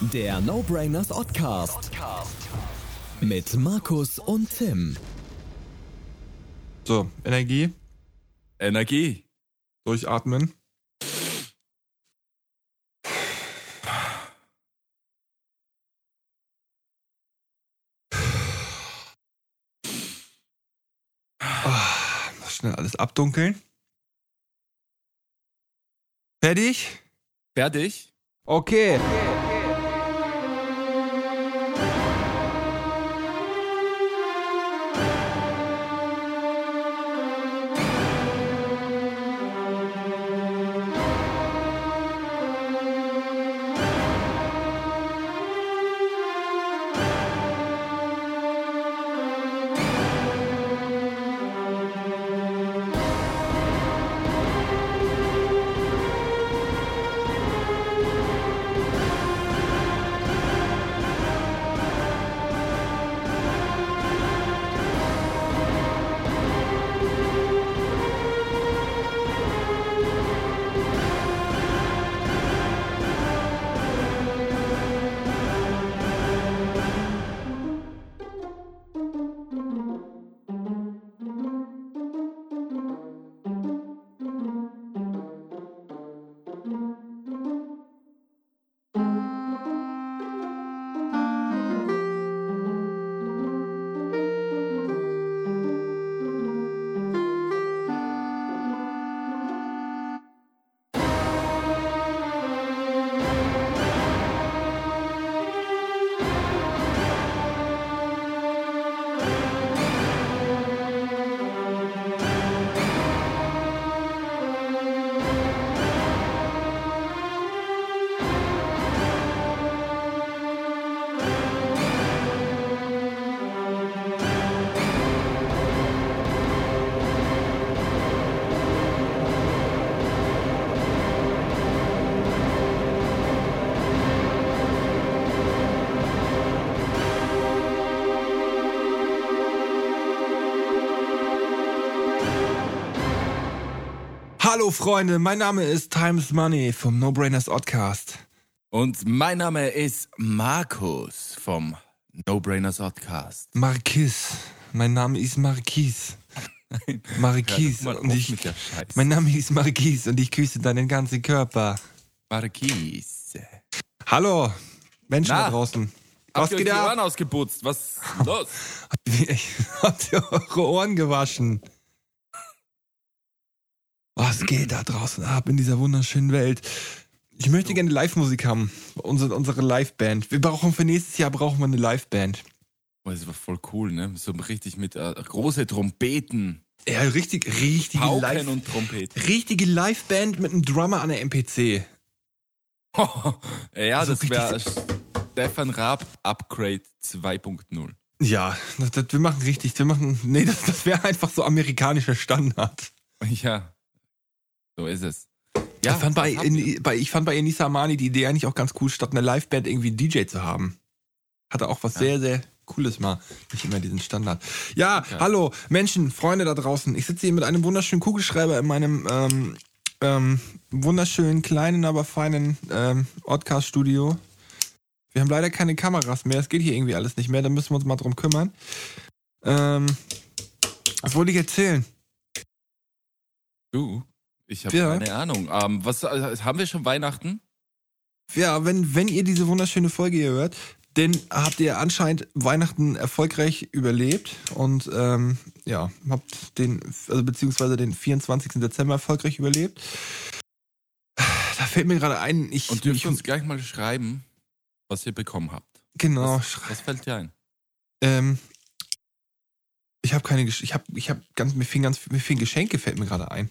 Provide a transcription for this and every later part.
Der No Brainers Oddcast. Mit Markus und Tim. So, Energie, Energie. durchatmen. Ah, schnell alles abdunkeln. Fertig? Fertig? Okay. Hallo Freunde, mein Name ist Times Money vom No Brainers Oddcast. Und mein Name ist Markus vom No Brainers Podcast. Marquis. Mein Name ist Marquis. Marquis. Mal und ich, mein Name ist Marquis und ich küsse deinen ganzen Körper. Marquis. Hallo, Menschen Na? da draußen. Habt Was ihr euch geht die ab? Ohren ausgeputzt? Was ist los? Habt ihr eure Ohren gewaschen? Geht da draußen ab in dieser wunderschönen Welt? Ich möchte gerne Live-Musik haben. Unsere, unsere Live-Band. Wir brauchen für nächstes Jahr brauchen wir eine Live-Band. Oh, das war voll cool, ne? So richtig mit äh, große Trompeten, Ja, richtig, richtige Pauken Live, und Trompeten. richtige Live-Band mit einem Drummer an der MPC. ja, Also das wäre richtig- Stefan Raab Upgrade 2.0. Ja, das, das, wir machen richtig, wir machen, nee, das, das wäre einfach so amerikanischer Standard. Ja, so ist es. ich, fand bei, in, bei, ich fand bei Enisa Amani die Idee eigentlich auch ganz cool, statt einer Liveband irgendwie einen DJ zu haben. Hatte auch was Ja. sehr, sehr Cooles mal. Nicht immer diesen Standard. Ja, Okay. hallo, Menschen, Freunde da draußen. Ich sitze hier mit einem wunderschönen Kugelschreiber in meinem ähm, ähm, wunderschönen, kleinen, aber feinen ähm, Podcast-Studio. Wir haben leider keine Kameras mehr. Es geht hier irgendwie alles nicht mehr. Da müssen wir uns mal drum kümmern. Ähm, was wollte ich erzählen? Du? Ich habe Ja. keine Ahnung. Ähm, was äh, haben wir schon Weihnachten? Ja, wenn, wenn ihr diese wunderschöne Folge hier hört, dann habt ihr anscheinend Weihnachten erfolgreich überlebt und ähm, ja, habt den, also beziehungsweise den 24. Dezember erfolgreich überlebt. Da fällt mir gerade ein, ich, Und dürft ich uns gleich mal schreiben, was ihr bekommen habt. genau, Was, was fällt dir ein? ähm, ich habe keine, Gesch- ich habe, ich habe ganz, mir fing ganz, mir fing Geschenke fällt mir gerade ein.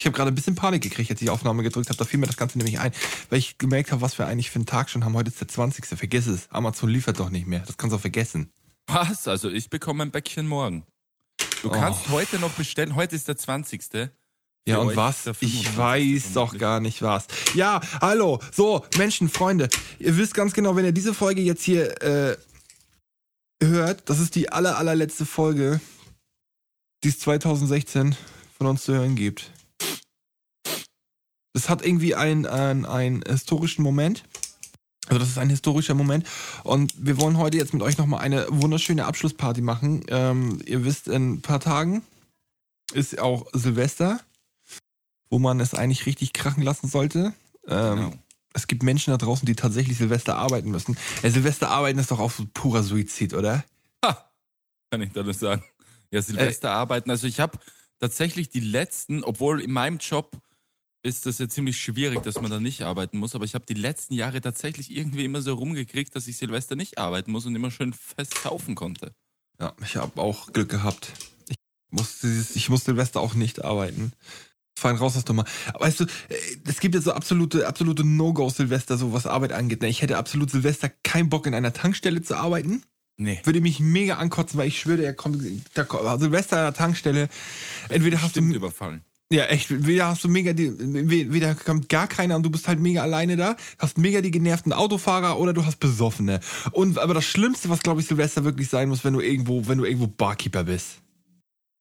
Ich habe gerade ein bisschen Panik gekriegt, als ich die Aufnahme gedrückt habe. Da fiel mir das Ganze nämlich ein, weil ich gemerkt habe, was wir eigentlich für einen Tag schon haben. Heute ist der 20. Vergiss es. Amazon liefert doch nicht mehr. Das kannst du auch vergessen. Was? Also ich bekomme ein Bäckchen morgen. Du Oh. kannst heute noch bestellen. Heute ist der 20. Ja, und was? Ich 25. weiß doch gar nicht was. Ja, hallo. So, Menschen, Freunde. Ihr wisst ganz genau, wenn ihr diese Folge jetzt hier äh, hört, das ist die aller, allerletzte Folge, die es 2016 von uns zu hören gibt. Es hat irgendwie einen, einen, einen historischen Moment. Also das ist ein historischer Moment und wir wollen heute jetzt mit euch nochmal eine wunderschöne Abschlussparty machen. Ähm, ihr wisst, in ein paar Tagen ist auch Silvester, wo man es eigentlich richtig krachen lassen sollte. Ähm, Genau. Es gibt Menschen da draußen, die tatsächlich Silvester arbeiten müssen. Ja, Silvester arbeiten ist doch auch so purer Suizid, oder? Ha, kann ich da nur sagen. Ja, Silvester arbeiten. Also ich habe tatsächlich die letzten, obwohl in meinem Job ist das ja ziemlich schwierig, dass man da nicht arbeiten muss, aber ich habe die letzten Jahre tatsächlich irgendwie immer so rumgekriegt, dass ich Silvester nicht arbeiten muss und immer schön fest saufen konnte. Ja, ich habe auch Glück gehabt. Ich musste, dieses- ich muss Silvester auch nicht arbeiten. Fein raus doch mal. Aber weißt du, äh, es gibt ja so absolute, absolute No-Go Silvester, so was Arbeit angeht. ne? Ich hätte absolut Silvester keinen Bock, in einer Tankstelle zu arbeiten. Nee. Würde mich mega ankotzen, weil ich schwöre, er kommt, da kommt Silvester an der Tankstelle. Entweder hast Stimmt du, überfallen. Ja echt, entweder hast du mega die, weder kommt gar keiner und du bist halt mega alleine da, hast mega die genervten Autofahrer oder du hast Besoffene. Und, aber das Schlimmste, was glaube ich Silvester wirklich sein muss, wenn du irgendwo, wenn du irgendwo Barkeeper bist.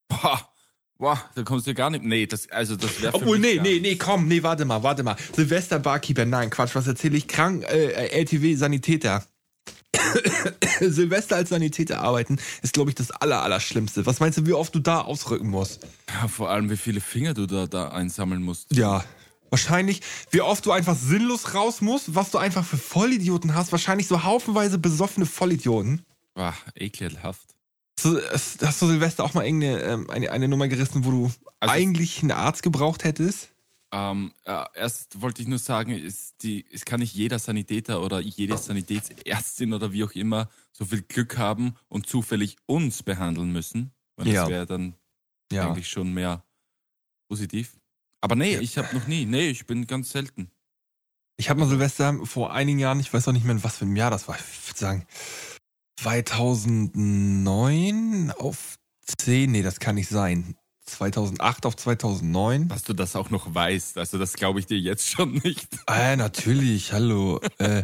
Boah, boah, da kommst du gar nicht. Nee, das, also das wäre Obwohl, nee, nee, nee, komm, nee, warte mal, warte mal. Silvester Barkeeper, nein, Quatsch, was erzähle ich? Krank, äh, LTW Sanitäter. Silvester als Sanitäter arbeiten ist, glaube ich, das aller. Was meinst du, wie oft du da ausrücken musst? Ja, vor allem, wie viele Finger du da, da einsammeln musst. Ja. Wahrscheinlich, wie oft du einfach sinnlos raus musst, was du einfach für Vollidioten hast. Wahrscheinlich so haufenweise besoffene Vollidioten. Boah, ekelhaft. So, hast du Silvester auch mal irgendeine ähm, eine, eine Nummer gerissen, wo du Also- eigentlich einen Arzt gebraucht hättest? Ähm, äh, erst wollte ich nur sagen, die, es kann nicht jeder Sanitäter oder jede Sanitätsärztin oder wie auch immer so viel Glück haben und zufällig uns behandeln müssen. Weil Ja. das wäre dann Ja. eigentlich schon mehr positiv. Aber nee, Ja. ich habe noch nie. Nee, ich bin ganz selten. Ich habe mal Silvester vor einigen Jahren, ich weiß auch nicht mehr, in was für einem Jahr das war, ich würde sagen 2009 auf 10, nee, das kann nicht sein. 2008 auf 2009. Dass du das auch noch weißt, also das glaube ich dir jetzt schon nicht. Äh, natürlich, hallo. äh,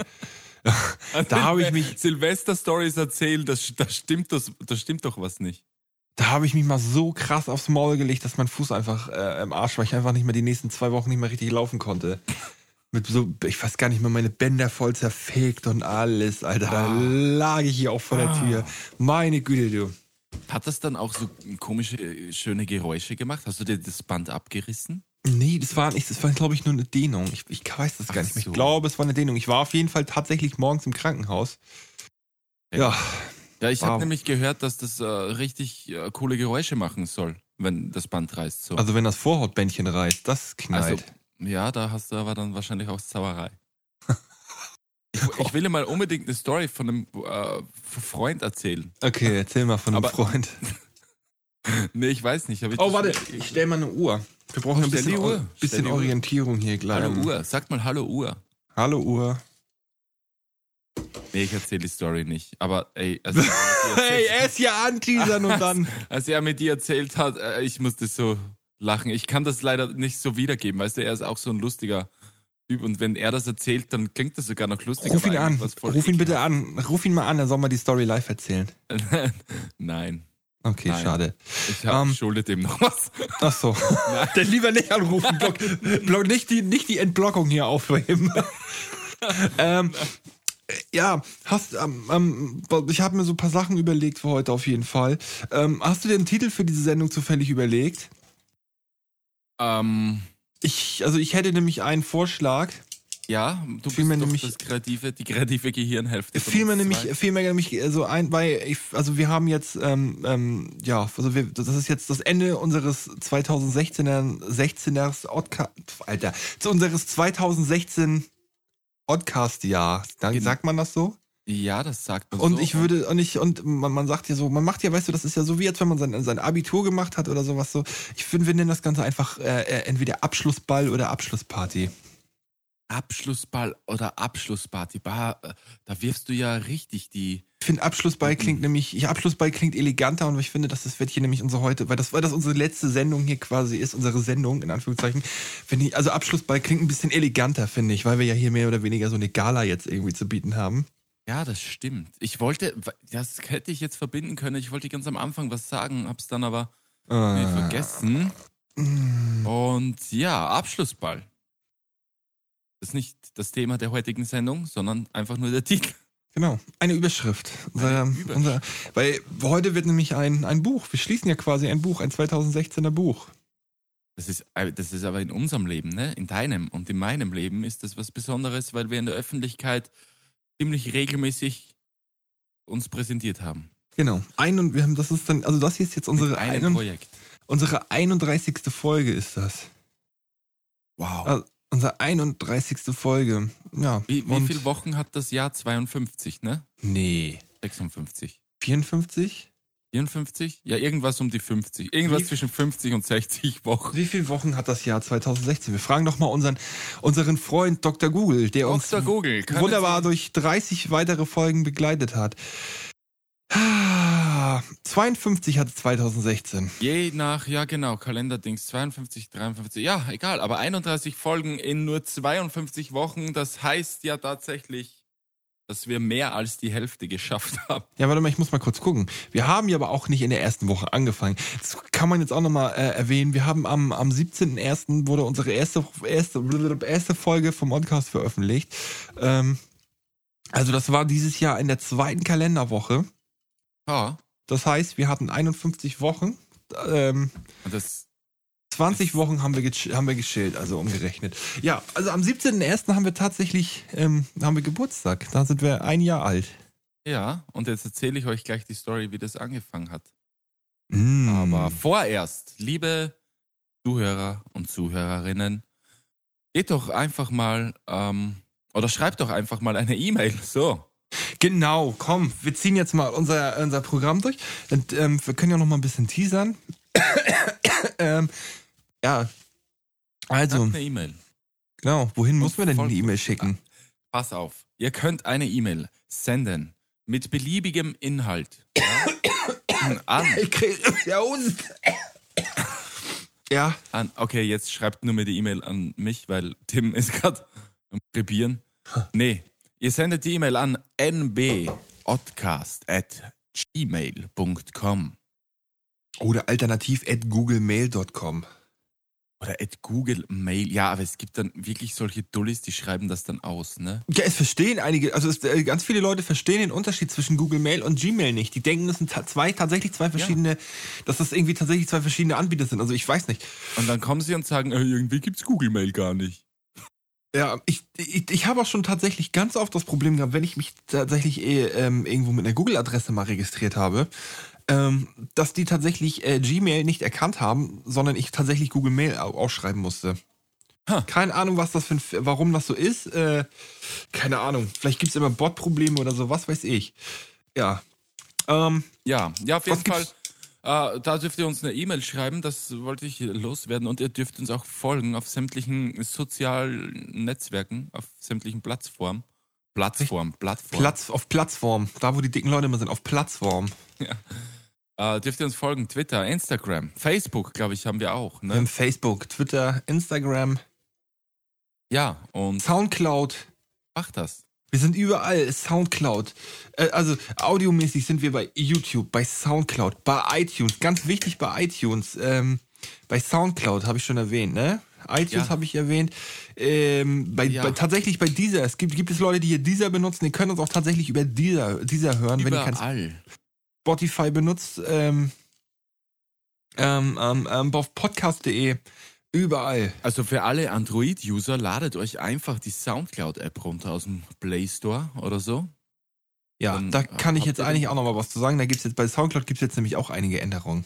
Da habe ich mich- Silvester-Stories erzählen, das, das, stimmt, das, das stimmt doch was nicht. da habe ich mich mal so krass aufs Maul gelegt, dass mein Fuß einfach äh, im Arsch war. Ich einfach nicht mehr die nächsten zwei Wochen nicht mehr richtig laufen konnte. Mit so, ich weiß gar nicht mehr, meine Bänder voll zerfegt und alles, Alter. Da Ah. lag ich hier auch vor der Tür. Meine Güte, du. Hat das dann auch so komische, äh, schöne Geräusche gemacht? Hast du dir das Band abgerissen? Nee, das war nicht, das war, glaube ich, nur eine Dehnung. Ich, ich weiß das gar Ach nicht mehr. so. Ich glaube, es war eine Dehnung. Ich war auf jeden Fall tatsächlich morgens im Krankenhaus. Ja, Ja, ich Wow. habe nämlich gehört, dass das äh, richtig äh, coole Geräusche machen soll, wenn das Band reißt. So. also wenn das Vorhautbändchen reißt, das knallt. Also, ja, da hast du aber dann wahrscheinlich auch Zauerei. Ich, ich will dir mal unbedingt eine Story von einem äh, Freund erzählen. okay, erzähl mal von einem Aber- Freund. Nee, ich weiß nicht. ich Oh, warte, ich stell mal eine Uhr. Wir brauchen Oh, ein bisschen, Uhr. Bisschen die Uhr. Orientierung hier gleich. Hallo Uhr, sag mal Hallo Uhr. Hallo Uhr. Nee, ich erzähle die Story nicht. Aber ey, als, er die Hey, erzählt- erst hier anteasern und dann. als er mir die erzählt hat, äh, ich musste so lachen. Ich kann das leider nicht so wiedergeben, weißt du, er ist auch so ein lustiger Typ und wenn er das erzählt, dann klingt das sogar noch lustig. Ruf ihn an. Ruf ihn bitte an. Ruf ihn mal an, er soll mal die Story live erzählen. Nein, Okay, Nein. schade. ich hab, Ähm, schuldet ihm noch was. Ach so. Dann lieber nicht anrufen. Block, block, nicht, die, nicht die Entblockung hier aufheben. ähm, ja, hast, ähm, ähm, ich habe mir so ein paar Sachen überlegt für heute auf jeden Fall. Ähm, hast du dir einen Titel für diese Sendung zufällig überlegt? Ähm, Ich, also ich hätte nämlich einen Vorschlag. ja, du Fiel bist mir nämlich- das kreative, die kreative Gehirnhälfte. Fiel mir nämlich, fiel mir nämlich so ein, weil ich, also wir haben jetzt, ähm, ähm, ja, also wir, das ist jetzt das Ende unseres 2016er, 16er Odca Alter, zu unseres 2016 Oddcast-Jahr. Dann Genau. sagt man das so? Ja, das sagt man Und so. ich würde, und ich, und man, man sagt ja so, man macht ja, weißt du, das ist ja so wie jetzt, wenn man sein, sein Abitur gemacht hat oder sowas so. Ich finde, wir nennen das Ganze einfach äh, äh, entweder Abschlussball oder Abschlussparty. Abschlussball oder Abschlussparty. Bah, äh, da wirfst du ja richtig die. Ich finde Abschlussball klingt nämlich, ja, Abschlussball klingt eleganter und ich finde, dass das wird hier nämlich unsere heute, weil das, weil das unsere letzte Sendung hier quasi ist, unsere Sendung, in Anführungszeichen, finde ich, also Abschlussball klingt ein bisschen eleganter, finde ich, weil wir ja hier mehr oder weniger so eine Gala jetzt irgendwie zu bieten haben. Ja, das stimmt. Ich wollte, das hätte ich jetzt verbinden können. Ich wollte ganz am Anfang was sagen, hab's dann aber Äh, vergessen. Und ja, Abschlussball. Das ist nicht das Thema der heutigen Sendung, sondern einfach nur der Titel. Genau, eine Überschrift. Unser, Überschrift. Unser, weil heute wird nämlich ein, ein Buch, wir schließen ja quasi ein Buch, ein 2016er Buch. Das ist, äh, das ist aber in unserem Leben, ne? in deinem und in meinem Leben ist das was Besonderes, weil wir in der Öffentlichkeit ziemlich regelmäßig uns präsentiert haben. Genau. Ein und wir haben, das ist dann, also das hier ist jetzt unsere, einem ein, Projekt. unsere 31. Folge ist das. Wow. Also, unsere 31. Folge. Ja. wie wie viele Wochen hat das Jahr 52, ne? Nee. 56. 54? 54? Ja, irgendwas um die 50. Irgendwas Wie- zwischen 50 und 60 Wochen. Wie viele Wochen hat das Jahr 2016? Wir fragen doch mal unseren, unseren Freund Dr. Google, der uns Dr. Google. wunderbar durch 30 weitere Folgen begleitet hat. Ah, 52 hatte 2016. Je nach, ja genau, Kalenderdings 52, 53, ja, egal, aber 31 Folgen in nur 52 Wochen, das heißt ja tatsächlich, dass wir mehr als die Hälfte geschafft haben. Ja, warte mal, ich muss mal kurz gucken. Wir haben ja aber auch nicht in der ersten Woche angefangen. Das kann man jetzt auch nochmal äh, erwähnen. Wir haben am, am 17.01. wurde unsere erste, erste, erste Folge vom Podcast veröffentlicht. Ähm, also das war dieses Jahr in der zweiten Kalenderwoche. Ja, Das heißt, wir hatten 51 Wochen. Ähm, und das, 20 Wochen haben wir, haben wir geschillt, also umgerechnet. Ja, also am 17.01. haben wir tatsächlich ähm, haben wir Geburtstag. Da sind wir ein Jahr alt. ja, und jetzt erzähle ich euch gleich die Story, wie das angefangen hat. Mm. Aber vorerst, liebe Zuhörer und Zuhörerinnen, geht doch einfach mal, ähm, oder schreibt doch einfach mal eine E-Mail, so. Genau, komm, wir ziehen jetzt mal unser, unser Programm durch. Und, ähm, wir können ja noch mal ein bisschen teasern. ähm, ja, also, eine E-Mail. genau, wohin Und muss man denn die E-Mail schicken? Pass auf, ihr könnt eine E-Mail senden mit beliebigem Inhalt ja, an, Ich krieg ja, ja, an. Okay, jetzt schreibt nur mir die E-Mail an mich, weil Tim ist gerade am Krepieren. Nee, ihr sendet die E-Mail an nbodcast.gmail.com oder alternativ at googlemail.com. oder at Google Mail. Ja, aber es gibt dann wirklich solche Dullis, die schreiben das dann aus, ne? Ja, es verstehen einige, also es, äh, ganz viele Leute verstehen den Unterschied zwischen Google Mail und Gmail nicht. Die denken, das sind zwei, tatsächlich zwei verschiedene, dass das irgendwie tatsächlich zwei verschiedene Anbieter sind. Also ich weiß nicht. Und dann kommen sie und sagen, äh, irgendwie gibt's Google Mail gar nicht. Ja, ich, ich, ich habe auch schon tatsächlich ganz oft das Problem gehabt, wenn ich mich tatsächlich eh, ähm, irgendwo mit einer Google-Adresse mal registriert habe, ähm, dass die tatsächlich äh, Gmail nicht erkannt haben, sondern ich tatsächlich Google Mail au- ausschreiben musste. Ha. Keine Ahnung, was das für ein, warum das so ist. Äh, keine Ahnung. Vielleicht gibt es immer Bot-Probleme oder so, was weiß ich. Ja. Ähm, Ja, ja, auf jeden Fall. Äh, da dürft ihr uns eine E-Mail schreiben, das wollte ich loswerden. Und ihr dürft uns auch folgen auf sämtlichen sozialen Netzwerken, auf sämtlichen Plattformen. Plattform, Plattform. Platz auf Plattform. Da, wo die dicken Leute immer sind, auf Plattform. Äh, dürft ihr uns folgen, Twitter, Instagram, Facebook, glaube ich, haben wir auch. Wir haben Ne? Facebook, Twitter, Instagram, Ja, und Soundcloud. macht das. Wir sind überall. Soundcloud. Äh, also audiomäßig sind wir bei YouTube, bei Soundcloud, bei iTunes. Ganz wichtig bei iTunes. Ähm, bei Soundcloud habe ich schon erwähnt, ne? iTunes Ja. habe ich erwähnt. Ähm, bei, Ja. bei, tatsächlich bei dieser. Es gibt, gibt es Leute, die hier dieser benutzen. Die können uns auch tatsächlich über dieser, dieser hören, wenn ihr kein Überall. Spotify benutzt. Ähm, ähm, ähm, ähm, auf podcast.de. Überall. Also für alle Android-User, ladet euch einfach die Soundcloud-App runter aus dem Play Store oder so. Ja, Dann, da kann ich jetzt eigentlich auch noch mal was zu sagen. Da gibt's jetzt bei Soundcloud gibt es jetzt nämlich auch einige Änderungen.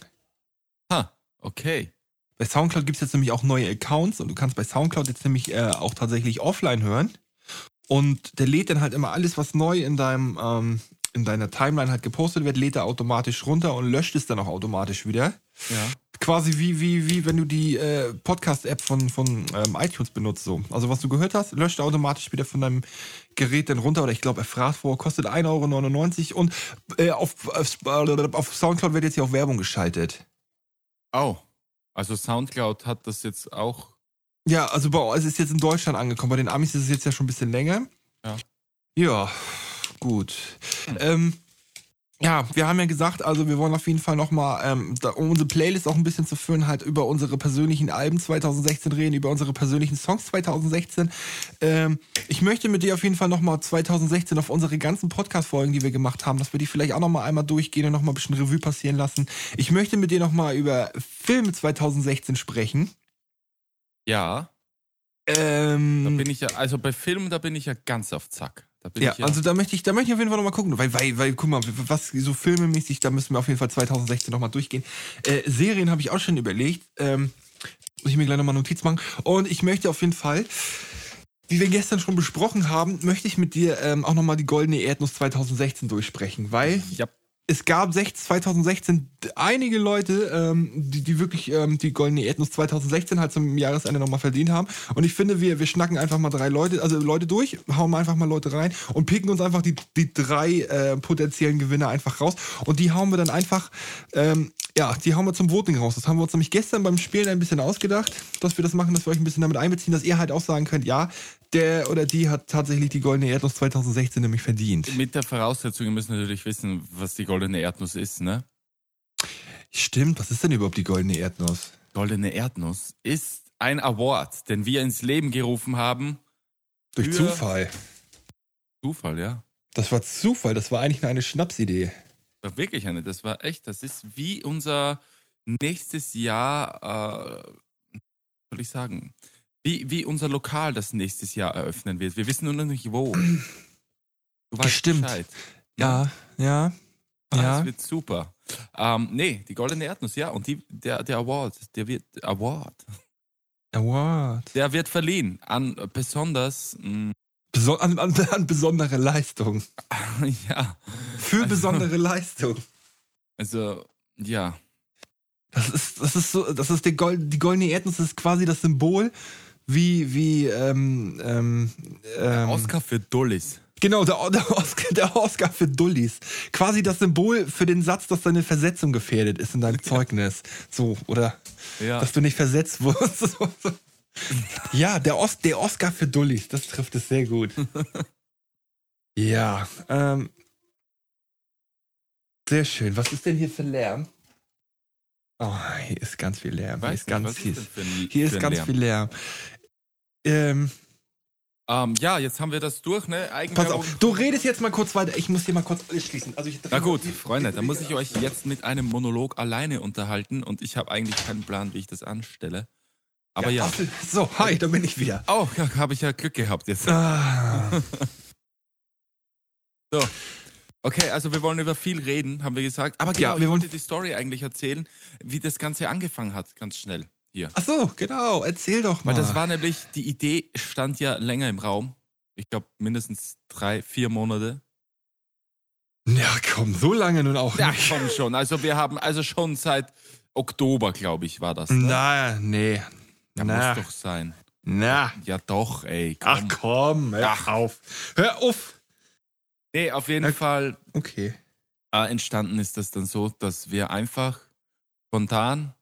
Ha, okay. Bei Soundcloud gibt es jetzt nämlich auch neue Accounts und du kannst bei Soundcloud jetzt nämlich äh, auch tatsächlich offline hören. Und der lädt dann halt immer alles, was neu in deinem ähm, in deiner Timeline halt gepostet wird, lädt er automatisch runter und löscht es dann auch automatisch wieder. Ja. Quasi wie, wie, wie wenn du die äh, Podcast-App von, von ähm, iTunes benutzt. So. Also was du gehört hast, löscht er automatisch wieder von deinem Gerät dann runter. Oder ich glaube, er fragt vor, kostet 1,99 Euro. Und äh, auf, auf, auf Soundcloud wird jetzt hier auch Werbung geschaltet. Oh, also Soundcloud hat das jetzt auch. Ja, also bei, es ist jetzt in Deutschland angekommen. Bei den Amis ist es jetzt ja schon ein bisschen länger. Ja. Ja, gut. Hm. Ähm, ja, wir haben ja gesagt, also wir wollen auf jeden Fall nochmal, ähm, da, um unsere Playlist auch ein bisschen zu füllen, halt über unsere persönlichen Alben 2016 reden, über unsere persönlichen Songs 2016. Ähm, ich möchte mit dir auf jeden Fall nochmal 2016 auf unsere ganzen Podcast-Folgen, die wir gemacht haben, dass wir die vielleicht auch nochmal einmal durchgehen und nochmal ein bisschen Revue passieren lassen. Ich möchte mit dir nochmal über Filme 2016 sprechen. Ja, Ähm, da bin ich ja, also bei Filmen, da bin ich ja ganz auf Zack. Da Ja, ja, also da möchte ich, da möchte ich auf jeden Fall nochmal gucken, weil, weil, weil, guck mal, was so filmemäßig, da müssen wir auf jeden Fall 2016 nochmal durchgehen. Äh, Serien habe ich auch schon überlegt, ähm, muss ich mir gleich nochmal Notiz machen. Und ich möchte auf jeden Fall, wie wir gestern schon besprochen haben, möchte ich mit dir ähm, auch nochmal die goldene Erdnuss 2016 durchsprechen, weil ja, es gab sech- 2016 einige Leute, ähm, die, die wirklich ähm, die goldene Erdnuss 2016 halt zum Jahresende nochmal verdient haben. Und ich finde, wir, wir schnacken einfach mal drei Leute, also Leute durch, hauen einfach mal Leute rein und picken uns einfach die, die drei äh, potenziellen Gewinner einfach raus. Und die hauen wir dann einfach, ähm, ja, die hauen wir zum Voting raus. Das haben wir uns nämlich gestern beim Spielen ein bisschen ausgedacht, dass wir das machen, dass wir euch ein bisschen damit einbeziehen, dass ihr halt auch sagen könnt, ja, der oder die hat tatsächlich die goldene Erdnuss 2016 nämlich verdient. mit der Voraussetzung, ihr müsst natürlich wissen, was die goldene Erdnuss ist, ne? Stimmt, was ist denn überhaupt die goldene Erdnuss? Goldene Erdnuss ist ein Award, den wir ins Leben gerufen haben. Durch Zufall. Zufall, ja. Das war Zufall, das war eigentlich nur eine Schnapsidee. War wirklich eine, das war echt, das ist wie unser nächstes Jahr, äh, soll ich sagen, wie, wie unser Lokal das nächstes Jahr eröffnen wird. Wir wissen nur noch nicht wo. Du weißt Stimmt. Bescheid. Ja, ja, ja. Das wird super. Ähm, nee, die goldene Erdnuss, ja. Und die, der, der Award, der wird, Award, Award. der wird verliehen an besonders, mh, Beso an, an, an besondere Leistung. ja, Für besondere Leistung. also, ja. Das ist, das ist so, das ist die, Gold, die goldene Erdnuss ist quasi das Symbol, wie, wie, ähm, ähm, ähm, Oscar für Dullis. Genau, der, der, Oscar, der Oscar für Dullis. Quasi das Symbol für den Satz, dass deine Versetzung gefährdet ist in deinem Zeugnis. So, oder Ja. dass du nicht versetzt wurdest. So. Ja, der, Os der Oscar für Dullis, das trifft es sehr gut. Ja, ähm. Sehr schön. Was ist denn hier für Lärm? Oh, hier ist ganz viel Lärm. Hier ist nicht, ganz Hier ist viel Lärm. Ähm, Ähm, ja, jetzt haben wir das durch, ne? pass auf, du redest jetzt mal kurz weiter. Ich muss hier mal kurz alles schließen. Also ich Na gut, Freunde, dann muss ich euch jetzt mit einem Monolog alleine unterhalten und ich habe eigentlich keinen Plan, wie ich das anstelle. Aber ja. Apfel. So, hi, da bin ich wieder. Oh, ja, habe ich ja Glück gehabt jetzt. Ah, So. Okay, also wir wollen über viel reden, haben wir gesagt. Aber genau, Ja, wir wollen- wollte die Story eigentlich erzählen, wie das Ganze angefangen hat, ganz schnell hier. ach so, genau. Erzähl doch mal. Weil das war nämlich, die Idee stand ja länger im Raum. Ich glaube mindestens drei, vier Monate. ja, komm, so lange nun auch Ja, nicht. komm schon. Also wir haben, also schon seit Oktober, glaube ich, war das. Ne? Na, nee. Ja, na, muss doch sein. na. Ja doch, ey. Ach Komm. komm, hör Ach. auf. Hör auf. Nee, auf jeden Okay. Fall Okay. äh, entstanden ist das dann so, dass wir einfach spontan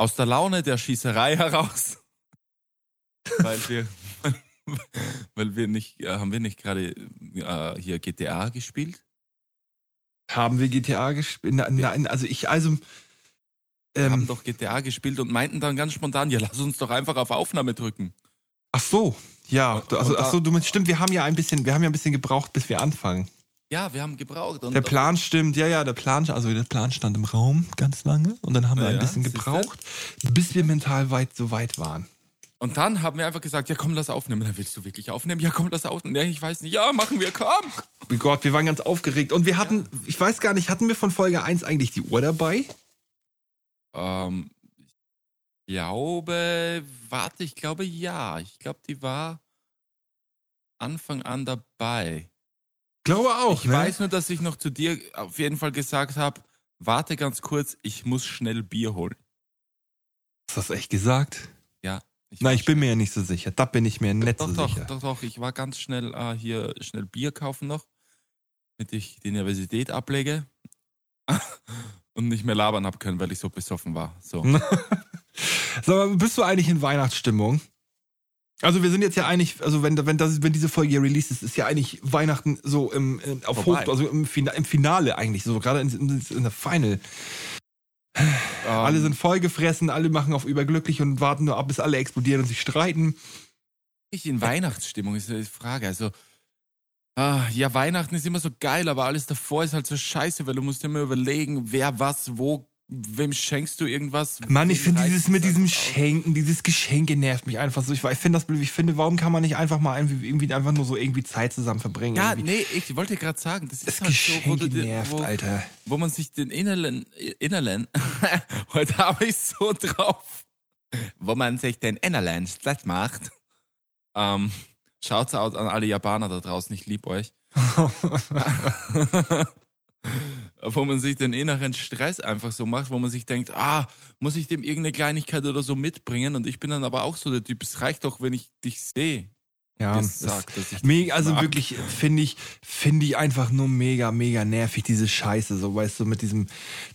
aus der Laune der Schießerei heraus, weil wir, weil wir nicht, äh, haben wir nicht gerade äh, hier GTA gespielt? Haben wir GTA gespielt? Nein, also ich, also. Wir haben Ähm, doch GTA gespielt und meinten dann ganz spontan, ja, lass uns doch einfach auf Aufnahme drücken. ach so, ja. Also, ach so, du meinst, stimmt, wir haben ja ein bisschen, wir haben ja ein bisschen gebraucht, bis wir anfangen. Ja, wir haben gebraucht. Der Plan stimmt, ja, ja, der Plan, also der Plan stand im Raum ganz lange und dann haben wir Ja, ein ja, bisschen gebraucht, bis wir mental weit so weit waren. Und dann haben wir einfach gesagt, ja komm, lass aufnehmen. Dann willst du wirklich aufnehmen? Ja komm, lass aufnehmen. Ja, ich weiß nicht. Ja, machen wir, komm. Oh Gott, wir waren ganz aufgeregt und wir hatten, ich weiß gar nicht, hatten wir von Folge 1 eigentlich die Uhr dabei? Ähm, ich glaube, warte, ich glaube ja. Ich glaube, die war Anfang an dabei. Glaube auch, Ich ne? weiß nur, dass ich noch zu dir auf jeden Fall gesagt habe, warte ganz kurz, ich muss schnell Bier holen. Hast du das echt gesagt? Ja. Nein, war ich bin mir ja nicht so sicher. Da bin ich mir nicht Doch, so doch, sicher. doch, doch. Ich war ganz schnell äh, hier schnell Bier kaufen noch, damit ich die Universität ablege und nicht mehr labern hab können, weil ich so besoffen war. So. Sag mal, bist du eigentlich in Weihnachtsstimmung? Also wir sind jetzt ja eigentlich, also wenn, wenn, das, wenn diese Folge hier released ist, ist ja eigentlich Weihnachten so im, im auf Vorbei. Hoch, also im, Fina- im Finale eigentlich, so gerade in, in, in der Final. Ähm, Alle sind vollgefressen, alle machen auf überglücklich und warten nur ab, bis alle explodieren und sich streiten. ich in Weihnachtsstimmung ist die Frage. Also, ah, ja, Weihnachten ist immer so geil, aber alles davor ist halt so scheiße, weil du musst immer überlegen, wer was, wo, wem schenkst du irgendwas. Mann, ich finde dieses es mit diesem. Schenken, dieses Geschenke nervt mich einfach so. Ich, ich finde das blöd. Ich finde, warum kann man nicht einfach mal irgendwie, irgendwie einfach nur so irgendwie Zeit zusammen verbringen? Ja, irgendwie? nee, ich wollte gerade sagen, das ist Das halt so, wo, Geschenke du, nervt, wo, Alter. wo man sich den Innerlen, Innerlen, heute habe ich so drauf, wo man sich den Innerlen satt macht. Ähm, Shouts out an alle Japaner da draußen, ich liebe euch. wo man sich den inneren Stress einfach so macht, wo man sich denkt, ah, muss ich dem irgendeine Kleinigkeit oder so mitbringen? Und ich bin dann aber auch so der Typ, es reicht doch, wenn ich dich sehe. Ja, das das- sagt, dass ich Mega, also mag. wirklich, finde ich, finde ich einfach nur mega, mega nervig, diese Scheiße, so weißt du, mit diesem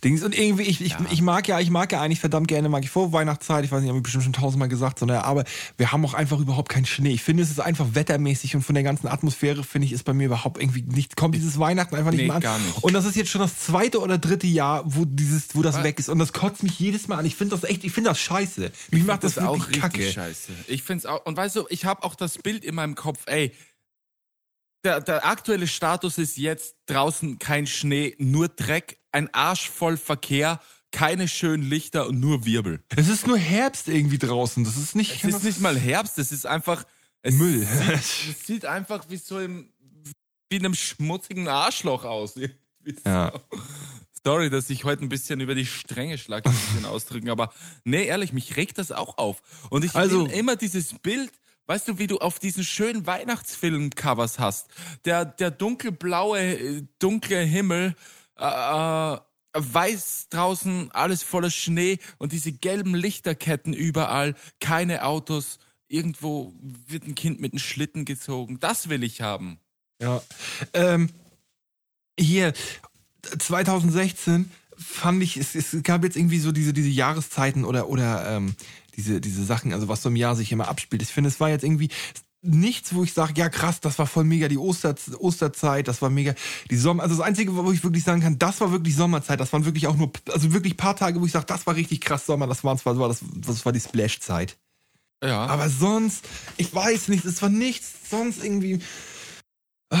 Dings. Und irgendwie, ich, ich, Ja. ich mag ja, ich mag ja eigentlich verdammt gerne, mag ich vor Weihnachtszeit, ich weiß nicht, habe ich bestimmt schon tausendmal gesagt, sondern, aber wir haben auch einfach überhaupt keinen Schnee. Ich finde, es ist einfach wettermäßig und von der ganzen Atmosphäre, finde ich, ist bei mir überhaupt irgendwie nicht, kommt dieses Weihnachten einfach nicht Nee, mehr an. gar nicht. Und das ist jetzt schon das zweite oder dritte Jahr, wo dieses, wo das Was? weg ist. Und das kotzt mich jedes Mal an. Ich finde das echt, ich finde das scheiße. Mich macht das, auch wirklich richtig kacke. scheiße. Ich finde es auch. Und weißt du, ich habe auch das Bild in meinem Kopf, ey. Der, der aktuelle Status ist jetzt draußen kein Schnee, nur Dreck, ein Arsch voll Verkehr, keine schönen Lichter und nur Wirbel. Es ist nur Herbst irgendwie draußen. Das ist nicht. Es ist nicht mal Herbst, es ist einfach es Müll. Sieht, es sieht einfach wie so im, wie in einem schmutzigen Arschloch aus. So. Ja. Sorry, dass ich heute ein bisschen über die Stränge schlage, ein bisschen ausdrücken, aber nee, ehrlich, mich regt das auch auf. Und ich Also- immer dieses Bild, weißt du, wie du auf diesen schönen Weihnachtsfilm-Covers hast. Der, der dunkelblaue, äh, dunkle Himmel, äh, äh, weiß draußen, alles voller Schnee und diese gelben Lichterketten überall, keine Autos, irgendwo wird ein Kind mit einem Schlitten gezogen. Das will ich haben. Ja. Ähm, hier, 2016 fand ich, es, es gab jetzt irgendwie so diese, diese Jahreszeiten oder, oder ähm, diese, diese Sachen, also was so im Jahr sich immer abspielt. Ich finde, es war jetzt irgendwie nichts, wo ich sage, ja krass, das war voll mega die Oster, Osterzeit, das war mega die Sommer. Also das Einzige, wo ich wirklich sagen kann, das war wirklich Sommerzeit. Das waren wirklich auch nur, also wirklich paar Tage, wo ich sage, das war richtig krass Sommer. Das war zwar, das, das war die Splash-Zeit. Ja. Aber sonst, ich weiß nicht, es war nichts, sonst irgendwie. ah,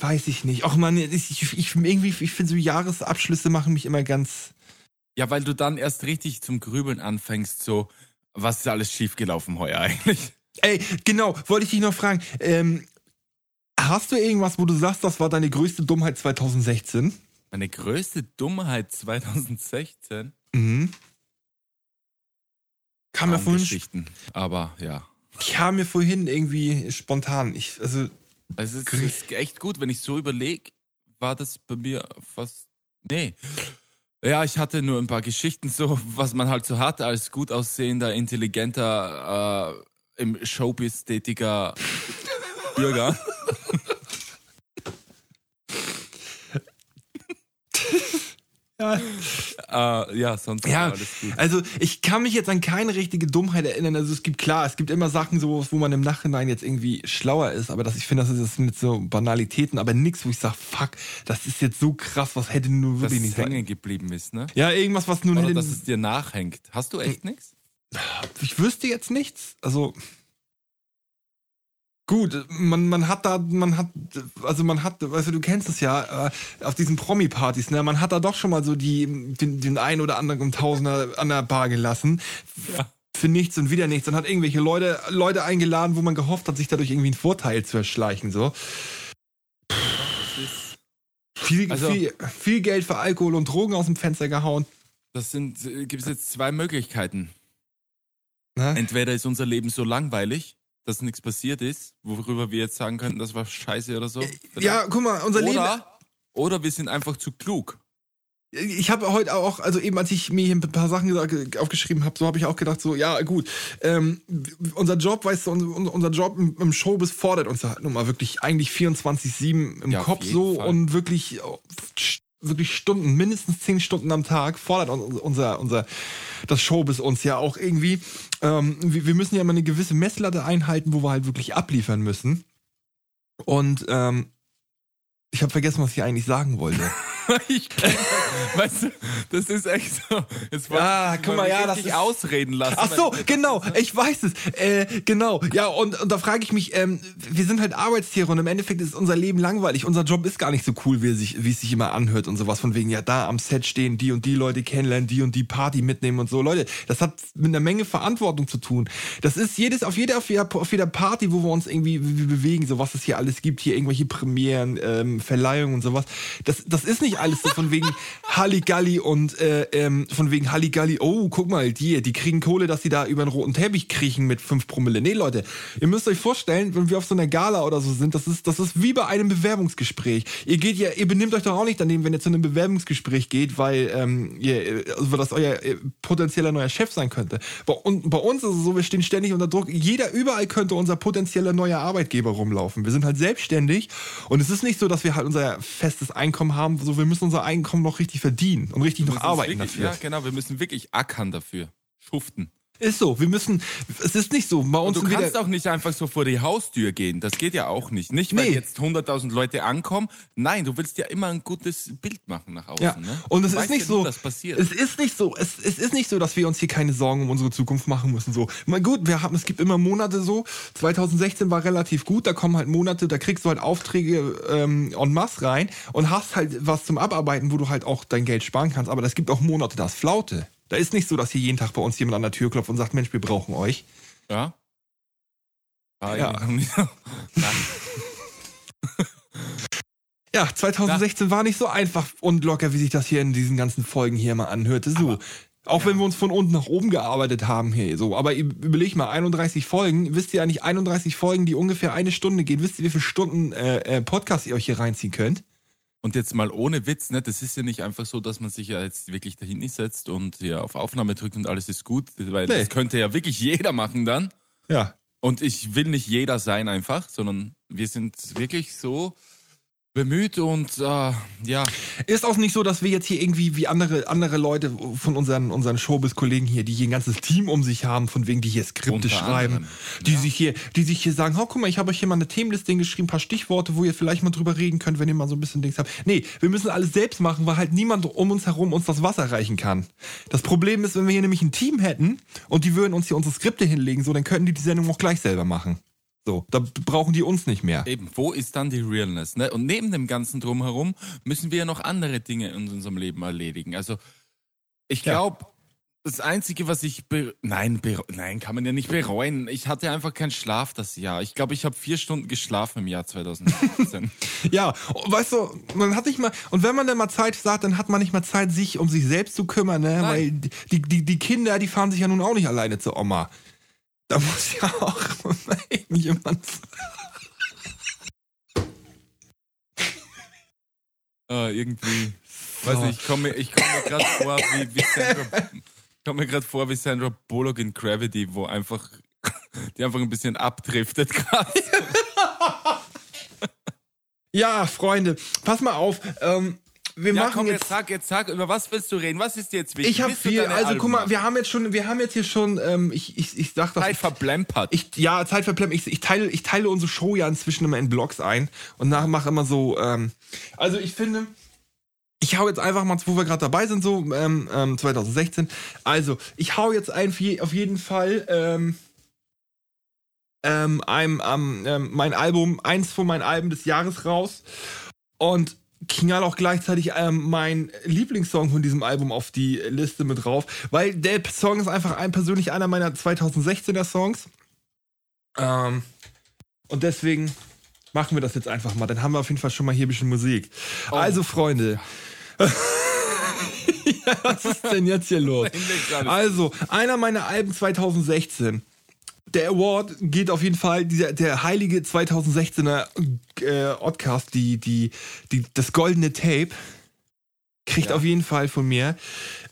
Weiß ich nicht. Auch man, ich, ich, ich irgendwie, ich finde so Jahresabschlüsse machen mich immer ganz. Ja, weil du dann erst richtig zum Grübeln anfängst, so, was ist alles schiefgelaufen heuer eigentlich? Ey, genau, wollte ich dich noch fragen. Ähm, hast du irgendwas, wo du sagst, das war deine größte Dummheit 2016? Meine größte Dummheit 2016? Mhm. Kam mir vorhin, Geschichten. Aber ja. kam mir vorhin irgendwie spontan. Ich, also, Es ist, es ist echt gut, wenn ich so überlege, war das bei mir fast. Nee. Ja, ich hatte nur ein paar Geschichten, so, was man halt so hat als gut aussehender, intelligenter, äh, im Showbiz tätiger Bürger. ja, äh, ja, sonst Ja, alles gut. also ich kann mich jetzt an keine richtige Dummheit erinnern. Also es gibt klar, es gibt immer Sachen, so, wo man im Nachhinein jetzt irgendwie schlauer ist, aber das, ich finde, das ist mit so Banalitäten, aber nichts, wo ich sage, fuck, das ist jetzt so krass, was hätte nur wirklich nicht sein. hängen geblieben ist, ne? Ja, irgendwas, was nun Oder hätte. dass es dir nachhängt. Hast du echt nichts? Ich wüsste jetzt nichts. Also. Gut, man, man hat da, man hat, also man hat, weißt du, du kennst es ja, äh, auf diesen Promi-Partys, ne, man hat da doch schon mal so die, den, den einen oder anderen Tausender an der Bar gelassen. Ja. Für nichts und wieder nichts und hat irgendwelche Leute, Leute eingeladen, wo man gehofft hat, sich dadurch irgendwie einen Vorteil zu erschleichen, so. Viel, Also- viel, viel Geld für Alkohol und Drogen aus dem Fenster gehauen. das sind, gibt es jetzt zwei Möglichkeiten. Ne? Entweder ist unser Leben so langweilig, dass nichts passiert ist, worüber wir jetzt sagen könnten, das war scheiße oder so. Ja, guck mal, unser Leben. oder, oder wir sind einfach zu klug. Ich habe heute auch, also eben als ich mir hier ein paar Sachen gesagt, aufgeschrieben habe, so habe ich auch gedacht, so, ja gut, ähm, unser Job, weißt du, unser, unser Job im, im Showbiz fordert uns halt nun mal wirklich eigentlich 24-7 im Ja, Kopf so Fall. und wirklich, wirklich Stunden, mindestens zehn Stunden am Tag, fordert unser, unser, das Showbiz uns ja auch irgendwie. Ähm, wir, wir müssen ja immer eine gewisse Messlatte einhalten, wo wir halt wirklich abliefern müssen. Und ähm, ich habe vergessen, was ich eigentlich sagen wollte. ich kenn, weißt du, das ist echt so. Jetzt ah, guck mal, ja, das ist ausreden lassen. Ach so, genau, ich weiß es. Äh, genau, ja, und, und da frage ich mich, ähm, wir sind halt Arbeitstiere und im Endeffekt ist unser Leben langweilig. Unser Job ist gar nicht so cool, wie, sich, wie es sich immer anhört und sowas. Von wegen, ja, da am Set stehen, die und die Leute kennenlernen, die und die Party mitnehmen und so. Leute, das hat mit einer Menge Verantwortung zu tun. Das ist jedes, auf jeder, auf jeder, auf jeder Party, wo wir uns irgendwie bewegen, so was es hier alles gibt, hier irgendwelche Premieren, ähm, Verleihungen und sowas. Das, das ist nicht alles so von wegen Halligalli und äh, ähm, von wegen Halligalli, oh, guck mal, die, die kriegen Kohle, dass sie da über einen roten Teppich kriechen mit 5 Promille. Nee, Leute, ihr müsst euch vorstellen, wenn wir auf so einer Gala oder so sind, das ist, das ist wie bei einem Bewerbungsgespräch. Ihr geht ja, ihr benehmt euch doch auch nicht daneben, wenn ihr zu einem Bewerbungsgespräch geht, weil ähm, ihr, also das euer äh, potenzieller neuer Chef sein könnte. Bei, und bei uns ist es so, wir stehen ständig unter Druck. Jeder überall könnte unser potenzieller neuer Arbeitgeber rumlaufen. Wir sind halt selbstständig und es ist nicht so, dass wir halt unser festes Einkommen haben, so wir müssen unser Einkommen noch richtig verdienen und richtig noch arbeiten wirklich, dafür. Ja, genau, wir müssen wirklich ackern dafür. Schuften. Ist so, wir müssen, es ist nicht so. Bei uns und du kannst auch nicht einfach so vor die Haustür gehen. Das geht ja auch nicht. Nicht, weil nee. jetzt 100.000 Leute ankommen. Nein, du willst ja immer ein gutes Bild machen nach außen. Ja. Ne? Und es ist nicht ja so, passiert. es ist nicht so, es, es ist nicht so, dass wir uns hier keine Sorgen um unsere Zukunft machen müssen. So, mal gut, wir haben, es gibt immer Monate so. 2016 war relativ gut. Da kommen halt Monate, da kriegst du halt Aufträge ähm, en masse rein und hast halt was zum Abarbeiten, wo du halt auch dein Geld sparen kannst. Aber es gibt auch Monate, das Flaute. Da ist nicht so, dass hier jeden Tag bei uns jemand an der Tür klopft und sagt, Mensch, wir brauchen euch. Ja. Ah, ja. ja, 2016 ja. war nicht so einfach und locker, wie sich das hier in diesen ganzen Folgen hier mal anhörte. So. Aber, auch ja. wenn wir uns von unten nach oben gearbeitet haben hier, so. Aber überleg mal, 31 Folgen, wisst ihr eigentlich 31 Folgen, die ungefähr eine Stunde gehen, wisst ihr, wie viele Stunden äh, äh, Podcast ihr euch hier reinziehen könnt? Und jetzt mal ohne Witz, ne? das ist ja nicht einfach so, dass man sich ja jetzt wirklich dahin setzt und ja auf Aufnahme drückt und alles ist gut, weil nee. das könnte ja wirklich jeder machen dann. Ja. Und ich will nicht jeder sein einfach, sondern wir sind wirklich so bemüht und äh, ja. Ist auch nicht so, dass wir jetzt hier irgendwie wie andere, andere Leute von unseren, unseren Showbiz-Kollegen hier, die hier ein ganzes Team um sich haben, von wegen, die hier Skripte schreiben, anderen, die ja. sich hier, die sich hier sagen, oh, guck mal, ich habe euch hier mal eine Themenliste geschrieben, ein paar Stichworte, wo ihr vielleicht mal drüber reden könnt, wenn ihr mal so ein bisschen Dings habt. Nee, wir müssen alles selbst machen, weil halt niemand um uns herum uns das Wasser reichen kann. Das Problem ist, wenn wir hier nämlich ein Team hätten und die würden uns hier unsere Skripte hinlegen, so, dann könnten die die Sendung auch gleich selber machen. So, da brauchen die uns nicht mehr. Eben, wo ist dann die Realness? Ne? Und neben dem ganzen Drumherum müssen wir ja noch andere Dinge in unserem Leben erledigen. Also, ich glaube, ja. das Einzige, was ich. Nein, nein, kann man ja nicht bereuen. Ich hatte einfach keinen Schlaf das Jahr. Ich glaube, ich habe vier Stunden geschlafen im Jahr 2018. ja, weißt du, man hat nicht mal. Und wenn man dann mal Zeit sagt, dann hat man nicht mal Zeit, sich um sich selbst zu kümmern, ne? Weil die, die, die Kinder, die fahren sich ja nun auch nicht alleine zur Oma. Da muss ja auch jemand. ah, irgendwie. So. Weiß nicht, ich komme ich komm mir gerade vor, wie, wie Sandra. komme mir gerade vor wie Sandra Bullock in Gravity, wo einfach die einfach ein bisschen abdriftet gerade. ja, Freunde, pass mal auf. Ähm, wir ja, machen komm, jetzt, jetzt sag, jetzt sag, über was willst du reden? Was ist dir jetzt wichtig? Ich habe viel, also Alben guck mal, wir haben jetzt schon, wir haben jetzt hier schon, ähm, ich, ich, ich sag das. Zeit verplempert. Ich, ja, Zeit verplempert. Ich, ich, teile, ich teile unsere Show ja inzwischen immer in Blogs ein und nachher mache immer so, ähm, also ich finde, ich hau jetzt einfach mal, wo wir gerade dabei sind, so ähm, ähm, 2016. Also, ich hau jetzt ein, auf jeden Fall ähm, ähm, einem, ähm, mein Album, eins von meinen Alben des Jahres raus. Und knall auch gleichzeitig ähm, mein Lieblingssong von diesem Album auf die Liste mit drauf, weil der Song ist einfach ein, persönlich einer meiner 2016er Songs. Ähm, und deswegen machen wir das jetzt einfach mal. Dann haben wir auf jeden Fall schon mal hier ein bisschen Musik. Oh. Also, Freunde. ja, was ist denn jetzt hier los? Also, einer meiner Alben 2016 der Award geht auf jeden Fall, dieser, der heilige 2016er äh, Oddcast, die, die, die, das goldene Tape, kriegt ja. auf jeden Fall von mir.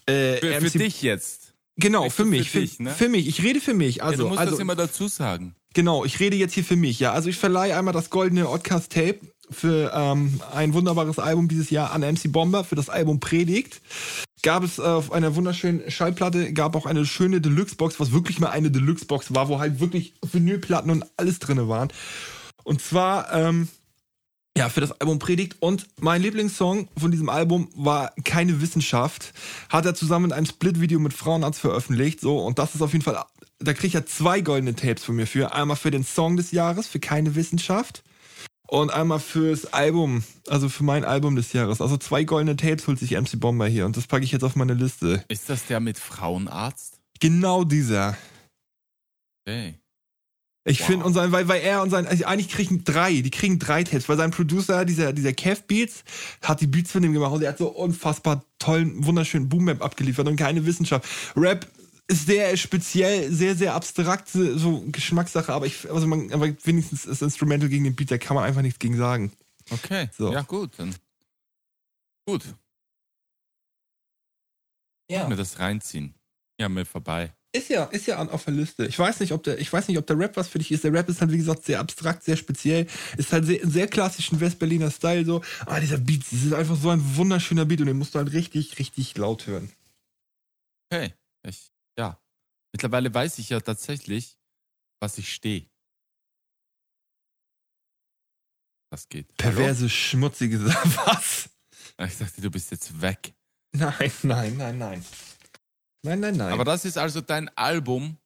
Äh, für, für dich jetzt. Genau, für mich. Für, dich, ne? für, mich. Ich rede für mich. Also, ja, du musst also, das immer dazu sagen. Genau, ich rede jetzt hier für mich, ja. Also ich verleihe einmal das goldene Oddcast Tape für ähm, ein wunderbares Album dieses Jahr an MC Bomber für das Album Predigt. Gab es äh, auf einer wunderschönen Schallplatte, gab auch eine schöne Deluxe-Box, was wirklich mal eine Deluxe-Box war, wo halt wirklich Vinylplatten und alles drin waren. Und zwar, ähm, ja, für das Album Predigt. Und mein Lieblingssong von diesem Album war Keine Wissenschaft. Hat er zusammen in einem Split-Video mit Frauenarzt veröffentlicht. So, und das ist auf jeden Fall, da kriegt er zwei goldene Tapes von mir für. Einmal für den Song des Jahres, für Keine Wissenschaft. Und einmal fürs Album, also für mein Album des Jahres. Also zwei goldene Tapes holt sich MC Bomber hier und das packe ich jetzt auf meine Liste. Ist das der mit Frauenarzt? Genau dieser. Okay. Ich Wow. finde, und sein, weil, weil er und sein, also eigentlich kriegen drei, die kriegen drei Tapes, weil sein Producer, dieser, dieser Kev Beats, hat die Beats von dem gemacht und er hat so unfassbar tollen, wunderschönen Boom-Bap abgeliefert und keine Wissenschaft. Rap sehr speziell, sehr, sehr abstrakt, so Geschmackssache, aber ich, also man, aber wenigstens das Instrumental gegen den Beat, da kann man einfach nichts gegen sagen. Okay. So. Ja, gut. Dann. Gut. Ja. Mir das reinziehen. Ja, mir vorbei. Ist ja, ist ja auf der Liste. Ich weiß nicht, ob der, ich weiß nicht, ob der Rap was für dich ist. Der Rap ist halt, wie gesagt, sehr abstrakt, sehr speziell. Ist halt sehr, sehr klassischen Westberliner Style so. Aber dieser Beat, das ist einfach so ein wunderschöner Beat und den musst du halt richtig, richtig laut hören. Okay. Ich. Mittlerweile weiß ich ja tatsächlich, was ich stehe. Was geht? Perverse, schmutzige Sache. Was? Hallo? Ich dachte, du bist jetzt weg. Nein, nein, nein, nein. Nein, nein, nein. Aber das ist also dein Album.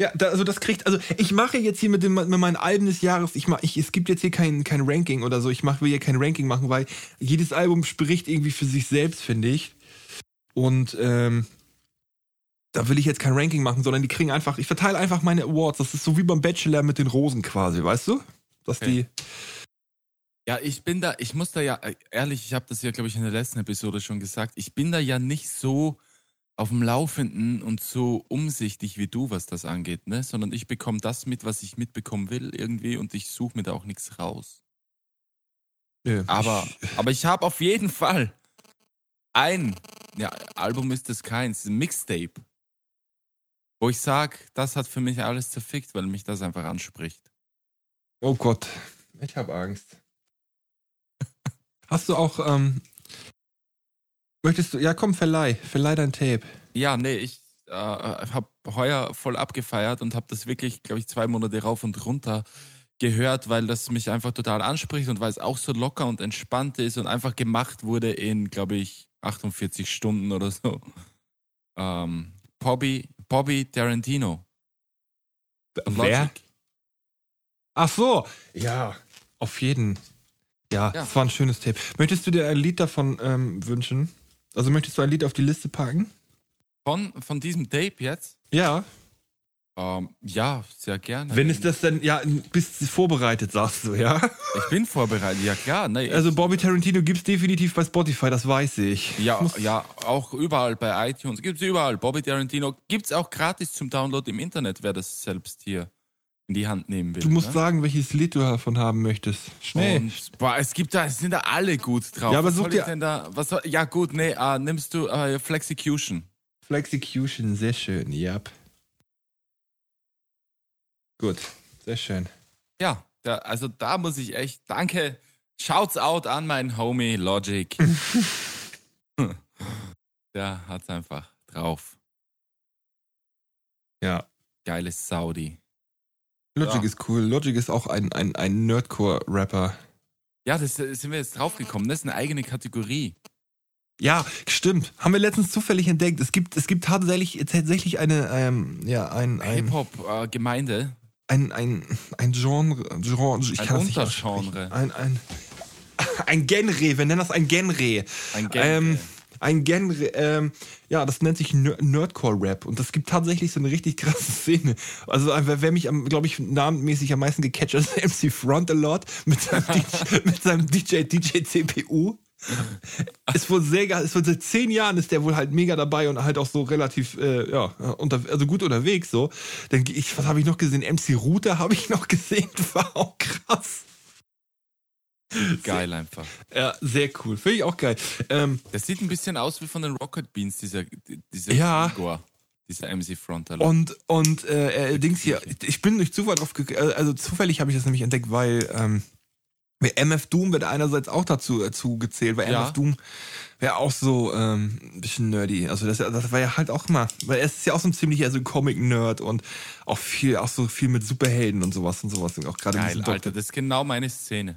Ja, da, also das kriegt, also ich mache jetzt hier mit, dem, mit meinen Alben des Jahres, ich mach, ich, es gibt jetzt hier kein, kein Ranking oder so, ich mach, will hier kein Ranking machen, weil jedes Album spricht irgendwie für sich selbst, finde ich. Und ähm, da will ich jetzt kein Ranking machen, sondern die kriegen einfach, ich verteile einfach meine Awards. Das ist so wie beim Bachelor mit den Rosen quasi, weißt du? Dass Okay. die. Ja, ich bin da, ich muss da ja, äh, ehrlich, ich habe das ja, glaube ich, in der letzten Episode schon gesagt, ich bin da ja nicht so auf dem Laufenden und so umsichtig wie du, was das angeht, ne? Sondern ich bekomme das mit, was ich mitbekommen will irgendwie und ich suche mir da auch nichts raus. Ja, Aber, aber ich habe auf jeden Fall ein, ja, Album ist es keins, ein Mixtape, wo ich sag, das hat für mich alles zerfickt, weil mich das einfach anspricht. Oh Gott, ich habe Angst. Hast du auch, ähm, möchtest du, ja komm, verleih, verleih dein Tape. Ja, nee, ich äh, habe heuer voll abgefeiert und habe das wirklich, glaube ich, zwei Monate rauf und runter gehört, weil das mich einfach total anspricht und weil es auch so locker und entspannt ist und einfach gemacht wurde in, glaube ich, 48 Stunden oder so. Ähm, Bobby, Bobby Tarantino. Wer? Logic. Ach so, ja, auf jeden. Ja, Ja. das war ein schönes Tape. Möchtest du dir ein Lied davon ähm, wünschen? Also möchtest du ein Lied auf die Liste packen? Von, von diesem Tape jetzt? Ja. Ähm, ja, sehr gerne. Wenn es das denn, ja, bist du vorbereitet, sagst du, ja? Ich bin vorbereitet, ja klar. Nee, Also Bobby Tarantino gibt's definitiv bei Spotify, das weiß ich. Ja, ja, auch überall bei iTunes. Gibt's überall. Bobby Tarantino gibt's auch gratis zum Download im Internet, wer das selbst hier in die Hand nehmen will. Du musst ne? sagen, welches Lied du davon haben möchtest. Schnell. Und, boah, es gibt da, es sind da alle gut drauf. Ja, aber was such dir- denn da, was soll, ja gut, nee, äh, nimmst du äh, Flexecution. Flexecution, sehr schön, yep. Gut, sehr schön. Ja, da, also da muss ich echt, danke, shouts out an meinen Homie Logic. Der hat's einfach drauf. Ja. Geiles Saudi. Logic Ja. ist cool. Logic ist auch ein, ein, ein Nerdcore-Rapper. Ja, das äh, sind wir jetzt draufgekommen. Das ist eine eigene Kategorie. Ja, stimmt. Haben wir letztens zufällig entdeckt. Es gibt, es gibt tatsächlich, tatsächlich eine, ähm, ja, ein, ein, Hip-Hop-Gemeinde. Ein, ein, ein Genre, Genre, ich Ein kann das nicht Untergenre. aussprechen. Ein, ein, ein Genre, wir nennen das ein Genre. Ein Gang. Ähm, ein Genre, ähm, ja, das nennt sich Ner- Nerdcore-Rap und das gibt tatsächlich so eine richtig krasse Szene. Also äh, wer, wer mich, glaube ich, namenmäßig am meisten gecatcht hat, ist MC Front a Lot mit seinem, DJ, mit seinem DJ, DJ CPU. ist wohl sehr geil, ist wohl seit zehn Jahren ist der wohl halt mega dabei und halt auch so relativ, äh, ja, unter, also gut unterwegs so. Dann ich, was habe ich noch gesehen? MC Router habe ich noch gesehen, war auch krass. Geil einfach. Ja, sehr cool. Finde ich auch geil. Ähm, Das sieht ein bisschen aus wie von den Rocket Beans, dieser, dieser Ja. Igor, dieser MC Frontal. Und, und äh, äh, Dings hier, ich bin durch Zufall drauf gekommen, also zufällig habe ich das nämlich entdeckt, weil ähm, MF Doom wird einerseits auch dazu, dazu gezählt, weil Ja. MF Doom wäre auch so ähm, ein bisschen nerdy. Also das, das war ja halt auch immer, weil er ist ja auch so ein ziemlicher so Comic-Nerd und auch viel, auch so viel mit Superhelden und sowas und sowas. Und auch gerade Geil, Alter, das ist genau meine Szene.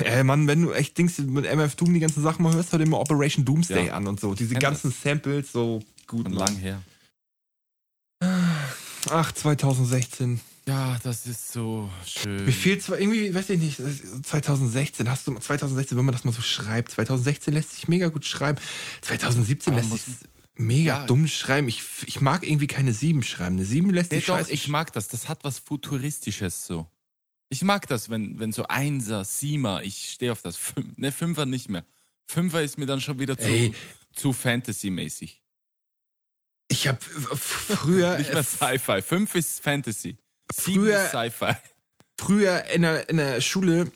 Ey, Mann, wenn du echt denkst, mit MF Doom die ganzen Sachen mal hörst, hör dir mal Operation Doomsday Ja. an und so. Diese ganzen Samples, so gut. Mann. lang her. Ach, 2016. Ja, das ist so schön. Mir fehlt zwar irgendwie, weiß ich nicht, 2016, hast du 2016, wenn man das mal so schreibt, 2016 lässt sich mega gut schreiben. 2017 Aber lässt sich mega Ja. dumm schreiben. Ich, ich mag irgendwie keine 7 schreiben. Eine 7 lässt Nee, sich doch, scheiße ich mag das. Das hat was Futuristisches so. Ich mag das, wenn, wenn so Einser, Siemer, ich stehe auf das. Fün ne, Fünfer nicht mehr. Fünfer ist mir dann schon wieder zu, Ey. zu Fantasy-mäßig. Ich habe früher, Nicht mehr Sci-Fi. Fünf ist Fantasy. Früher- Sci-Fi. früher in der, in der Schule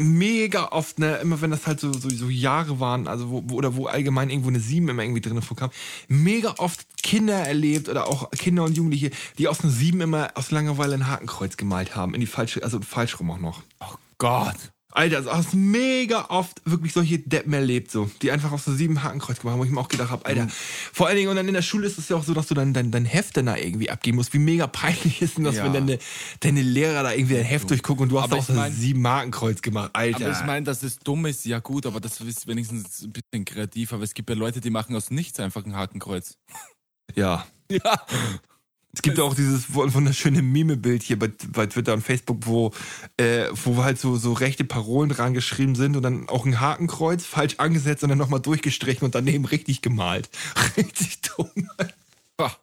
mega oft, ne, immer wenn das halt so, so, so Jahre waren, also wo, wo, oder wo allgemein irgendwo eine 7 immer irgendwie drin vorkam, mega oft Kinder erlebt oder auch Kinder und Jugendliche, die aus einer 7 immer aus Langeweile ein Hakenkreuz gemalt haben, in die falsche, also falsch rum auch noch. Oh Gott. Alter, also hast mega oft wirklich solche Deppen erlebt, so, die einfach aus so sieben Hakenkreuz gemacht haben, wo ich mir auch gedacht habe, Alter, Mhm. vor allen Dingen, und dann in der Schule ist es ja auch so, dass du dann dein, dein Heft dann da irgendwie abgeben musst. Wie mega peinlich ist denn das, Ja. wenn deine, deine Lehrer da irgendwie dein Heft durchgucken und du hast Aber auch so mein- sieben Hakenkreuz gemacht, Alter. Aber ich meine, dass es dumm ist, ja gut, aber das ist wenigstens ein bisschen kreativ. Aber es gibt ja Leute, die machen aus nichts einfach ein Hakenkreuz. ja. Ja. Es gibt auch dieses wunderschöne Meme-Bild hier bei, bei Twitter und Facebook, wo, äh, wo halt so, so rechte Parolen dran geschrieben sind und dann auch ein Hakenkreuz falsch angesetzt und dann nochmal durchgestrichen und daneben richtig gemalt. Richtig dumm. Boah.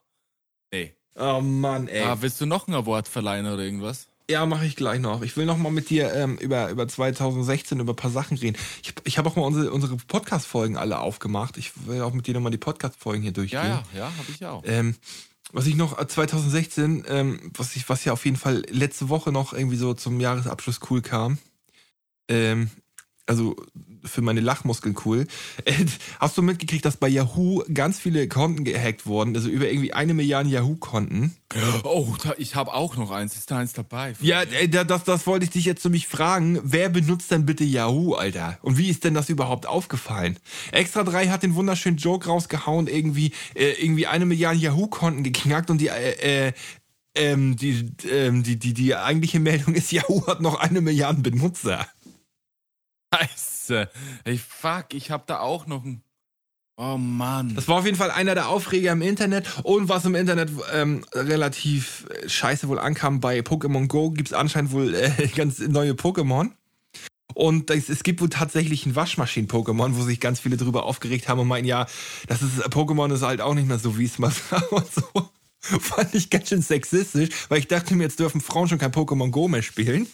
Ey. Oh Mann, ey. Ah, willst du noch ein Award verleihen oder irgendwas? Ja, mache ich gleich noch. Ich will noch mal mit dir ähm, über, über 2016 über ein paar Sachen reden. Ich, ich habe auch mal unsere, unsere Podcast-Folgen alle aufgemacht. Ich will auch mit dir noch mal die Podcast-Folgen hier durchgehen. Ja, ja, ja, habe ich auch. Ähm, was ich noch äh, 2016, ähm, was ich, was ja auf jeden Fall letzte Woche noch irgendwie so zum Jahresabschluss cool kam. Ähm, also für meine Lachmuskeln cool. Äh, hast du mitgekriegt, dass bei Yahoo ganz viele Konten gehackt wurden? Also über irgendwie eine Milliarde Yahoo-Konten. Oh, da, ich habe auch noch eins. Ist da eins dabei? Ja, ey, da- das, das wollte ich dich jetzt nämlich fragen. Wer benutzt denn bitte Yahoo, Alter? Und wie ist denn das überhaupt aufgefallen? Extra 3 hat den wunderschönen Joke rausgehauen, irgendwie, äh, irgendwie eine Milliarde Yahoo-Konten geknackt und die, äh, äh, ähm, die, ähm, die, die, die eigentliche Meldung ist, Yahoo hat noch eine Milliarde Benutzer. Scheiße. Ey, fuck, ich habe da auch noch ein. Oh Mann. Das war auf jeden Fall einer der Aufreger im Internet. Und was im Internet ähm, relativ äh, scheiße wohl ankam, bei Pokémon Go gibt es anscheinend wohl äh, ganz neue Pokémon. Und es, es gibt wohl tatsächlich ein Waschmaschinen-Pokémon, wo sich ganz viele drüber aufgeregt haben und meinen, ja, das ist Pokémon ist halt auch nicht mehr so, wie es mal war und so. Fand ich ganz schön sexistisch, weil ich dachte mir, jetzt dürfen Frauen schon kein Pokémon Go mehr spielen.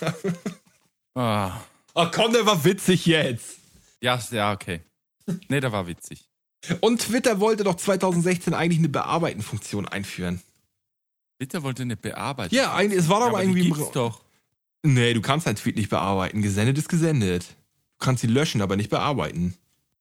Ah. Oh komm, der war witzig jetzt. Ja, ja, okay. Nee, der war witzig. Und Twitter wollte doch 2016 eigentlich eine Bearbeiten-Funktion einführen. Twitter wollte eine Bearbeitung. Ja, eigentlich, es war doch ja, aber irgendwie die gibt's doch. Nee, du kannst deinen Tweet nicht bearbeiten. Gesendet ist gesendet. Du kannst sie löschen, aber nicht bearbeiten.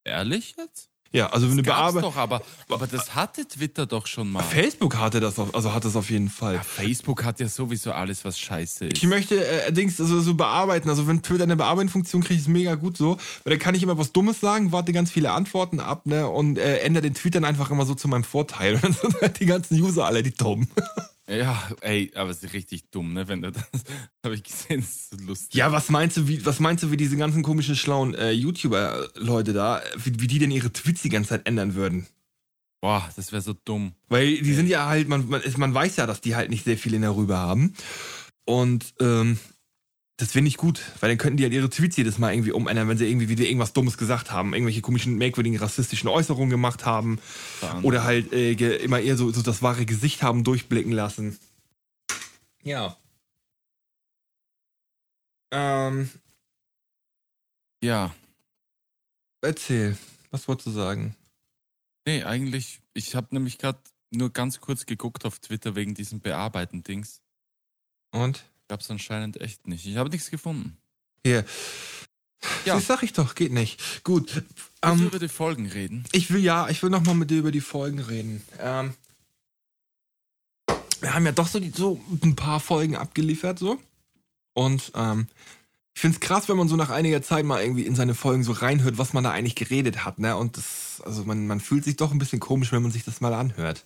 Ehrlich jetzt? Ja, also wenn du Gab's bearbeitest. doch, aber, aber das hatte Twitter doch schon mal. Facebook hatte das, auf, also hat das auf jeden Fall. Ja, Facebook hat ja sowieso alles, was scheiße ist. Ich möchte äh, Dings also so bearbeiten. Also wenn Twitter eine Bearbeitungsfunktion kriegt, ist mega gut so. Weil dann kann ich immer was Dummes sagen, warte ganz viele Antworten ab, ne? Und äh, ändere den Tweet dann einfach immer so zu meinem Vorteil. Und dann sind halt die ganzen User alle die dumm. Ja, ey, aber es ist richtig dumm, ne? Wenn du das habe ich gesehen, das ist so lustig. Ja, was meinst du, wie, was meinst du, wie diese ganzen komischen, schlauen äh, YouTuber-Leute da, wie, wie die denn ihre Tweets die ganze Zeit ändern würden? Boah, das wäre so dumm. Weil die sind ja halt, man, man, man weiß ja, dass die halt nicht sehr viel in der Rübe haben. Und ähm, das finde ich gut, weil dann könnten die halt ihre Tweets jedes Mal irgendwie umändern, wenn sie irgendwie wieder irgendwas Dummes gesagt haben, irgendwelche komischen, merkwürdigen rassistischen Äußerungen gemacht haben Wahnsinn. oder halt äh, ge- immer eher so, so das wahre Gesicht haben durchblicken lassen. Ja. Ähm, Ja. erzähl, was wolltest du sagen? Nee, eigentlich, ich habe nämlich gerade nur ganz kurz geguckt auf Twitter wegen diesem Bearbeiten-Dings. Und? Gab's anscheinend echt nicht. Ich habe nichts gefunden. Hier. Ja. Das sag ich doch, geht nicht. Gut. Willst du Ähm, über die Folgen reden? Ich will ja, ich will noch mal mit dir über die Folgen reden. Ähm, wir haben ja doch so, die, so ein paar Folgen abgeliefert so und ähm, Ich finde es krass, wenn man so nach einiger Zeit mal irgendwie in seine Folgen so reinhört, was man da eigentlich geredet hat, ne? Und das, also man, man fühlt sich doch ein bisschen komisch, wenn man sich das mal anhört.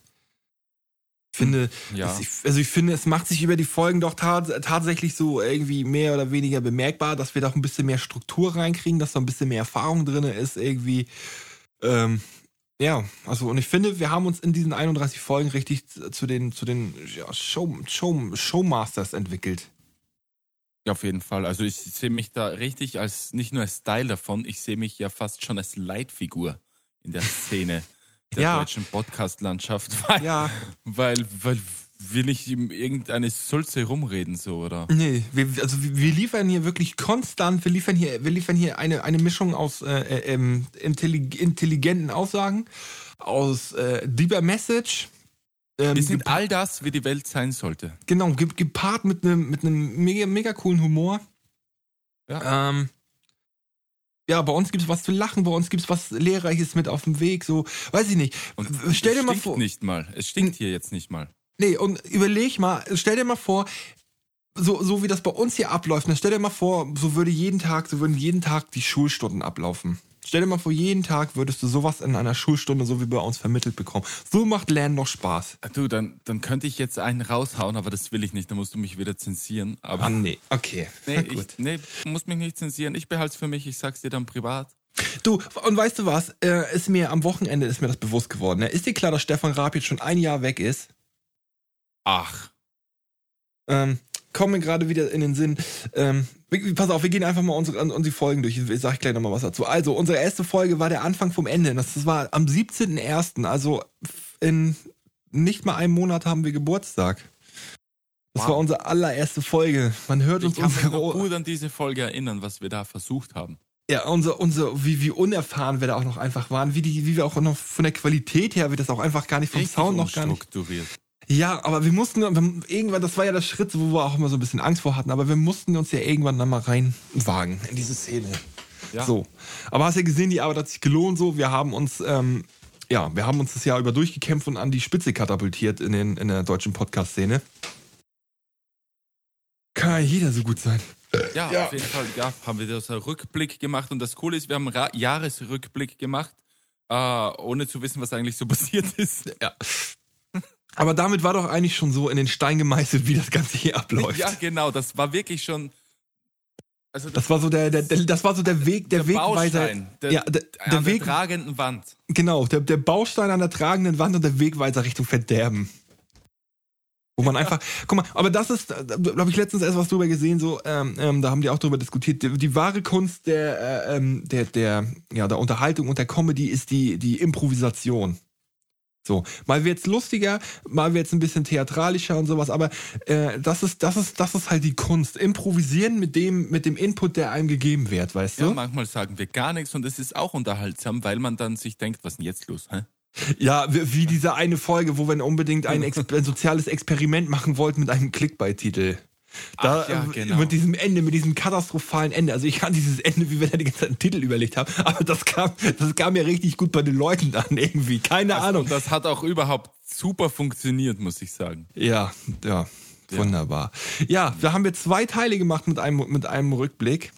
Ich finde, Ja. es- ich, also ich finde, es macht sich über die Folgen doch tat, tatsächlich so irgendwie mehr oder weniger bemerkbar, dass wir doch ein bisschen mehr Struktur reinkriegen, dass da ein bisschen mehr Erfahrung drin ist, irgendwie. Ähm, ja, also und ich finde, wir haben uns in diesen 31 Folgen richtig zu den, zu den ja, Show, Show, Showmasters entwickelt. Ja, auf jeden Fall. Also ich sehe mich da richtig als nicht nur als Teil davon, ich sehe mich ja fast schon als Leitfigur in der Szene der Ja. deutschen Podcast-Landschaft, weil, Ja, weil, weil wir nicht in irgendeine Sulze rumreden, so, oder? Nee, wir, also wir, liefern hier wirklich konstant, wir liefern hier, wir liefern hier eine, eine Mischung aus äh, äh, ähm, intellig intelligenten Aussagen, aus äh, deeper Message, ähm, Wir sind all das, wie die Welt sein sollte. genau, ge gepaart mit einem mit einem mega, mega coolen Humor. Ja. Ähm, ja, bei uns gibt's was zu lachen, bei uns gibt's was Lehrreiches mit auf dem Weg, so, weiß ich nicht. Und stell es dir mal stinkt vor. nicht mal. Es stinkt hier jetzt nicht mal. Nee, und überleg mal, stell dir mal vor, so, so wie das bei uns hier abläuft, ne, stell dir mal vor, so würde jeden Tag, so würden jeden Tag die Schulstunden ablaufen. Stell dir mal vor, jeden Tag würdest du sowas in einer Schulstunde so wie bei uns vermittelt bekommen. So macht Lernen noch Spaß. Du, dann, dann könnte ich jetzt einen raushauen, aber das will ich nicht. Da musst du mich wieder zensieren. Aber Ah, nee, okay. nee, ich, gut. nee, du musst mich nicht zensieren. Ich behalte es für mich. Ich sag's dir dann privat. Du, und weißt du was? Äh, ist mir am Wochenende ist mir das bewusst geworden. Ne? Ist dir klar, dass Stefan Raab jetzt schon ein Jahr weg ist? Ach, Ähm, kommen mir gerade wieder in den Sinn. Ähm, wir- pass auf, wir gehen einfach mal unsere, unsere Folgen durch. Ich sag gleich nochmal was dazu. Also, unsere erste Folge war der Anfang vom Ende. Das, war am 17.01. Also in nicht mal einem Monat haben wir Geburtstag. Das Wow. war unsere allererste Folge. Man hört ich uns kann mich noch gut an diese Folge erinnern, was wir da versucht haben. ja, unser, unser, wie, wie unerfahren wir da auch noch einfach waren, wie die, wie wir auch noch von der Qualität her, wie das auch einfach gar nicht vom Richtig Sound noch gar nicht. unstrukturiert. Ja, aber wir mussten wir, irgendwann, das war ja der Schritt, wo wir auch immer so ein bisschen Angst vor hatten, aber wir mussten uns ja irgendwann dann mal reinwagen in diese Szene. Ja. So. Aber hast ja gesehen, die Arbeit hat sich gelohnt so. Wir haben uns, ähm, ja, wir haben uns das Jahr über durchgekämpft und an die Spitze katapultiert in, den, in der deutschen Podcast-Szene. Kann ja jeder so gut sein. Ja, Ja. auf jeden Fall ja, haben wir das Rückblick gemacht und das Coole ist, wir haben einen Ra Jahresrückblick gemacht, äh, ohne zu wissen, was eigentlich so passiert ist. Ja. Aber damit war doch eigentlich schon so in den Stein gemeißelt, wie das Ganze hier abläuft. Ja, genau, das war wirklich schon. Also Das war so der, der, der, das war so der Weg, der, der Wegweiser. Baustein, der, ja, der, an der der Weg, tragenden Wand. Genau, der, der Baustein an der tragenden Wand und der Wegweiser Richtung Verderben. Wo man einfach, guck mal, aber das ist, da habe ich letztens erst was drüber gesehen, so, ähm, ähm, da haben die auch drüber diskutiert. Die, die wahre Kunst der, äh, ähm, der, der, ja, der Unterhaltung und der Comedy ist die, die Improvisation. So, mal wird's lustiger, mal wird's ein bisschen theatralischer und sowas, aber äh, das ist, das ist, das ist halt die Kunst. Improvisieren mit dem, mit dem Input, der einem gegeben wird, weißt Ja, du? manchmal sagen wir gar nichts und es ist auch unterhaltsam, weil man dann sich denkt, was ist denn jetzt los? Hä? Ja, wie, wie diese eine Folge, wo wir unbedingt ein, ein soziales Experiment machen wollten mit einem Clickbait-Titel. Da Ach ja, genau. mit diesem Ende, mit diesem katastrophalen Ende. Also ich kann dieses Ende, wie wir da die ganze Zeit einen Titel überlegt haben, aber das kam, das kam ja richtig gut bei den Leuten an irgendwie. Keine Also, Ahnung. Und das hat auch überhaupt super funktioniert, muss ich sagen. Ja, ja, wunderbar. Ja, da haben wir zwei Teile gemacht mit einem, mit einem Rückblick.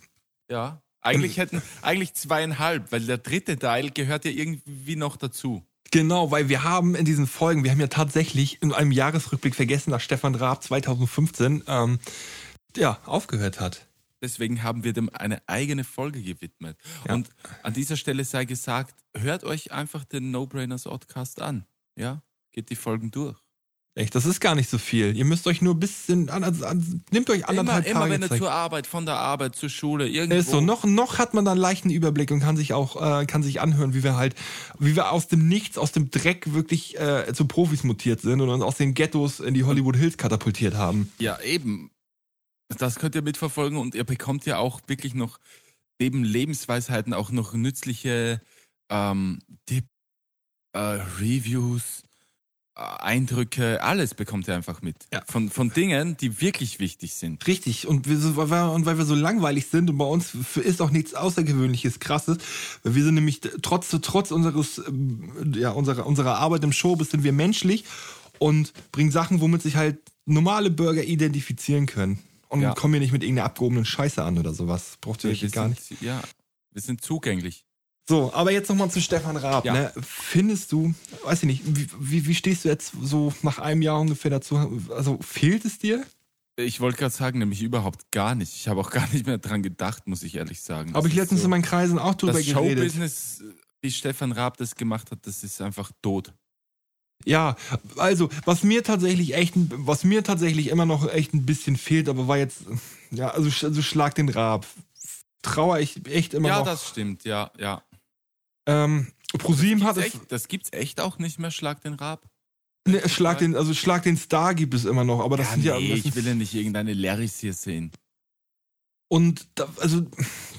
Ja. Eigentlich hätten, eigentlich zweieinhalb, weil der dritte Teil gehört ja irgendwie noch dazu. Genau, weil wir haben in diesen Folgen, wir haben ja tatsächlich in einem Jahresrückblick vergessen, dass Stefan Raab 2015 ähm, ja, aufgehört hat. Deswegen haben wir dem eine eigene Folge gewidmet. Ja. Und an dieser Stelle sei gesagt, hört euch einfach den No-Brainers Podcast an. Ja, geht die Folgen durch. Echt, das ist gar nicht so viel. Ihr müsst euch nur ein bisschen, an, an, an, nehmt euch Immer, anderthalb immer Tage wenn ihr zur Arbeit, von der Arbeit zur Schule, irgendwo. Ist so, noch, noch hat man dann einen leichten Überblick und kann sich auch, äh, kann sich anhören, wie wir halt, wie wir aus dem Nichts, aus dem Dreck wirklich äh, zu Profis mutiert sind und uns aus den Ghettos in die Hollywood Hills katapultiert haben. Ja, eben. Das könnt ihr mitverfolgen und ihr bekommt ja auch wirklich noch neben Lebensweisheiten auch noch nützliche ähm, Tipp, äh, Reviews, Eindrücke, alles bekommt ihr einfach mit. Ja. Von, von Dingen, die wirklich wichtig sind. Richtig, und, wir, so- weil wir, und weil wir so langweilig sind und bei uns ist auch nichts Außergewöhnliches, Krasses, weil wir sind nämlich trotz, trotz unseres, ähm, ja, unserer, unserer Arbeit im Showbiz sind wir menschlich und bringen Sachen, womit sich halt normale Bürger identifizieren können. Und Ja. komm mir nicht mit irgendeiner abgehobenen Scheiße an oder sowas. Braucht ihr wirklich gar nicht. Ja, wir sind zugänglich. So, aber jetzt nochmal zu Stefan Raab. Ja. Ne? Findest du, weiß ich nicht, wie, wie, wie stehst du jetzt so nach einem Jahr ungefähr dazu? Also fehlt es dir? Ich wollte gerade sagen, nämlich überhaupt gar nicht. Ich habe auch gar nicht mehr dran gedacht, muss ich ehrlich sagen. Habe Das ich letztens so, in meinen Kreisen auch drüber Das geredet. Showbusiness, wie Stefan Raab das gemacht hat, das ist einfach tot. Ja, also was mir tatsächlich echt, ein- was mir tatsächlich immer noch echt ein bisschen fehlt, aber war jetzt, ja, also, also schlag den Raab. Trauer ich echt immer ja, noch. das stimmt, ja, ja. Ähm, ProSieben hat es, echt, das gibt's echt auch nicht mehr, Schlag den Raab. ne, schlag den, also schlag den Star gibt es immer noch, aber das ja, sind ja, nee, ich will ja nicht irgendeine Larrys hier sehen. Und da, also,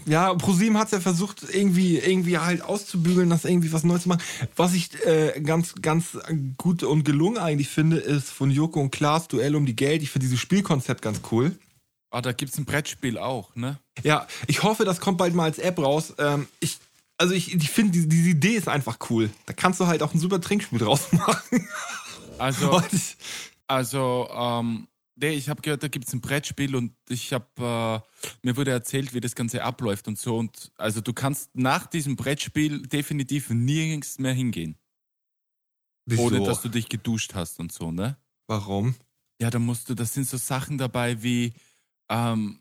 ja, ProSieben hat es ja versucht, irgendwie, irgendwie halt auszubügeln, das irgendwie was Neues zu machen. Was ich äh, ganz, ganz gut und gelungen eigentlich finde, ist von Joko und Klaas Duell um die Geld. Ich finde dieses Spielkonzept ganz cool. Ah, da gibt's ein Brettspiel auch, ne? Ja, ich hoffe, das kommt bald mal als App raus. Ähm, ich, also ich, ich finde, diese, diese Idee ist einfach cool. Da kannst du halt auch ein super Trinkspiel draus machen. Also, also, ähm, nee, ich habe gehört, da gibt's ein Brettspiel und ich habe, äh, mir wurde erzählt, wie das Ganze abläuft und so. Und also du kannst nach diesem Brettspiel definitiv nirgends mehr hingehen, ohne dass du dich geduscht hast und so, ne? Warum? Ja, da musst du, das sind so Sachen dabei wie, ähm,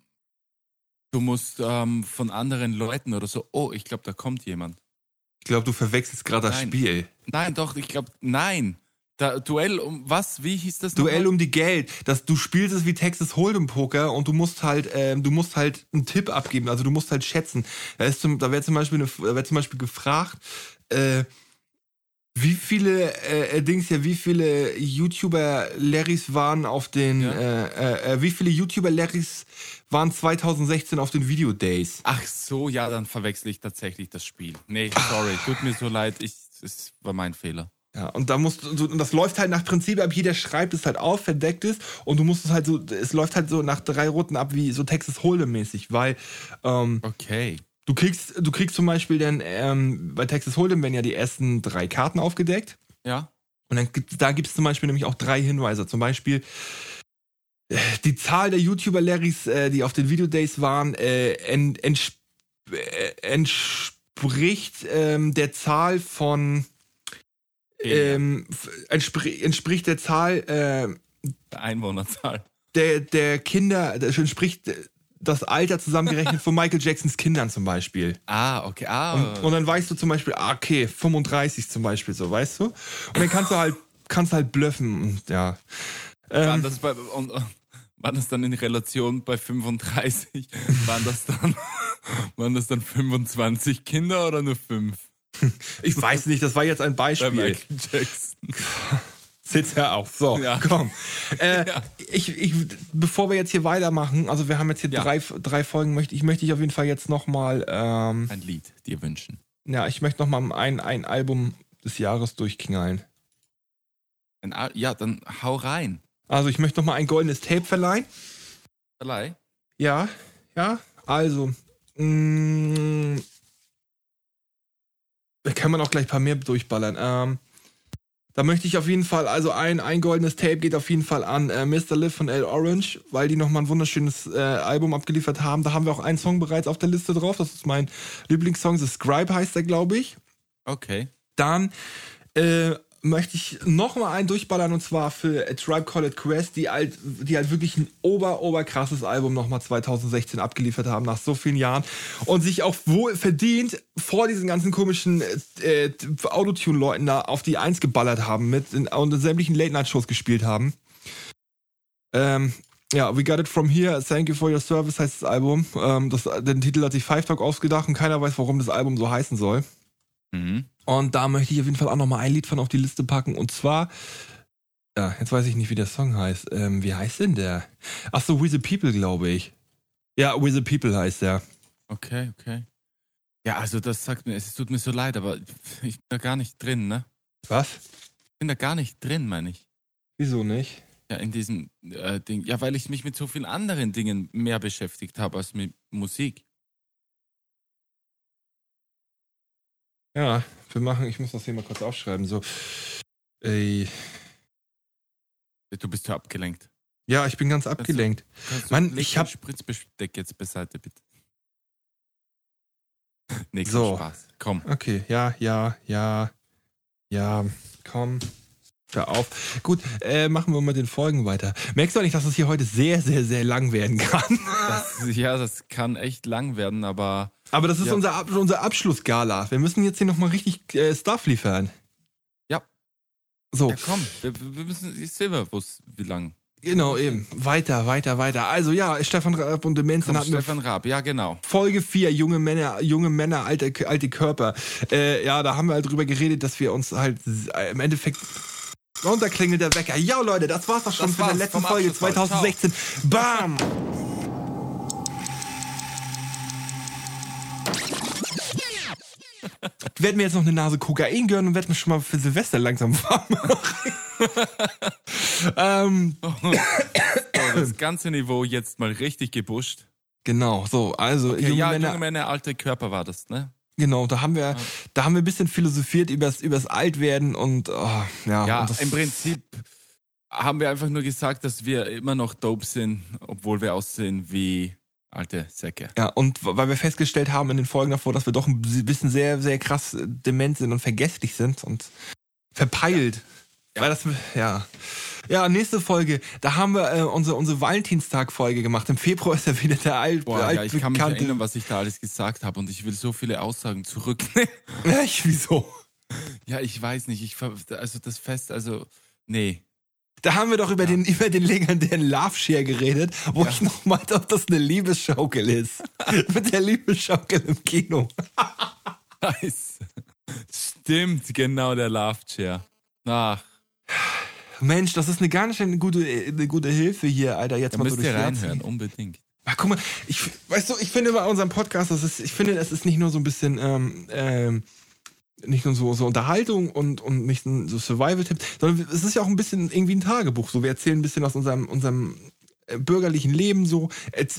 du musst ähm, von anderen Leuten oder so, oh, ich glaube, da kommt jemand. Ich glaube, du verwechselst gerade das. Spiel. Nein, doch, ich glaube, nein. Da, Duell um was? Wie hieß das? Duell nochmal? um die Geld. Das, du spielst es wie Texas Hold'em Poker und du musst halt, ähm, du musst halt einen Tipp abgeben. Also du musst halt schätzen. Da, ist zum, da wäre zum Beispiel, eine, da wär zum Beispiel gefragt, äh, wie viele äh, äh, Dings ja, wie viele YouTuber Larrys waren auf den, Ja. äh, äh, äh, wie viele YouTuber Larrys waren 2016 auf den Video Days? Ach so, ja, dann verwechsel ich tatsächlich das Spiel. Nee, sorry, tut mir so leid, ich, es war mein Fehler. Ja, und da musst du, und das läuft halt nach Prinzip ab, jeder schreibt es halt auf, verdeckt es und du musst es halt so, es läuft halt so nach drei Runden ab, wie so Texas Hold'em mäßig, weil ähm, Okay. Du kriegst, du kriegst zum Beispiel dann, ähm, bei Texas Hold'em werden ja die ersten drei Karten aufgedeckt Ja. und dann gibt da gibt es zum Beispiel nämlich auch drei Hinweise, zum Beispiel äh, die Zahl der YouTuber Larrys, äh, die auf den Videodays waren, äh, en, entsp äh, entspricht ähm, der Zahl von ähm, entspri entspricht der Zahl äh, Einwohnerzahl. der, der Kinder, das entspricht äh, das Alter zusammengerechnet von Michael Jacksons Kindern zum Beispiel. Ah, okay. Ah, Und, und dann weißt du zum Beispiel, ah, okay, 35 zum Beispiel, so, weißt du? Und dann kannst du halt, kannst halt bluffen und ja. waren, Ähm, das bei, und, waren das dann in Relation bei 35? Waren das dann, waren das dann 25 Kinder oder nur 5? ich weiß nicht, das war jetzt ein Bei Beispiel. Michael Jackson. Sitz ja auf. So, Ja. komm. Äh, Ja. ich, ich, bevor wir jetzt hier weitermachen, also wir haben jetzt hier Ja. drei, drei Folgen, möchte ich möchte ich auf jeden Fall jetzt nochmal, ähm, Ein Lied dir wünschen. ja, ich möchte nochmal ein, ein Album des Jahres durchknallen. Ein ja, dann hau rein. Also ich möchte nochmal ein goldenes Tape verleihen. Verleih. Ja, ja, also, mh, da kann man auch gleich ein paar mehr durchballern. Ähm, da möchte ich auf jeden Fall, also ein, ein goldenes Tape geht auf jeden Fall an äh, Mr. Live von L Orange, weil die nochmal ein wunderschönes äh, Album abgeliefert haben. Da haben wir auch einen Song bereits auf der Liste drauf. Das ist mein Lieblingssong. The Scribe heißt der, glaube ich. Okay. Dann äh, möchte ich noch mal einen durchballern und zwar für A Tribe Called Quest, die halt, die halt wirklich ein ober, ober krasses Album noch mal 2016 abgeliefert haben nach so vielen Jahren und sich auch wohl verdient vor diesen ganzen komischen äh, Autotune-Leuten da auf die Eins geballert haben mit in, und in sämtlichen Late-Night-Shows gespielt haben. Ähm, ja, We Got It From Here, Thank You For Your Service heißt das Album. Ähm, das, den Titel hat sich Five Talk ausgedacht und keiner weiß, warum das Album so heißen soll. Mhm. Und da möchte ich auf jeden Fall auch nochmal ein Lied von auf die Liste packen. Und zwar, ja, jetzt weiß ich nicht, wie der Song heißt. Ähm, wie heißt denn der? Ach so, We the People, glaube ich. Ja, We the People heißt der. Okay, okay. Ja, also das sagt mir, es tut mir so leid, aber ich bin da gar nicht drin, ne? Was? Ich bin da gar nicht drin, meine ich. Wieso nicht? Ja, in diesem äh, Ding. Ja, weil ich mich mit so vielen anderen Dingen mehr beschäftigt habe als mit Musik. Ja, wir machen, ich muss das hier mal kurz aufschreiben. So, ey, Du bist ja abgelenkt. Ja, ich bin ganz abgelenkt. Kannst du- Mann, ich hab- Spritzbesteck jetzt beiseite, bitte. Nee, So. Spaß. Komm. Okay, ja, ja, ja, ja, komm. Hör auf. Gut, äh, machen wir mal den Folgen weiter. Merkst du eigentlich, dass es hier heute sehr, sehr, sehr lang werden kann? Das, ja, das kann echt lang werden, aber Aber das ist Ja. unser, unser Abschlussgala. Wir müssen jetzt hier nochmal richtig äh, Stuff liefern. Ja. So, ja, komm, wir, wir müssen, ich sehe mal, wie lang. genau, eben. Weiter, weiter, weiter. Also ja, Stefan Raab und Demenz, Komm, hatten Stefan Raab, ja genau. Folge 4, junge Männer, junge Männer, alte, alte Körper. Äh, ja, da haben wir halt drüber geredet, dass wir uns halt äh, im Endeffekt. Und da klingelt der Wecker. Ja, Leute, das war's doch schon Das für die war's letzte vom Folge Abschluss. 2016. Bam! Werde mir jetzt noch eine Nase Kokain gönnen und werde mich schon mal für Silvester langsam warm machen. ähm, So, das ganze Niveau jetzt mal richtig gebuscht. genau, so, also Okay, junge ja, Männer. junge Männer, alte Körper war das, ne? Genau, da haben wir, da haben wir ein bisschen philosophiert übers, übers Altwerden und oh, ja. Ja, und im Prinzip haben wir einfach nur gesagt, dass wir immer noch dope sind, obwohl wir aussehen wie alte Säcke. Ja, und weil wir festgestellt haben in den Folgen davor, dass wir doch ein bisschen sehr, sehr krass äh, dement sind und vergesslich sind und verpeilt. Ja. Weil das, ja. Ja, nächste Folge, da haben wir äh, unsere, unsere Valentinstag-Folge gemacht. Im Februar ist ja wieder der alt, Boah, ja, ich kann mich erinnern, was ich da alles gesagt habe und ich will so viele Aussagen zurücknehmen. Echt, wieso? ja, ich weiß nicht, ich also das Fest, also nee. Da haben wir doch über, den, über den legendären Love Share geredet, wo Ja. ich noch meinte, ob das eine Liebesschaukel ist. Mit der Liebesschaukel im Kino. Scheiße. Stimmt, genau der Love Chair. Ach, Mensch, das ist eine ganz schön gute, eine gute Hilfe hier, Alter. Jetzt da mal müsst so ihr reinhören, unbedingt. Ah, guck mal, ich, weißt du, ich finde bei unserem Podcast, das ist, ich finde, es ist nicht nur so ein bisschen, ähm, ähm, nicht nur so, so Unterhaltung und, und nicht so Survival-Tipp, sondern es ist ja auch ein bisschen irgendwie ein Tagebuch. So, wir erzählen ein bisschen aus unserem, unserem äh, bürgerlichen Leben so.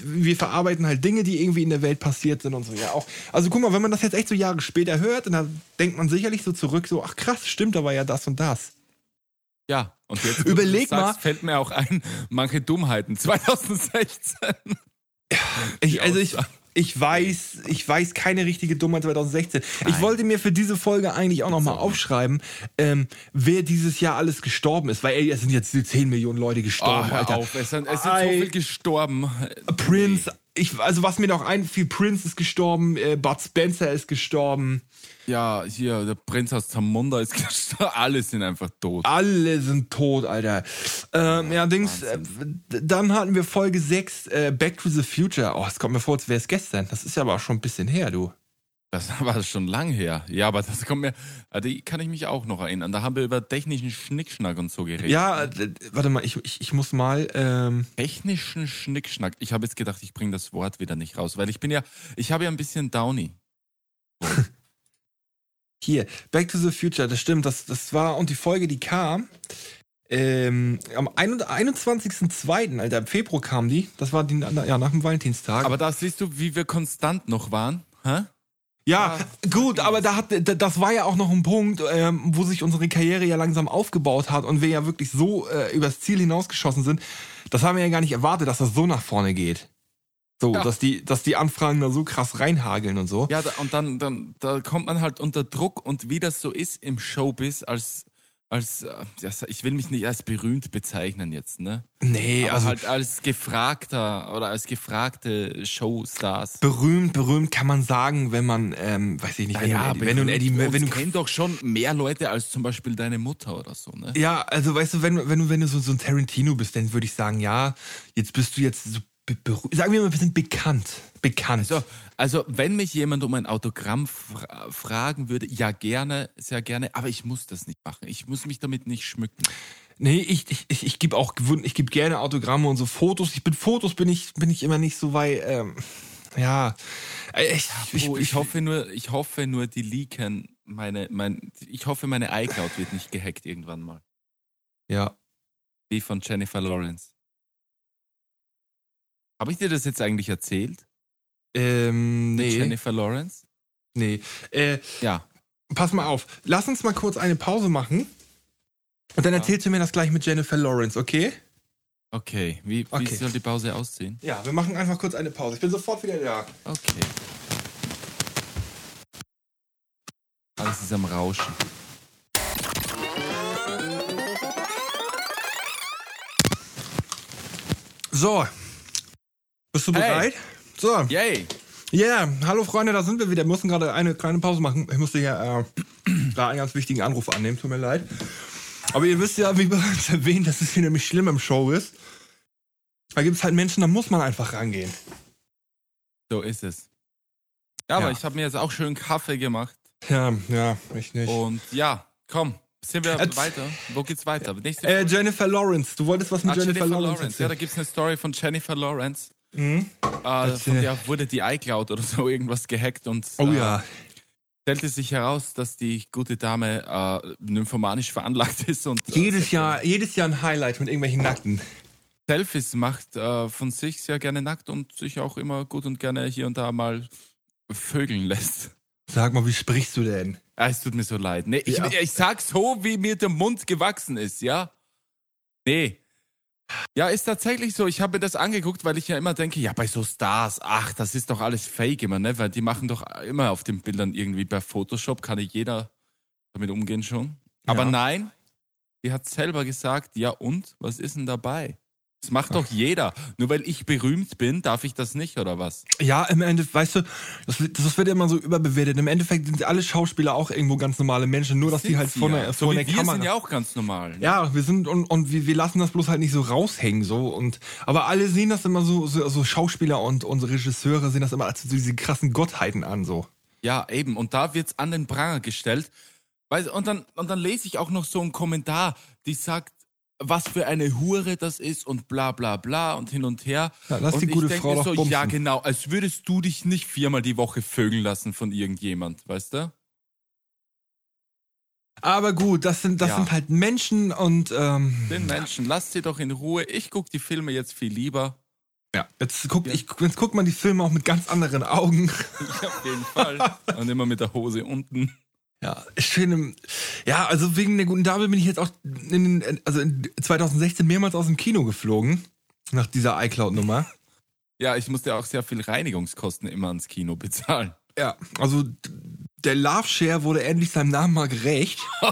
Wir verarbeiten halt Dinge, die irgendwie in der Welt passiert sind und so. Ja, auch. Also guck mal, wenn man das jetzt echt so Jahre später hört, dann denkt man sicherlich so zurück, so, ach krass, stimmt, da war ja das und das. Ja, und jetzt Überleg sagst, mal- fällt mir auch ein, manche Dummheiten 2016. Ich, Die also ich. Ich weiß, ich weiß keine richtige Dummheit 2016. Ich Nein. wollte mir für diese Folge eigentlich auch nochmal aufschreiben, ähm, wer dieses Jahr alles gestorben ist, weil ey, es sind jetzt 10 Millionen Leute Oh, gestorben, hör Alter. auf, es sind, es sind so viel gestorben. Prince, ich, also was mir noch einfiel, Prince ist gestorben, äh, Bud Spencer ist gestorben, Ja, hier, der Prinz aus Zamunda ist gestorben. Alle sind einfach tot. alle sind tot, Alter. Ähm, ja, Dings, äh, dann hatten wir Folge 6, äh, Back to the Future. Oh, es kommt mir vor, als wäre es gestern. Das ist ja aber auch schon ein bisschen her, du. Das war schon lang her. Ja, aber das kommt mir, die kann ich mich auch noch erinnern. Da haben wir über technischen Schnickschnack und so geredet. Ja, äh, warte mal, ich, ich, ich muss mal, ähm, Technischen Schnickschnack. Ich habe jetzt gedacht, ich bringe das Wort wieder nicht raus, weil ich bin ja, ich habe ja ein bisschen Downy. hier, Back to the Future, das stimmt, das, das war, und die Folge, die kam, ähm, am 21.02., Alter, im Februar kam die, das war die, ja, nach dem Valentinstag. Aber da siehst du, wie wir konstant noch waren. Hä? Ja, Ja, gut, aber da hat, da- das war ja auch noch ein Punkt, ähm, wo sich unsere Karriere ja langsam aufgebaut hat und wir ja wirklich so äh, übers Ziel hinausgeschossen sind. Das haben wir ja gar nicht erwartet, dass das so nach vorne geht. So, Ja. dass die, dass die Anfragen da so krass reinhageln und so. Ja, da, und dann, dann da kommt man halt unter Druck und wie das so ist im Showbiz als als äh, ja, ich will mich nicht als berühmt bezeichnen jetzt, ne? Nee, Aber also halt als gefragter oder als gefragte Showstars. berühmt, berühmt kann man sagen, wenn man, ähm, weiß ich nicht, wenn, du, einen Eddie- wenn du Eddie, wenn du, kennt doch schon mehr Leute als zum Beispiel deine Mutter oder so, ne? ja, also weißt du, wenn, wenn du, wenn du so, so ein Tarantino bist, dann würde ich sagen, ja, jetzt bist du jetzt so. Sagen wir mal, wir sind bekannt. Bekannt. Also, also wenn mich jemand um ein Autogramm fra fragen würde, ja gerne, sehr gerne, aber ich muss das nicht machen. Ich muss mich damit nicht schmücken. Nee, ich, ich, ich, ich gebe auch ich gebe gerne Autogramme und so Fotos. Ich bin Fotos bin ich, bin ich immer nicht so weit, ähm, ja. Äh, Ich, ich, Oh, ich hoffe nur, ich hoffe nur, die leaken meine, mein, ich hoffe, meine iCloud wird nicht gehackt irgendwann mal. Ja. Wie von Jennifer Lawrence. Habe ich dir das jetzt eigentlich erzählt? Ähm, Mit nee. Jennifer Lawrence? Nee. Äh, Ja. pass mal auf. Lass uns mal kurz eine Pause machen. Und dann Ja. erzählst du mir das gleich mit Jennifer Lawrence, okay? Okay, wie, wie Okay. soll die Pause aussehen? Ja, wir machen einfach kurz eine Pause. Ich bin sofort wieder da. Okay. Alles ist am Rauschen. So. Bist du Hey. bereit? So. Yay! Ja, hallo Freunde, da sind wir wieder. Wir mussten gerade eine kleine Pause machen. Ich musste hier äh, da einen ganz wichtigen Anruf annehmen, tut mir leid. Aber ihr wisst ja, wie bereits erwähnt, dass es hier nämlich schlimm im Show ist. Da gibt es halt Menschen, da muss man einfach rangehen. So ist es. Ja, aber Ja. ich habe mir jetzt auch schön Kaffee gemacht. Ja, ja, ich nicht. Und ja, komm, sind wir Jetzt- weiter? Wo geht's weiter? Äh, Jennifer Lawrence, du wolltest was mit Ah, Jennifer, Jennifer Lawrence, Lawrence. Ja, da gibt's eine Story von Jennifer Lawrence. Mhm. Äh, Erzähl. von der wurde die iCloud oder so irgendwas gehackt und Oh äh, ja. stellte sich heraus, dass die gute Dame äh, nymphomanisch veranlagt ist und äh, Jedes Jahr, jedes Jahr ein Highlight mit irgendwelchen Nackten. Selfies macht äh, von sich sehr gerne nackt und sich auch immer gut und gerne hier und da mal vögeln lässt. Sag mal, wie sprichst du denn? Ah, es tut mir so leid. Nee, ich, Ja. ich sag so, wie mir der Mund gewachsen ist, ja? Nee. Ja, ist tatsächlich so. Ich habe mir das angeguckt, weil ich ja immer denke, ja, bei so Stars, ach, das ist doch alles fake immer, ne? Weil die machen doch immer auf den Bildern irgendwie bei Photoshop, kann nicht jeder damit umgehen schon. Aber Ja. nein, die hat selber gesagt, ja und? Was ist denn dabei? Das macht doch jeder. Nur weil ich berühmt bin, darf ich das nicht, oder was? Ja, im Endeffekt, weißt du, das, wird- das wird immer so überbewertet. Im Endeffekt sind alle Schauspieler auch irgendwo ganz normale Menschen, nur dass die halt vor ja. der, so vor wie der wir Kamera. sind ja auch ganz normal. Ne? Ja, wir sind und, und wir, wir lassen das bloß halt nicht so raushängen so und aber alle sehen das immer so so, so Schauspieler und unsere Regisseure sehen das immer als so diese krassen Gottheiten an so. Ja, eben. Und da wird's an den Pranger gestellt. Weißt, und, dann, und dann lese ich auch noch so einen Kommentar, die sagt, was für eine Hure das ist und bla bla bla und hin und her. Ja, lass und die gute ich Frau doch so, bumsen. ja genau, als würdest du dich nicht viermal die Woche vögeln lassen von irgendjemand, weißt du? Aber gut, das sind das Ja. sind halt Menschen und ähm, Den Menschen, lasst sie doch in Ruhe. Ich guck die Filme jetzt viel lieber. ja, jetzt guckt ich jetzt guckt man die Filme auch mit ganz anderen Augen. Ich auf jeden Fall. Und immer mit der Hose unten. Ja, schön. im- Ja, also wegen der guten Dame bin ich jetzt auch in, also in 2016 mehrmals aus dem Kino geflogen. Nach dieser iCloud-Nummer. Ja, ich musste auch sehr viel Reinigungskosten immer ans Kino bezahlen. Ja, also der Love Share wurde endlich seinem Namen mal gerecht.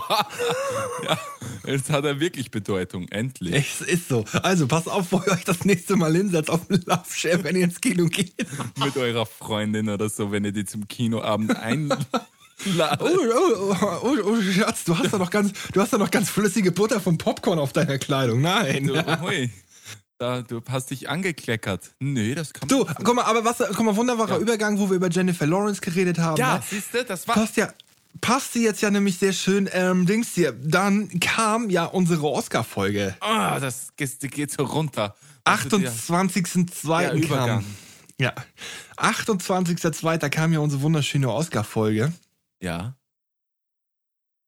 Ja, jetzt hat er wirklich Bedeutung, endlich. Es ist so. Also passt auf, wo ihr euch das nächste Mal hinsetzt auf den Love Share, wenn ihr ins Kino geht. mit eurer Freundin oder so, wenn ihr die zum Kinoabend einladet. Oh, oh, oh, oh, oh, Schatz, du hast da noch ganz, du hast da noch ganz flüssige Butter vom Popcorn auf deiner Kleidung. Nein. Du, hui, da, du hast dich angekleckert. Nö, das kann Du, guck mal, aber was, guck mal, wunderbarer Ja. Übergang, wo wir über Jennifer Lawrence geredet haben. Ja, ne? siehst du, das war. passt ja, passt jetzt ja nämlich sehr schön, ähm, Dings hier. Dann kam ja unsere Oscar-Folge. Ah, das geht, geht so runter. Also der- 28.02. der kam. Ja. 28.02. kam ja unsere wunderschöne Oscar-Folge. Ja.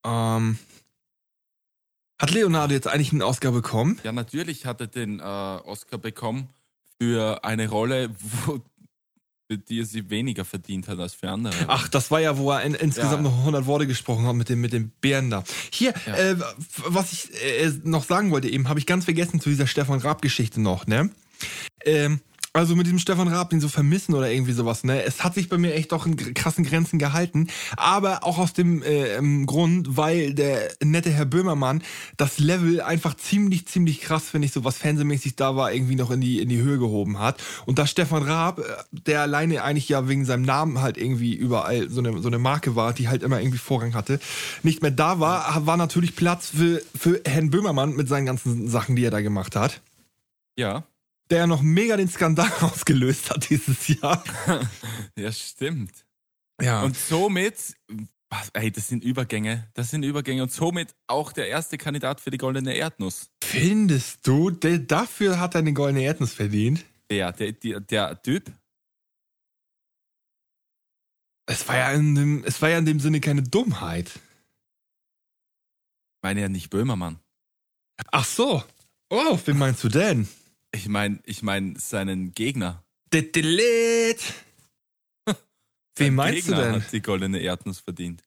Ähm, hat Leonardo jetzt eigentlich einen Oscar bekommen? Ja, natürlich hat er den äh, Oscar bekommen für eine Rolle, wo, für die er sie weniger verdient hat als für andere. Ach, das war ja, wo er in, insgesamt Ja. noch 100 Worte gesprochen hat mit dem, mit dem Bären da. Hier, Ja. äh, was ich äh, noch sagen wollte eben, habe ich ganz vergessen zu dieser Stefan Raab-Geschichte noch, ne? Ähm, also mit diesem Stefan Raab, den so vermissen oder irgendwie sowas, ne? Es hat sich bei mir echt doch in krassen Grenzen gehalten. Aber auch aus dem äh, ähm, Grund, weil der nette Herr Böhmermann das Level einfach ziemlich, ziemlich krass, finde ich, so was fernsehmäßig da war, irgendwie noch in die, in die Höhe gehoben hat. Und da Stefan Raab, äh, der alleine eigentlich ja wegen seinem Namen halt irgendwie überall so eine, so eine Marke war, die halt immer irgendwie Vorrang hatte, nicht mehr da war, war natürlich Platz für, für Herrn Böhmermann mit seinen ganzen Sachen, die er da gemacht hat Ja. Der noch mega den Skandal ausgelöst hat dieses Jahr. Ja, stimmt. Ja. Und somit, was, ey, das sind Übergänge. Das sind Übergänge. Und somit auch der erste Kandidat für die Goldene Erdnuss. findest du, der, dafür hat er eine goldene Erdnuss verdient? Der, der, der, der Typ. Es war ja in dem, es war ja in dem Sinne keine Dummheit. Ich meine ja nicht Böhmermann. Ach so. Oh, wen meinst du denn? Ich meine, ich meine seinen Gegner. Wen Sein meinst Gegner du denn? hat die Goldene Erdnuss verdient.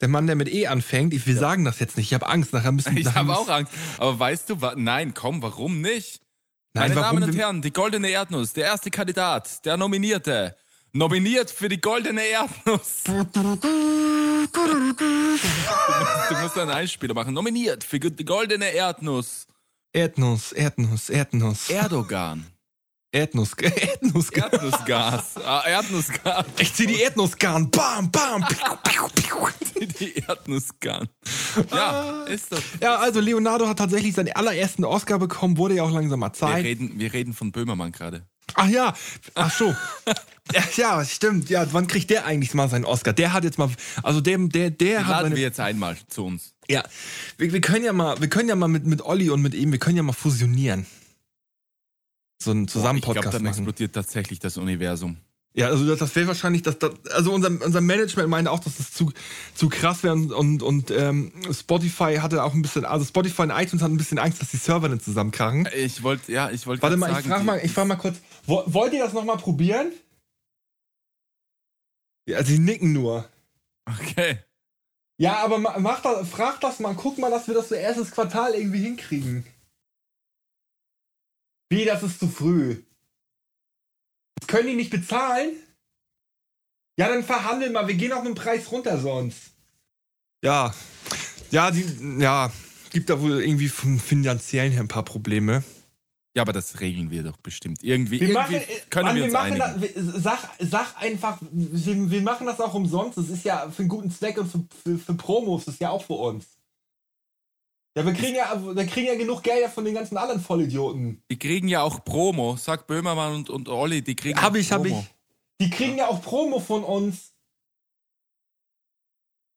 Der Mann, der mit E anfängt. Ich, wir sagen das jetzt nicht. Ich habe Angst. Nachher müssen Ich nachher habe auch Angst. Aber weißt du, nein, komm, warum nicht? Meine warum Damen und wir- Herren, die Goldene Erdnuss, der erste Kandidat, der Nominierte. Nominiert für die Goldene Erdnuss. Du musst, du musst einen Einspieler machen. Nominiert für die Goldene Erdnuss. Erdnuss, Erdnuss, Erdnuss. Erdogan. Erdnuss, Erdnuss. Erdnussgas. Ah, Erdnussgas. Ich zieh die Erdnussgarn. Bam, bam. Piu, piu, piu. Die Erdnussgas. Ja, ist das. Ja, also Leonardo hat tatsächlich seinen allerersten Oscar bekommen, wurde ja auch langsam mal Wir Zeit. reden, wir reden von Böhmermann gerade. Ach ja, ach so. ja, stimmt. Ja, wann kriegt der eigentlich mal seinen Oscar? Der hat jetzt mal, also der, der, der hat Laden wir jetzt einmal zu uns. ja, wir, wir können ja mal, wir können ja mal mit, mit Olli und mit ihm, wir können ja mal fusionieren. So einen zusammen ich glaube, dann machen. explodiert tatsächlich das Universum. Ja, also das, das wäre wahrscheinlich, das, das, also unser, unser Management meinte auch, dass das zu, zu krass wäre und, und, und ähm, Spotify hatte auch ein bisschen, also Spotify und iTunes hatten ein bisschen Angst, dass die Server nicht zusammenkrachen. Ich wollte, ja, ich wollte. Warte mal, ich sagen, frage die- mal, ich frage mal kurz, wo, wollt ihr das nochmal probieren? Ja, sie nicken nur. Okay. Ja, aber ma- mach das, frag das mal, guck mal, dass wir das so erstes Quartal irgendwie hinkriegen. Wie, das ist zu früh. Das können die nicht bezahlen? Ja, dann verhandeln mal, wir gehen auf den Preis runter sonst. Ja, ja, die, ja, gibt da wohl irgendwie vom finanziellen her ein paar Probleme. Ja, aber das regeln wir doch bestimmt. Irgendwie, Wir irgendwie machen, äh, können Mann, wir uns machen einigen. das, wir- sag, sag einfach, wir, wir machen das auch umsonst. Das ist ja für einen guten Zweck und für, für, für Promos, das ist ja auch für uns. Ja, wir kriegen ja, wir kriegen ja genug Geld von den ganzen anderen Vollidioten. Die kriegen ja auch Promo. Sagt Böhmermann und, und Olli, die kriegen Hab auch ich, hab ich. Promo. Die kriegen ja auch Promo von uns.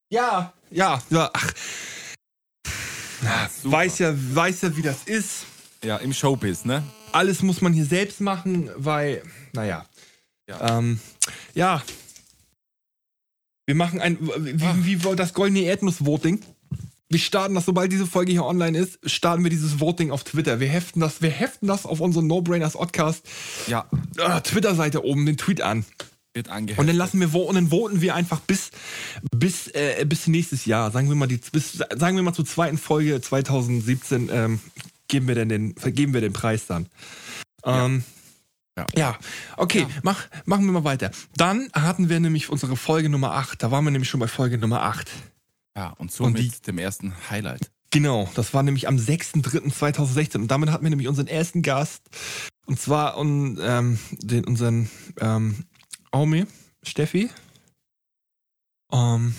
Ja, ja, ja, ach, super. weiß ja, weiß ja, wie das ist. Ja, im Showbiz, ne? Alles muss man hier selbst machen, weil, naja. Ja. Ähm, ja. Wir machen ein, wie, wie, wie das goldene Erdnuss-Voting. Wir starten das, sobald diese Folge hier online ist, starten wir dieses Voting auf Twitter. Wir heften das, wir heften das auf unsere No-Brainers Podcast Ja, äh, Twitter-Seite oben, den Tweet an. wird angehört. Und dann lassen wir, und dann voten wir einfach bis, bis, äh, bis nächstes Jahr. Sagen wir mal, die, bis, sagen wir mal zur zweiten Folge 2017, ähm, geben wir denn den, vergeben wir den Preis dann. Ähm, Ja. ja. okay, Ja. Mach, machen wir mal weiter. Dann hatten wir nämlich unsere Folge Nummer 8. Da waren wir nämlich schon bei Folge Nummer 8. ja, und somit Und die- dem ersten Highlight. Genau, das war nämlich am 6.3.2016 und damit hatten wir nämlich unseren ersten Gast und zwar un, ähm, den, unseren ähm, Aumi, Steffi. Ähm,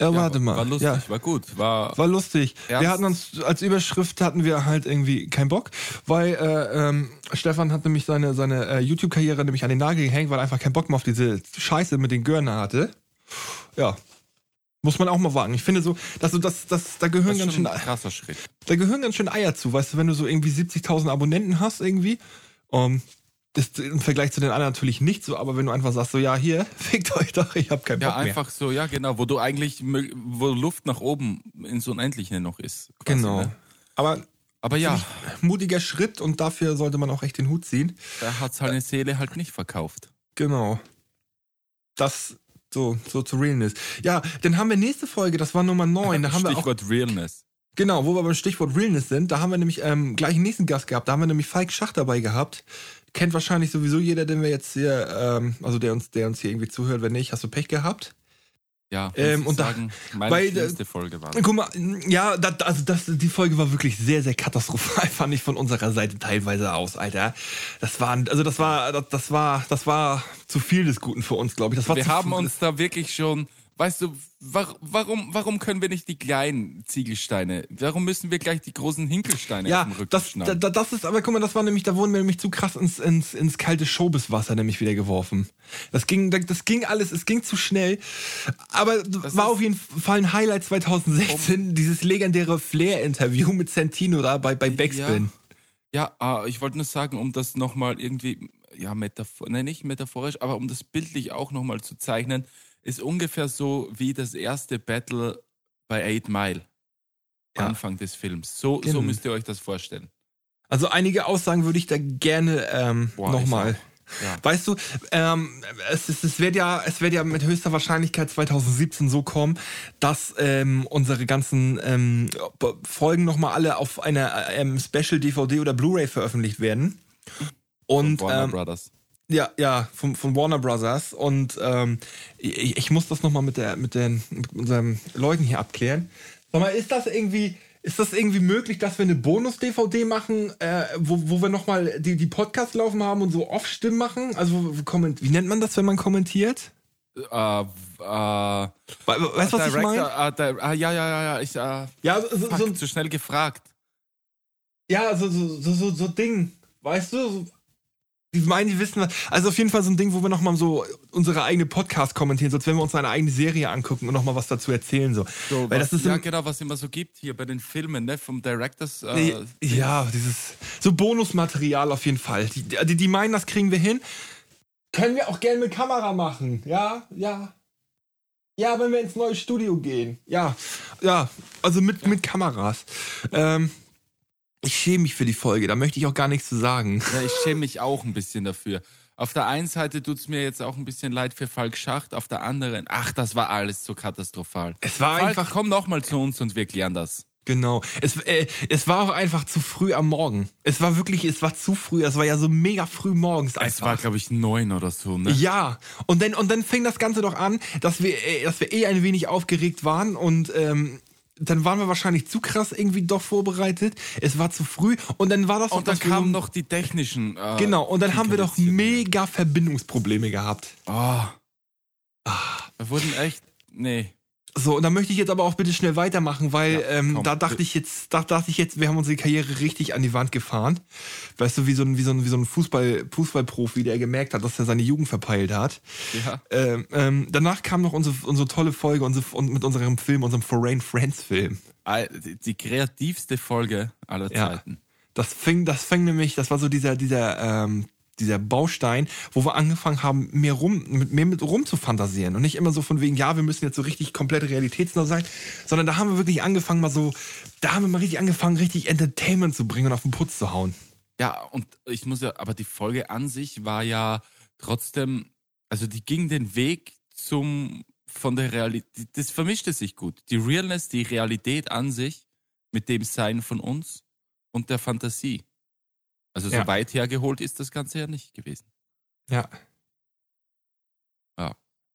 ja, warte mal. War lustig, Ja, war gut. War, war lustig. Ernst? Wir hatten uns als Überschrift hatten wir halt irgendwie keinen Bock, weil äh, ähm, Stefan hat nämlich seine, seine äh, YouTube-Karriere nämlich an den Nagel gehängt, weil er einfach keinen Bock mehr auf diese Scheiße mit den Görner hatte. Ja. Muss man auch mal wagen. Ich finde so, dass du das, das, da gehören das ganz schön, krasser Schritt. da gehören ganz schön Eier zu, weißt du, wenn du so irgendwie 70.000 Abonnenten hast irgendwie, um, das ist im Vergleich zu den anderen natürlich nicht so, aber wenn du einfach sagst so, ja hier, fickt euch doch, ich hab keinen Ja, Bock mehr. einfach so, ja, genau, wo du eigentlich, wo Luft nach oben ins Unendliche noch ist. quasi, Genau. Ne? Aber Aber ja, mutiger Schritt und dafür sollte man auch echt den Hut ziehen. er hat seine Seele halt nicht verkauft. Genau. Das so, so zu Realness. Ja, dann haben wir nächste Folge, das war Nummer 9. Da haben wir auch, Stichwort Realness. genau, wo wir beim Stichwort Realness sind, da haben wir nämlich ähm, gleich einen nächsten Gast gehabt. Da haben wir nämlich Falk Schach dabei gehabt. Kennt wahrscheinlich sowieso jeder, den wir jetzt hier, ähm, also der uns, der uns hier irgendwie zuhört. Wenn nicht, hast du Pech gehabt. Ja, Ähm, und da- sagen, meine weil, äh, schlimmste Folge war. Guck mal, ja, das, also das, die Folge war wirklich sehr, sehr katastrophal, fand ich von unserer Seite teilweise aus, Alter. Das war, also das war, das, das war, das war zu viel des Guten für uns, glaube ich. Das war Wir haben uns da wirklich schon, weißt du, wa- warum, warum können wir nicht die kleinen Ziegelsteine? Warum müssen wir gleich die großen Hinkelsteine Ja, auf dem Rücken das, da, das ist, aber guck mal, das war nämlich, da wurden wir nämlich zu krass ins, ins, ins kalte Showbizwasser nämlich wieder geworfen. Das ging, das ging alles, es ging zu schnell. Aber Das war auf jeden Fall ein Highlight 2016, dieses legendäre Flair-Interview mit Santino da bei, bei Backspin. Ja, ah, ich wollte nur sagen, um das nochmal irgendwie, ja, metaphor, nein, nicht metaphorisch, aber um das bildlich auch nochmal zu zeichnen, ist ungefähr so wie das erste Battle bei Eight Mile. Ja. Anfang des Films. So, Genau. so müsst ihr euch das vorstellen. Also einige Aussagen würde ich da gerne ähm, nochmal. Ja. Weißt du, ähm, es, es, es, wird ja, es wird ja mit höchster Wahrscheinlichkeit 2017 so kommen, dass ähm, unsere ganzen ähm, Folgen nochmal alle auf einer ähm, Special DVD oder Blu-ray veröffentlicht werden. Und Warner ähm, Brothers. Ja, ja, von, von Warner Brothers. Und ähm, ich, ich muss das nochmal mit, der, mit, den, mit unseren Leuten hier abklären. Sag mal, ist das irgendwie, ist das irgendwie möglich, dass wir eine Bonus-DVD machen, äh, wo, wo wir nochmal die, die Podcasts laufen haben und so Off-Stimmen machen? Also, wie nennt man das, wenn man kommentiert? Äh, We weißt du, was ich meine? Director, äh, der, ah, ja, ja, ja, ja, ich, Ja, so, so, so, zu schnell gefragt. ja, so, so, so, so, so Ding. Weißt du? Die meinen, die wissen, was- also auf jeden Fall so ein Ding, wo wir nochmal so unsere eigene Podcast kommentieren, so als wenn wir uns eine eigene Serie angucken und nochmal was dazu erzählen. So. So, Weil was, das ist ja, genau, was es immer so gibt hier bei den Filmen, ne, vom Directors. Äh, ja, dieses so Bonusmaterial auf jeden Fall. Die, die, die meinen, das kriegen wir hin. Können wir auch gerne mit Kamera machen. Ja, ja. Ja, wenn wir ins neue Studio gehen. Ja, ja. Also mit, mit Kameras. Ähm, ich schäme mich für die Folge, da möchte ich auch gar nichts zu sagen. Ja, ich schäme mich auch ein bisschen dafür. Auf der einen Seite tut es mir jetzt auch ein bisschen leid für Falk Schacht, auf der anderen, ach, das war alles so katastrophal. Es war Falk, einfach, komm noch mal zu uns und wir klären das. genau. Es, äh, es war auch einfach zu früh am Morgen. Es war wirklich, es war zu früh. Es war ja so mega früh morgens. Es einfach. war, glaube ich, neun oder so, ne? Ja, und dann, und dann fing das Ganze doch an, dass wir, äh, dass wir eh ein wenig aufgeregt waren und ähm, dann waren wir wahrscheinlich zu krass irgendwie doch vorbereitet. Es war zu früh und dann war das Und dann kamen noch die technischen. Äh, Genau, und dann haben wir doch mega Verbindungsprobleme gehabt. Oh, Ah. wir wurden echt. Nee. So, und dann möchte ich jetzt aber auch bitte schnell weitermachen, weil Ja, ähm, da dachte ich jetzt, da dachte ich jetzt, wir haben unsere Karriere richtig an die Wand gefahren. Weißt du, wie so ein, wie so ein, wie so ein Fußball, Fußballprofi, der gemerkt hat, dass er seine Jugend verpeilt hat. Ja. Ähm, ähm, danach kam noch unsere, unsere tolle Folge unsere, mit unserem Film, unserem Foreign Friends Film. Die kreativste Folge aller Ja. Zeiten. Das fing, das fing nämlich, das war so dieser, dieser, ähm, dieser Baustein, wo wir angefangen haben, mehr rum, mit, mehr mit rum zu fantasieren und nicht immer so von wegen, ja, wir müssen jetzt so richtig komplett realitätsnah sein, sondern da haben wir wirklich angefangen, mal so, da haben wir mal richtig angefangen, richtig Entertainment zu bringen und auf den Putz zu hauen. Ja, und ich muss ja, aber die Folge an sich war ja trotzdem, also die ging den Weg zum, von der Realität, das vermischte sich gut. Die Realness, die Realität an sich mit dem Sein von uns und der Fantasie. Also so Ja. weit hergeholt ist das Ganze ja nicht gewesen. Ja.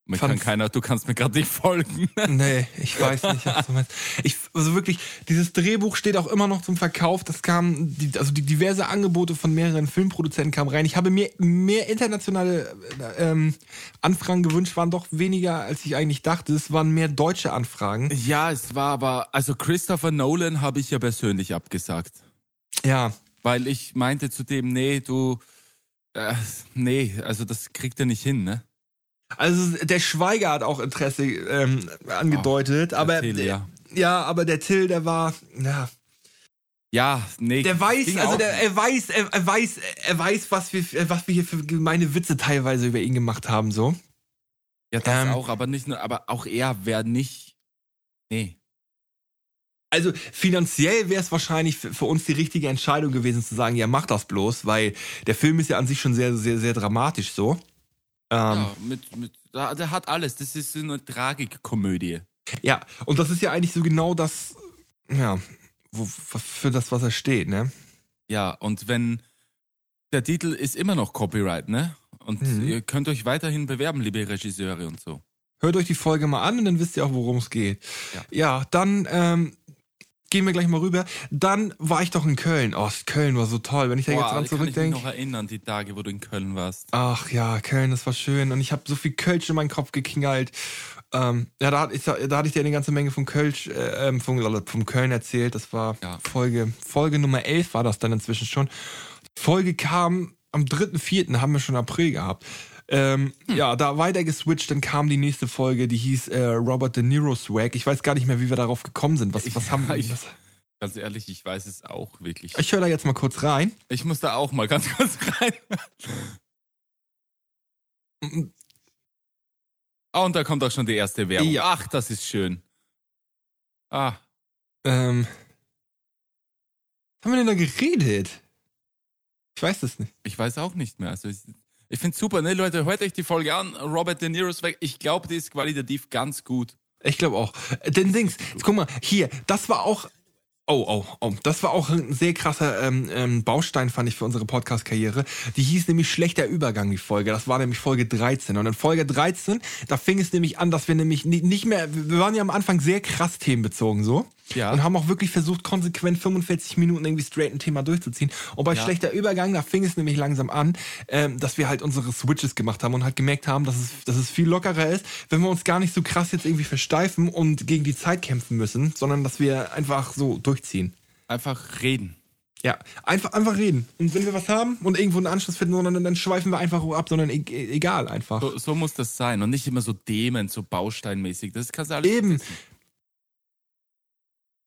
Mir Fand- kann keiner, du kannst mir gerade nicht folgen. Nee, ich weiß nicht, was du meinst. Ich, also wirklich, dieses Drehbuch steht auch immer noch zum Verkauf. Das kam, die, also die diverse Angebote von mehreren Filmproduzenten kamen rein. Ich habe mir mehr internationale äh, ähm, Anfragen gewünscht, waren doch weniger, als ich eigentlich dachte. Es waren mehr deutsche Anfragen. Ja, es war aber, also Christopher Nolan habe ich ja persönlich abgesagt. Ja, Weil ich meinte zu dem, nee, du, äh, nee, also das kriegt er nicht hin, ne? also der Schweiger hat auch Interesse ähm, angedeutet, aber Till, ja. ja, aber der Till, der war, ja, Ja, nee. Der weiß, also der, er weiß, er, er weiß, er weiß, was wir, was wir hier für gemeine Witze teilweise über ihn gemacht haben, so. Ja, das ähm, auch, aber nicht nur, aber auch er wäre nicht. Nee. Also finanziell wäre es wahrscheinlich für, uns die richtige Entscheidung gewesen zu sagen, ja, mach das bloß, weil der Film ist ja an sich schon sehr, sehr, sehr dramatisch so. Ähm, ja, mit, mit, der hat alles. Das ist so eine Tragikkomödie. ja, und das ist ja eigentlich so genau das, ja, wo, für das, was er steht, ne? Ja, und wenn der Titel ist immer noch Copyright, ne? Und Mhm. ihr könnt euch weiterhin bewerben, liebe Regisseure und so. Hört euch die Folge mal an und dann wisst ihr auch, worum es geht. Ja. Ja, dann ähm, gehen wir gleich mal rüber. Dann war ich doch in Köln. Oh, Köln war so toll, wenn ich da jetzt Boah, dran kann ich mich zurückdenke. noch erinnern, die Tage, wo du in Köln warst. Ach ja, Köln, das war schön. Und ich habe so viel Kölsch in meinen Kopf gekingelt. Ähm, ja, da, ich, da hatte ich dir eine ganze Menge vom Kölsch, äh, ähm, vom, vom Köln erzählt. Das war Ja. Folge, Folge Nummer 11 war das dann inzwischen schon. Folge kam am 3.4., haben wir schon April gehabt. Ähm, Hm. Ja, da weiter geswitcht, dann kam die nächste Folge, die hieß äh, Robert De Niro Swag. Ich weiß gar nicht mehr, wie wir darauf gekommen sind. Was, was haben wir? Ganz ehrlich, ich weiß es auch wirklich. ich höre da jetzt mal kurz rein. Ich muss da auch mal ganz kurz rein. Ah, und da kommt auch schon die erste Werbung. Ja. Ach, das ist schön. Ah, Ähm, was haben wir denn da geredet? Ich weiß es nicht. ich weiß auch nicht mehr. Also ich, finde super, ne, Leute, hört euch die Folge an. Robert De Niro ist weg. Ich glaube, die ist qualitativ ganz gut. Ich glaube auch. Äh, Denn Dings, jetzt guck mal, hier, das war auch. Oh, oh, oh. Das war auch ein sehr krasser ähm, ähm, Baustein, fand ich, für unsere Podcast-Karriere. Die hieß nämlich Schlechter Übergang, die Folge. Das war nämlich Folge 13. Und in Folge 13, da fing es nämlich an, dass wir nämlich ni- nicht mehr, wir waren ja am Anfang sehr krass themenbezogen so. Ja. Und haben auch wirklich versucht, konsequent 45 Minuten irgendwie straight ein Thema durchzuziehen. Und bei Ja. Schlechter Übergang, da fing es nämlich langsam an, ähm, dass wir halt unsere Switches gemacht haben und halt gemerkt haben, dass es, dass es viel lockerer ist, wenn wir uns gar nicht so krass jetzt irgendwie versteifen und gegen die Zeit kämpfen müssen, sondern dass wir einfach so durchziehen. Einfach reden. Ja, einfach, einfach reden. Und wenn wir was haben und irgendwo einen Anschluss finden, sondern dann schweifen wir einfach ab, sondern e e- egal einfach. So, so muss das sein und nicht immer so dement, so bausteinmäßig. Das kannst du alles Eben. vergessen.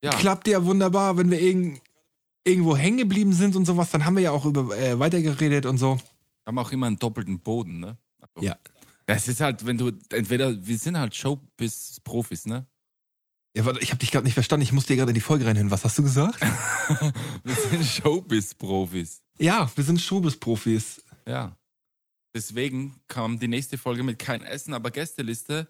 Ja, Klappt ja wunderbar, wenn wir irgend, irgendwo hängen geblieben sind und sowas, dann haben wir ja auch über äh, weitergeredet und so. haben auch immer einen doppelten Boden, ne? Also, Ja. Es ist halt, wenn du, entweder, wir sind halt Showbiz-Profis, ne? Ja, warte, ich habe dich gerade nicht verstanden. Ich musste dir gerade in die Folge reinhören. Was hast du gesagt? Wir sind Showbiz-Profis. ja, wir sind Showbiz-Profis. Ja. Deswegen kam die nächste Folge mit kein Essen, aber Gästeliste.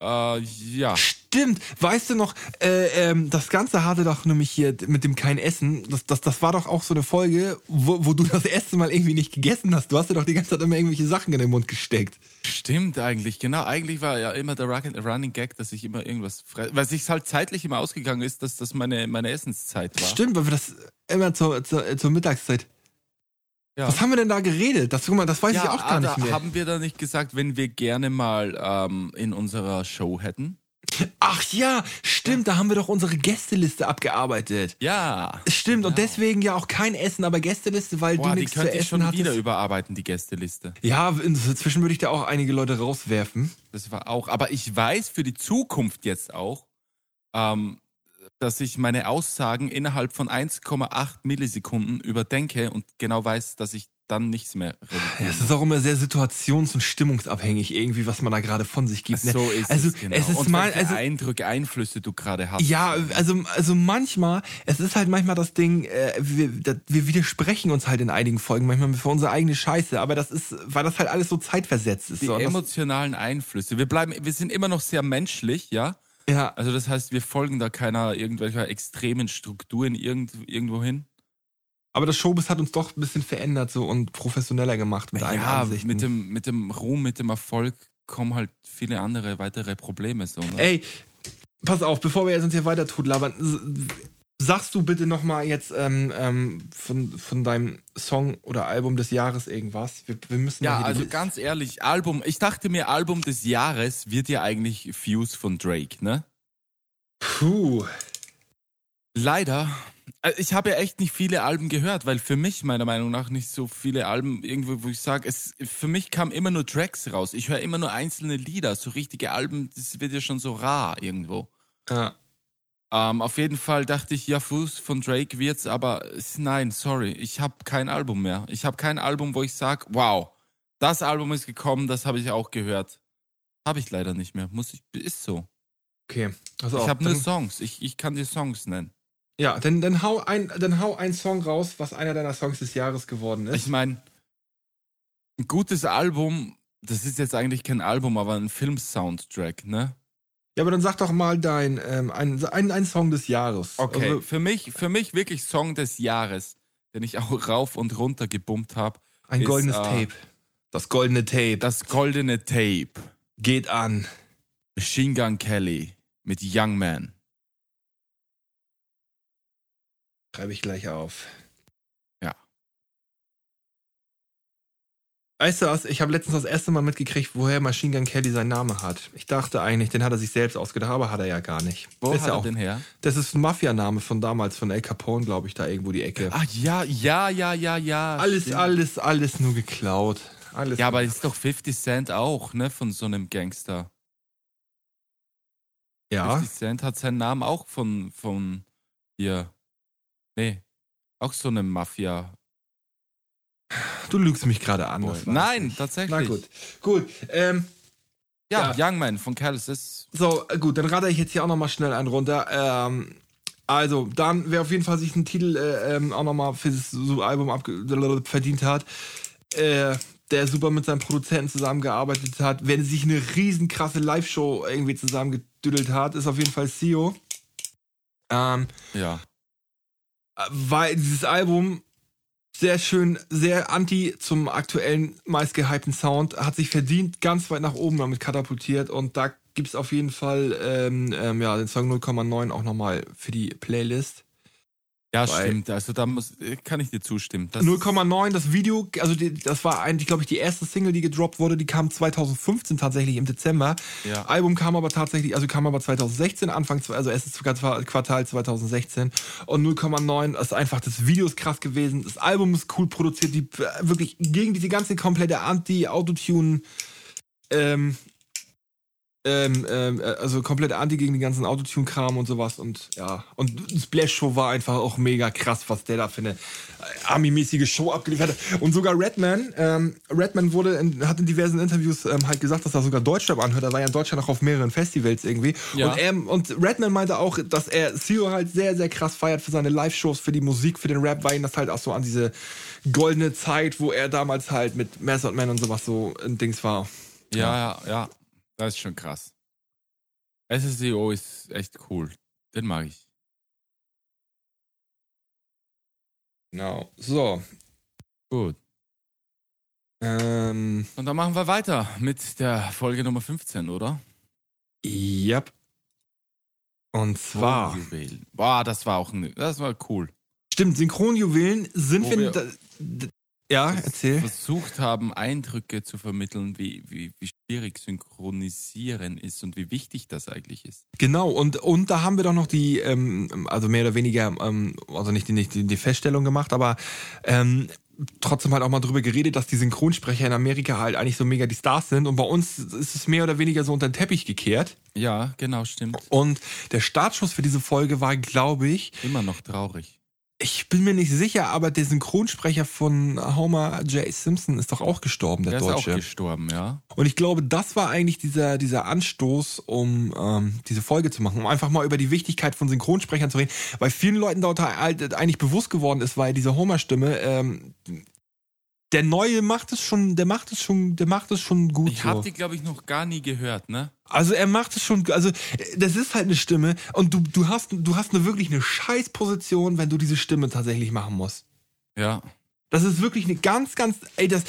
Äh, ja. Stimmt, weißt du noch, äh, ähm, das Ganze hatte doch nämlich hier mit dem kein Essen, das, das, das war doch auch so eine Folge, wo, wo du das erste Mal irgendwie nicht gegessen hast. Du hast dir doch die ganze Zeit immer irgendwelche Sachen in den Mund gesteckt. Stimmt eigentlich, genau. Eigentlich war ja immer der Run- Running Gag, dass ich immer irgendwas fresse. Weil sich halt zeitlich immer ausgegangen ist, dass das meine, meine Essenszeit war. Stimmt, weil wir das immer zur, zur, zur Mittagszeit. Ja. Was haben wir denn da geredet? Das, guck mal, das weiß ich auch gar nicht mehr. Haben wir da nicht gesagt, wenn wir gerne mal ähm, in unserer Show hätten? Ach ja, stimmt, da haben wir doch unsere Gästeliste abgearbeitet. Ja. Stimmt, und Genau. deswegen ja auch kein Essen, aber Gästeliste, weil Boah, du nichts zu essen schon hattest. wieder überarbeiten, die Gästeliste. Ja, inzwischen würde ich da auch einige Leute rauswerfen. Das war auch. Aber ich weiß für die Zukunft jetzt auch, ähm, dass ich meine Aussagen innerhalb von 1,8 Millisekunden überdenke und genau weiß, dass ich dann nichts mehr Ja, es ist auch immer sehr situations- und stimmungsabhängig, irgendwie, was man da gerade von sich gibt. ne? So ist also, es, genau. es ist und mal, also, Eindrücke, Einflüsse du gerade hast. ja, also, also manchmal, es ist halt manchmal das Ding, äh, wir, das, wir widersprechen uns halt in einigen Folgen, manchmal für unsere eigene Scheiße, aber das ist, weil das halt alles so zeitversetzt ist. die so. Emotionalen Einflüsse. Wir bleiben, wir sind immer noch sehr menschlich, ja. Ja, Also das heißt, wir folgen da keiner irgendwelcher extremen Strukturen irgend, irgendwo hin. aber das Showbiz hat uns doch ein bisschen verändert so und professioneller gemacht mit Ja, Ansichten. mit dem, mit dem Ruhm, mit dem Erfolg kommen halt viele andere weitere Probleme so. Ne? Ey, pass auf, bevor wir jetzt uns hier weiter totlabern, s- sagst du bitte nochmal jetzt ähm, ähm, von, von deinem Song oder Album des Jahres irgendwas? Wir, wir müssen Ja, also ganz ehrlich, Album, ich dachte mir, Album des Jahres wird ja eigentlich Fuse von Drake, ne? Puh. Leider. äh, Ich habe ja echt nicht viele Alben gehört, weil für mich meiner Meinung nach nicht so viele Alben irgendwo, wo ich sage, es für mich kamen immer nur Tracks raus. Ich höre immer nur einzelne Lieder, so richtige Alben, das wird ja schon so rar irgendwo. Ja. Ähm, auf jeden Fall dachte ich, ja, Fuß von Drake wird's, aber nein, sorry, ich habe kein Album mehr. Ich habe kein Album, wo ich sage, wow, das Album ist gekommen, das habe ich auch gehört. Habe ich leider nicht mehr. Muss ich, ist so. Okay. Also ich habe nur Songs. Ich, ich kann dir Songs nennen. Ja, dann, dann, hau ein, dann hau einen Song raus, was einer deiner Songs des Jahres geworden ist. Ich meine, ein gutes Album, das ist jetzt eigentlich kein Album, aber ein Film-Soundtrack, ne? Ja, aber dann sag doch mal dein, ähm, ein, ein, ein Song des Jahres. Okay, Also, für mich, für mich wirklich Song des Jahres, den ich auch rauf und runter gebummt habe. ein ist, goldenes äh, Tape. Das goldene Tape. Das goldene Tape. geht an. Machine Gun Kelly mit Young Man. Schreibe ich gleich auf. Weißt du was? Ich habe letztens das erste Mal mitgekriegt, woher Machine Gun Kelly seinen Namen hat. Ich dachte eigentlich, den hat er sich selbst ausgedacht, aber hat er ja gar nicht. Wo ist hat er auch, denn her? Das ist ein Mafia-Name von damals, von El Capone, glaube ich, da irgendwo die Ecke. Ach ja, ja, ja, ja, ja. alles, stimmt. alles, alles nur geklaut. Alles Ja, aber ist doch 50 Cent auch, ne, von so einem Gangster. ja. 50 Cent hat seinen Namen auch von, von hier. Nee, auch so einem Mafia. Du lügst mich gerade an. Nein, ich. tatsächlich. Na gut. Gut. Ähm, Ja, Ja. Young Man von Callis ist. So, äh, gut, dann rate ich jetzt hier auch nochmal schnell einen runter. Ähm, also, dann, wer auf jeden Fall sich einen Titel äh, ähm, auch nochmal für das Album verdient hat, äh, der super mit seinem Produzenten zusammengearbeitet hat, wer sich eine riesen krasse Live-Show irgendwie zusammengedüdelt hat, ist auf jeden Fall CEO. Ähm, Ja. weil dieses Album sehr schön, sehr anti zum aktuellen meistgehypten Sound, hat sich verdient, ganz weit nach oben damit katapultiert und da gibt's auf jeden Fall ähm, ähm, ja, den Song 0,9 auch nochmal für die Playlist. Ja, Weil- stimmt. Also da muss, kann ich dir zustimmen. Das 0,9, das Video, also die, das war eigentlich, glaube ich, die erste Single, die gedroppt wurde, die kam 2015 tatsächlich im Dezember. Ja. Album kam aber tatsächlich, also kam aber 2016, Anfang, also erstes Quartal Quartal 2016 und 0,9 ist einfach, das Video ist krass gewesen, das Album ist cool produziert, die äh, wirklich gegen diese ganze komplette Anti-Autotune, ähm, ähm, ähm, äh, also komplett anti gegen den ganzen Autotune-Kram und sowas und ja, und Splash Show war einfach auch mega krass, was der da für eine äh, Army-mäßige Show abgeliefert hat. Und sogar Redman, ähm, Redman wurde in, hat in diversen Interviews ähm, halt gesagt, dass er sogar Deutschrap anhört. Er war ja in Deutschland auch auf mehreren Festivals irgendwie. Ja. Und, er, und Redman meinte auch, dass er CEO halt sehr, sehr krass feiert für seine Live-Shows, für die Musik, für den Rap, weil ihn das halt auch so an diese goldene Zeit, wo er damals halt mit Method Man und sowas so ein Dings war. Ja, ja, ja. Das ist schon krass. SSEO ist echt cool. Den mag ich. Genau. So. Gut. Ähm, Und dann machen wir weiter mit der Folge Nummer 15, oder? yep. Und zwar. Juwelen. Boah, das war auch ein, das war cool. Stimmt, Synchronjuwelen sind wir. wir- ja, erzähl. Versucht haben, Eindrücke zu vermitteln, wie, wie, wie schwierig Synchronisieren ist und wie wichtig das eigentlich ist. Genau, und, und da haben wir doch noch die, ähm, also mehr oder weniger, ähm, also nicht die, nicht die, die Feststellung gemacht, aber ähm, trotzdem halt auch mal drüber geredet, dass die Synchronsprecher in Amerika halt eigentlich so mega die Stars sind und bei uns ist es mehr oder weniger so unter den Teppich gekehrt. Ja, genau, stimmt. Und der Startschuss für diese Folge war, glaube ich, Immer noch traurig. Ich bin mir nicht sicher, aber der Synchronsprecher von Homer J. Simpson ist doch auch gestorben, der, Der ist auch Deutsche. gestorben, ja. Und ich glaube, das war eigentlich dieser, dieser Anstoß, um ähm, diese Folge zu machen, um einfach mal über die Wichtigkeit von Synchronsprechern zu reden, weil vielen Leuten dort halt eigentlich bewusst geworden ist, weil diese Homer-Stimme, ähm, der Neue macht es schon, der macht es schon, der macht es schon gut. Ich so. habe die, glaube ich, noch gar nie gehört, ne? Also er macht es schon, also das ist halt eine Stimme und du, du hast, du hast eine wirklich eine Scheißposition, wenn du diese Stimme tatsächlich machen musst. Ja. Das ist wirklich eine ganz, ganz, ey, das,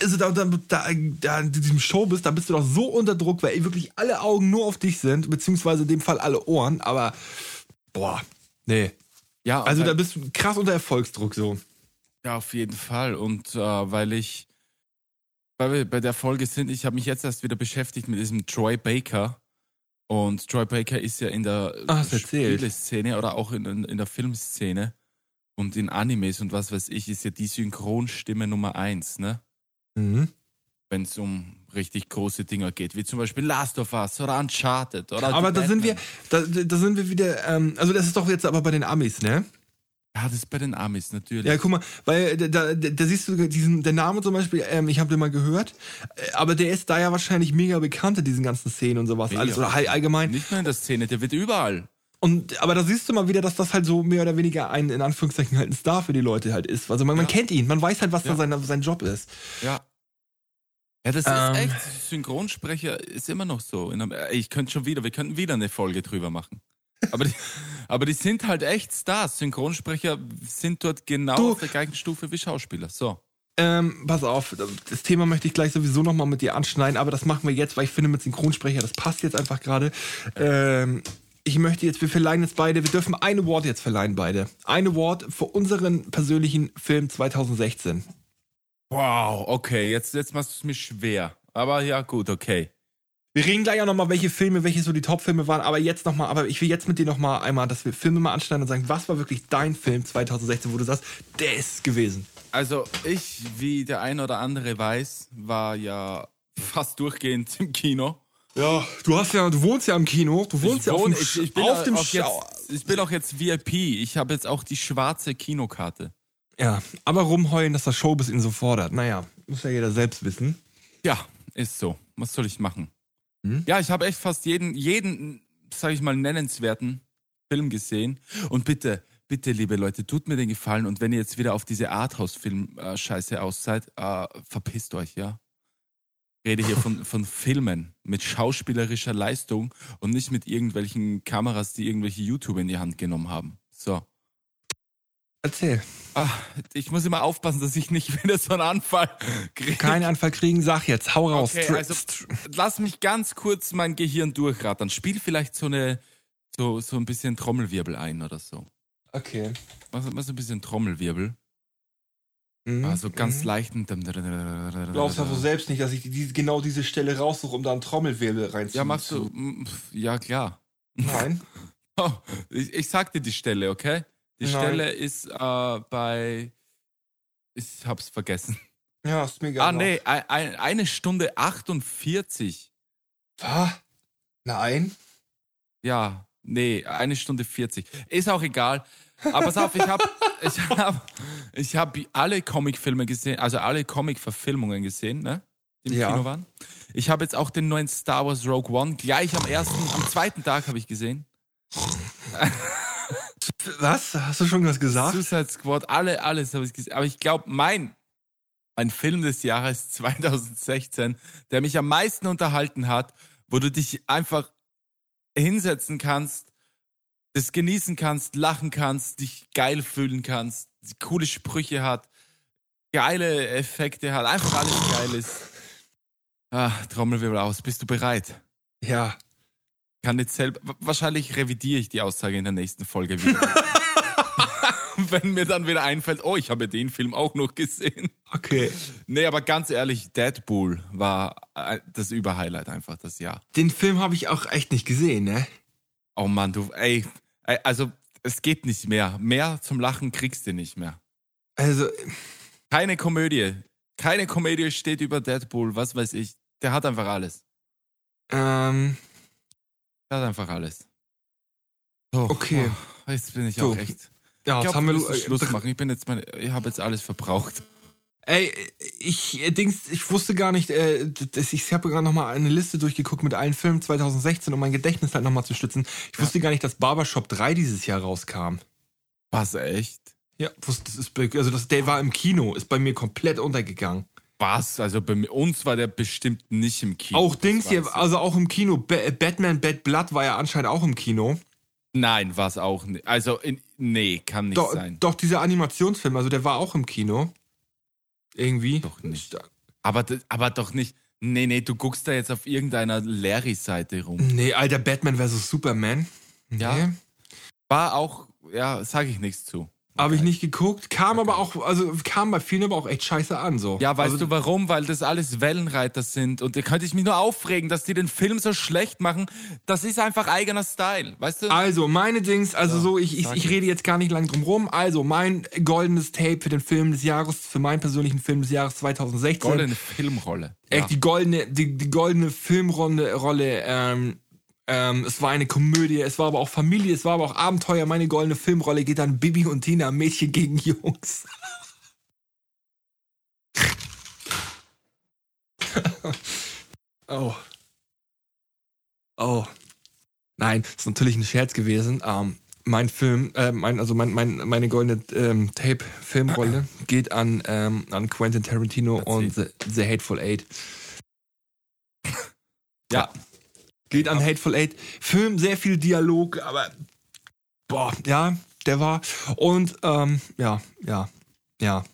also da, da, da, da in diesem Show bist, da bist du doch so unter Druck, weil wirklich alle Augen nur auf dich sind, beziehungsweise in dem Fall alle Ohren, aber, boah, nee. Ja, Also weil- da bist du krass unter Erfolgsdruck so. Ja, auf jeden Fall. Und äh, weil ich, weil wir bei der Folge sind, ich habe mich jetzt erst wieder beschäftigt mit diesem Troy Baker. Und Troy Baker ist ja in der erzählt. Spieleszene oder auch in, in, in der Filmszene und in Animes und was weiß ich, ist ja die Synchronstimme Nummer eins, ne? Mhm. Wenn es um richtig große Dinger geht, wie zum Beispiel Last of Us oder Uncharted oder Aber da sind wir, da, da sind wir wieder, ähm, also das ist doch jetzt aber bei den Amis, ne? Ja, das ist bei den Amis natürlich. Ja, guck mal, weil da, da, da siehst du diesen, der Name zum Beispiel, ähm, ich habe den mal gehört, äh, aber der ist da ja wahrscheinlich mega bekannt in diesen ganzen Szenen und sowas Mega. alles oder all- allgemein. Nicht nur in der Szene, der wird überall. Und aber da siehst du mal wieder, dass das halt so mehr oder weniger ein in Anführungszeichen halt ein Star für die Leute halt ist. Also man, man Ja. kennt ihn, man weiß halt, was Ja. da sein, sein Job ist. Ja. Ja, das Ähm. ist echt. Synchronsprecher ist immer noch so. Äh, Ich könnte schon wieder, wir könnten wieder eine Folge drüber machen. Aber die, aber die sind halt echt Stars. Synchronsprecher sind dort genau Du- auf der gleichen Stufe wie Schauspieler. So. Ähm, pass auf, das Thema möchte ich gleich sowieso nochmal mit dir anschneiden, aber das machen wir jetzt, weil ich finde mit Synchronsprecher, das passt jetzt einfach gerade. Ähm, ich möchte jetzt, wir verleihen jetzt beide, wir dürfen ein Award jetzt verleihen beide. Ein Award für unseren persönlichen Film 2016. Wow, okay, jetzt, jetzt machst du es mir schwer. Aber ja, gut, okay. Wir reden gleich auch nochmal, welche Filme, welche so die Top-Filme waren, aber jetzt nochmal, aber ich will jetzt mit dir nochmal einmal, dass wir Filme mal anschneiden und sagen, was war wirklich dein Film 2016, wo du sagst, der ist es gewesen. Also, ich, wie der ein oder andere weiß, war ja fast durchgehend im Kino. Ja, du hast ja, du wohnst ja im Kino, du wohnst Ich ja auf wohne- dem, ich, ich bin auf auch dem jetzt, Schau. Ich bin auch jetzt VIP. Ich habe jetzt auch die schwarze Kinokarte. Ja, aber rumheulen, dass das Showbiz ihn so fordert. Naja, muss ja jeder selbst wissen. Ja, ist so. Was soll ich machen? Hm? Ja, ich habe echt fast jeden, jeden, sag ich mal, nennenswerten Film gesehen. Und bitte, bitte, liebe Leute, tut mir den Gefallen und wenn ihr jetzt wieder auf diese Arthouse-Film-Scheiße aus seid, äh, verpisst euch, ja. Ich rede hier von, von Filmen mit schauspielerischer Leistung und nicht mit irgendwelchen Kameras, die irgendwelche YouTuber in die Hand genommen haben. So. Erzähl. Ah, ich muss immer aufpassen, dass ich nicht wieder so einen Anfall kriege. Keinen Anfall kriegen, sag jetzt, hau raus. Okay, also lass mich ganz kurz mein Gehirn durchrattern. Spiel vielleicht so eine so, so ein bisschen Trommelwirbel ein oder so. okay. Mach, mach so ein bisschen Trommelwirbel. Mhm. Also ganz mhm. leichten. Du glaubst ja wohl selbst nicht, dass ich die, genau diese Stelle raussuche, um da einen Trommelwirbel reinzuziehen. Ja, machst du. Ja, klar. Nein. Oh, ich, ich sag dir die Stelle, okay? Die Nein. Stelle ist äh, bei. Ich hab's vergessen. Ja, ist mir egal. Ah, nee, ein, ein, eine Stunde 48. Was? Nein. Ja, nee, eine Stunde 40. Ist auch egal. Aber pass auf, ich habe ich hab, ich hab alle Comicfilme gesehen, also alle Comic-Verfilmungen gesehen, ne? Die im Ja. Kino waren. Ich habe jetzt auch den neuen Star Wars Rogue One gleich am ersten, am zweiten Tag habe ich gesehen. Was? Hast du schon was gesagt? Suicide Squad, alle, alles habe ich gesehen. Aber ich glaube, mein, mein Film des Jahres 2016, der mich am meisten unterhalten hat, wo du dich einfach hinsetzen kannst, das genießen kannst, lachen kannst, dich geil fühlen kannst, coole Sprüche hat, geile Effekte hat, einfach alles geil ist. Ah, Trommelwirbel aus. Bist du bereit? Ja. Kann jetzt selber. Wahrscheinlich revidiere ich die Aussage in der nächsten Folge wieder. Wenn mir dann wieder einfällt, oh, ich habe den Film auch noch gesehen. Okay. Nee, aber ganz ehrlich, Deadpool war äh, das Überhighlight einfach das Jahr. Den Film habe ich auch echt nicht gesehen, ne? Oh Mann, du, ey, ey, also es geht nicht mehr. Mehr zum Lachen kriegst du nicht mehr. Also, Keine Komödie. Keine Komödie steht über Deadpool, was weiß ich. Der hat einfach alles. ähm, Der hat einfach alles. So, Okay. oh, jetzt bin ich So. auch echt. ja, Ich jetzt glaube, haben wir Schluss äh, machen. Ich bin jetzt meine, ich habe jetzt alles verbraucht. Ey, ich äh, Dings, ich wusste gar nicht, äh, das, ich habe gerade noch mal eine Liste durchgeguckt mit allen Filmen 2016, um mein Gedächtnis halt noch mal zu stützen. Ich wusste gar nicht, dass Barbershop 3 dieses Jahr rauskam. Was echt? Ja, das ist, also das, der war im Kino, ist bei mir komplett untergegangen. Was? Also bei uns war der bestimmt nicht im Kino. Auch Dings hier, also auch im Kino. Ba Batman Bad Blood war ja anscheinend auch im Kino. Nein, war es auch nicht. Also, in, nee, kann nicht Doch, sein. doch, dieser Animationsfilm, also der war auch im Kino. Irgendwie. Doch nicht. Aber, aber doch nicht. Nee, nee, du guckst da jetzt auf irgendeiner Larry-Seite rum. Nee, alter Batman vs. Superman. Ja. Nee. War auch, ja, sage ich nichts zu. Habe ich nicht geguckt. Kam aber auch, also kam bei vielen aber auch echt scheiße an. So. Ja, weißt also, du warum? Weil das alles Wellenreiter sind. Und da könnte ich mich nur aufregen, dass die den Film so schlecht machen. Das ist einfach eigener Style, weißt du? Also, meine Dings, also so, ich, ich, ich rede jetzt gar nicht lang drum rum. Also, mein goldenes Tape für den Film des Jahres, für meinen persönlichen Film des Jahres 2016. Goldene Filmrolle. Echt die goldene, die, die goldene Filmrolle, Rolle, ähm, ähm, es war eine Komödie, es war aber auch Familie, es war aber auch Abenteuer. Meine goldene Filmrolle geht an Bibi und Tina, Mädchen gegen Jungs. oh. Oh. Nein, ist natürlich ein Scherz gewesen. Ähm, mein Film, äh, mein, also mein, mein, meine goldene ähm, Tape-Filmrolle geht an, ähm, an Quentin Tarantino und The, The Hateful Eight. Ja. Geht an Hateful Eight. Film, sehr viel Dialog, aber boah, ja, der war. Und ähm, ja, ja, ja.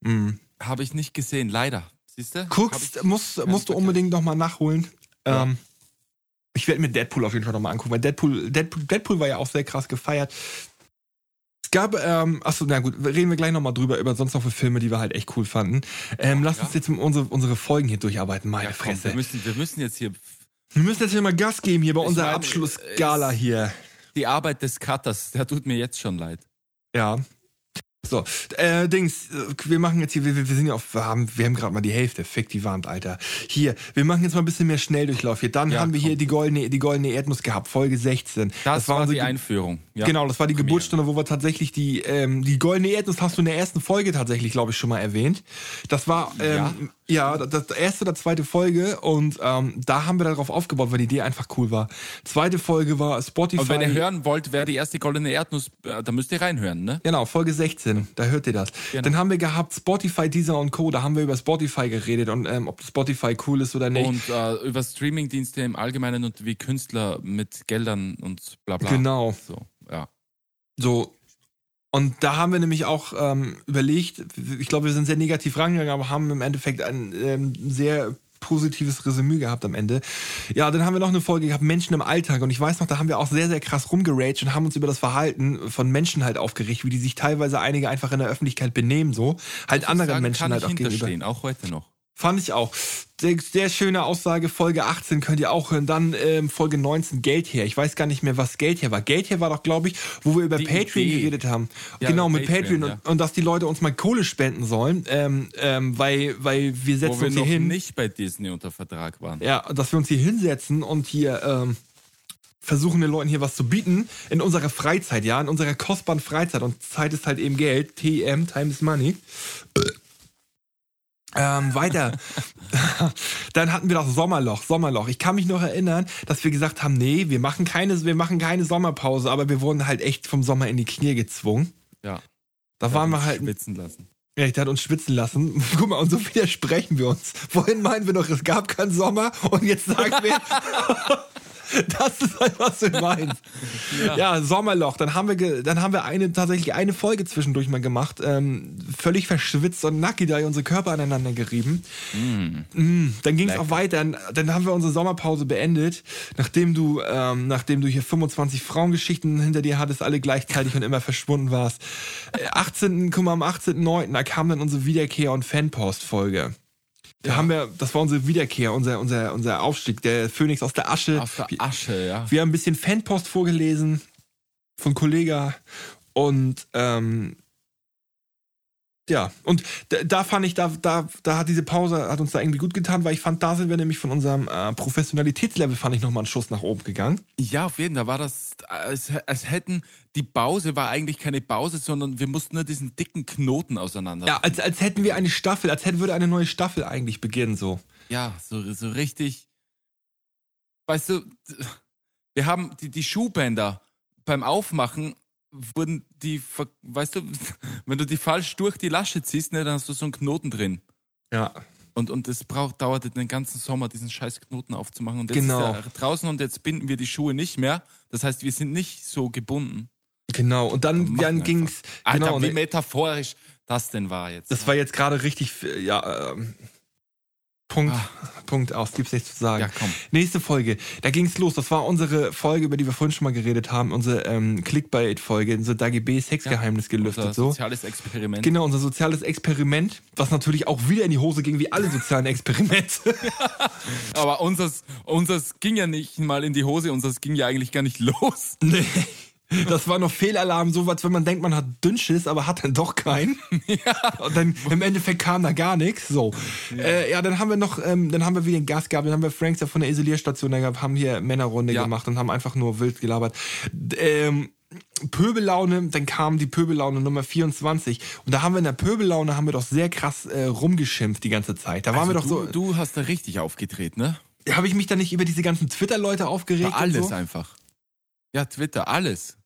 Mhm. Habe ich nicht gesehen, leider. Siehst du? Guckst, musst, musst du unbedingt nochmal nachholen. Ja. Ähm, ich werde mir Deadpool auf jeden Fall nochmal angucken, weil Deadpool, Deadpool, Deadpool war ja auch sehr krass gefeiert. Es gab, ähm, achso, na gut, reden wir gleich nochmal drüber, über sonst noch für Filme, die wir halt echt cool fanden. Ähm, lass ja. uns jetzt unsere, unsere Folgen hier durcharbeiten, meine Ja, komm, Fresse. wir, müssen, wir müssen jetzt hier Wir müssen jetzt hier mal Gas geben hier bei Ich unserer Abschlussgala hier. die Arbeit des Cutters, der tut mir jetzt schon leid. Ja. So, äh, Dings, äh, wir machen jetzt hier, wir, wir sind ja auf, wir haben, wir haben gerade mal die Hälfte, fick die Wand, Alter. Hier, wir machen jetzt mal ein bisschen mehr Schnelldurchlauf hier. Dann Ja, haben wir komm. hier die goldene, die goldene Erdnuss gehabt, Folge 16. Das, war, unsere die Einführung. Ja. Genau, das war die Komm Geburtsstunde, wo wir tatsächlich die, ähm, die goldene Erdnuss hast du in der ersten Folge tatsächlich, glaube ich, schon mal erwähnt. Das war, ähm, Ja, Ja, das, das erste oder zweite Folge und ähm, da haben wir darauf aufgebaut, weil die Idee einfach cool war. Zweite Folge war Spotify. Und wenn ihr hören wollt, wer die erste goldene Erdnuss, äh, da müsst ihr reinhören, ne? Genau, Folge 16, da hört ihr das. Genau. Dann haben wir gehabt Spotify, Deezer und Co. Da haben wir über Spotify geredet und ähm, ob Spotify cool ist oder nicht. Und äh, über Streamingdienste im Allgemeinen und wie Künstler mit Geldern und bla bla. Genau. So, ja. So. Und da haben wir nämlich auch ähm, überlegt, ich glaube, wir sind sehr negativ rangegangen, aber haben im Endeffekt ein ähm, sehr positives Resümee gehabt am Ende. Ja, dann haben wir noch eine Folge gehabt, Menschen im Alltag. Und ich weiß noch, da haben wir auch sehr, sehr krass rumgeraged und haben uns über das Verhalten von Menschen halt aufgeregt, wie die sich teilweise einige einfach in der Öffentlichkeit benehmen, so. Halt anderen Menschen halt ich auch gegenüber. auch heute noch. Fand ich auch. Sehr, sehr schöne Aussage, Folge 18 könnt ihr auch hören. Dann ähm, Folge 19, Geld her. Ich weiß gar nicht mehr, was Geld her war. Geld her war doch, glaube ich, wo wir über Die Patreon Idee. geredet haben. Ja, genau, mit Patreon. Patreon, und, und dass die Leute uns mal Kohle spenden sollen, ähm, ähm, weil, weil wir setzen Wo wir uns hier noch hin. nicht bei Disney unter Vertrag waren. Ja, dass wir uns hier hinsetzen und hier ähm, versuchen den Leuten hier was zu bieten in unserer Freizeit, ja, in unserer kostbaren Freizeit. Und Zeit ist halt eben Geld. TM, Time is Money. Ähm, weiter. Dann hatten wir das Sommerloch, Sommerloch. Ich kann mich noch erinnern, dass wir gesagt haben, nee, wir machen keine, wir machen keine Sommerpause, aber wir wurden halt echt vom Sommer in die Knie gezwungen. Ja. Da waren wir Uns halt, Schwitzen lassen. ja, der hat uns schwitzen lassen. Guck mal, und so widersprechen wir uns. Vorhin meinen wir noch, es gab keinen Sommer und jetzt sagen wir, das ist halt, was du meinst. Ja. Sommerloch. Dann haben wir, dann haben wir eine, tatsächlich eine Folge zwischendurch mal gemacht. Ähm, völlig verschwitzt und nackig da unsere Körper aneinander gerieben. Mm, dann ging es auch weiter. Dann haben wir unsere Sommerpause beendet, nachdem du, ähm, nachdem du hier 25 Frauengeschichten hinter dir hattest, alle gleichzeitig und immer verschwunden warst. Äh, 18. Guck mal, am 18.09. da kam dann unsere Wiederkehr- und Fanpost-Folge. Da haben wir, das war unsere Wiederkehr, unser, unser, unser Aufstieg, der Phönix aus der Asche. Aus der Asche, ja. Wir haben ein bisschen Fanpost vorgelesen von Kollega und ähm, ja, und da, da fand ich, da, da, da hat diese Pause, hat uns da irgendwie gut getan, weil ich fand, da sind wir nämlich von unserem äh, Professionalitätslevel, fand ich nochmal einen Schuss nach oben gegangen. Ja, auf jeden Fall. Da war das, als, als hätten, die Pause war eigentlich keine Pause, sondern wir mussten nur diesen dicken Knoten auseinander. Ja, als, als hätten wir eine Staffel, als hätte würde eine neue Staffel eigentlich beginnen, so. Ja, so, so richtig. Weißt du, wir haben die, die Schuhbänder beim Aufmachen wurden die, weißt du, wenn du die falsch durch die Lasche ziehst, ne, dann hast du so einen Knoten drin. Ja. Und, und es braucht, dauerte den ganzen Sommer, diesen scheiß Knoten aufzumachen. Und jetzt Genau. ist er draußen und jetzt binden wir die Schuhe nicht mehr. Das heißt, wir sind nicht so gebunden. Genau. Und dann, dann ging's, Alter, genau, wie ne, metaphorisch das denn war jetzt. das war jetzt gerade richtig, ja, ähm, Punkt, Ah. Punkt aus, gibt's nichts zu sagen. ja, komm. Nächste Folge, da ging's los. Das war unsere Folge, über die wir vorhin schon mal geredet haben, unsere ähm, Clickbait-Folge, unser Dagi B Sexgeheimnis gelüftet. Unser so. soziales Experiment. Genau, unser soziales Experiment, was natürlich auch wieder in die Hose ging, wie alle sozialen Experimente. Aber unseres, unseres ging ja nicht mal in die Hose, unseres ging ja eigentlich gar nicht los. nee. Das war noch Fehlalarm, so was, wenn man denkt, man hat Dünnschiss, aber hat dann doch keinen. Und dann im Endeffekt kam da gar nichts. So. Ja. Äh, ja, dann haben wir noch, ähm, dann haben wir wieder einen Gast gehabt, dann haben wir Franks ja von der Isolierstation da gehabt, haben hier Männerrunde Ja. gemacht und haben einfach nur wild gelabert. Ähm, Pöbellaune, dann kam die Pöbellaune Nummer 24 und da haben wir in der Pöbellaune haben wir doch sehr krass äh, rumgeschimpft die ganze Zeit. Da waren wir doch Also du, so, Du hast da richtig aufgedreht, ne? habe ich mich da nicht über diese ganzen Twitter-Leute aufgeregt? War alles so? einfach. Ja, Twitter, alles.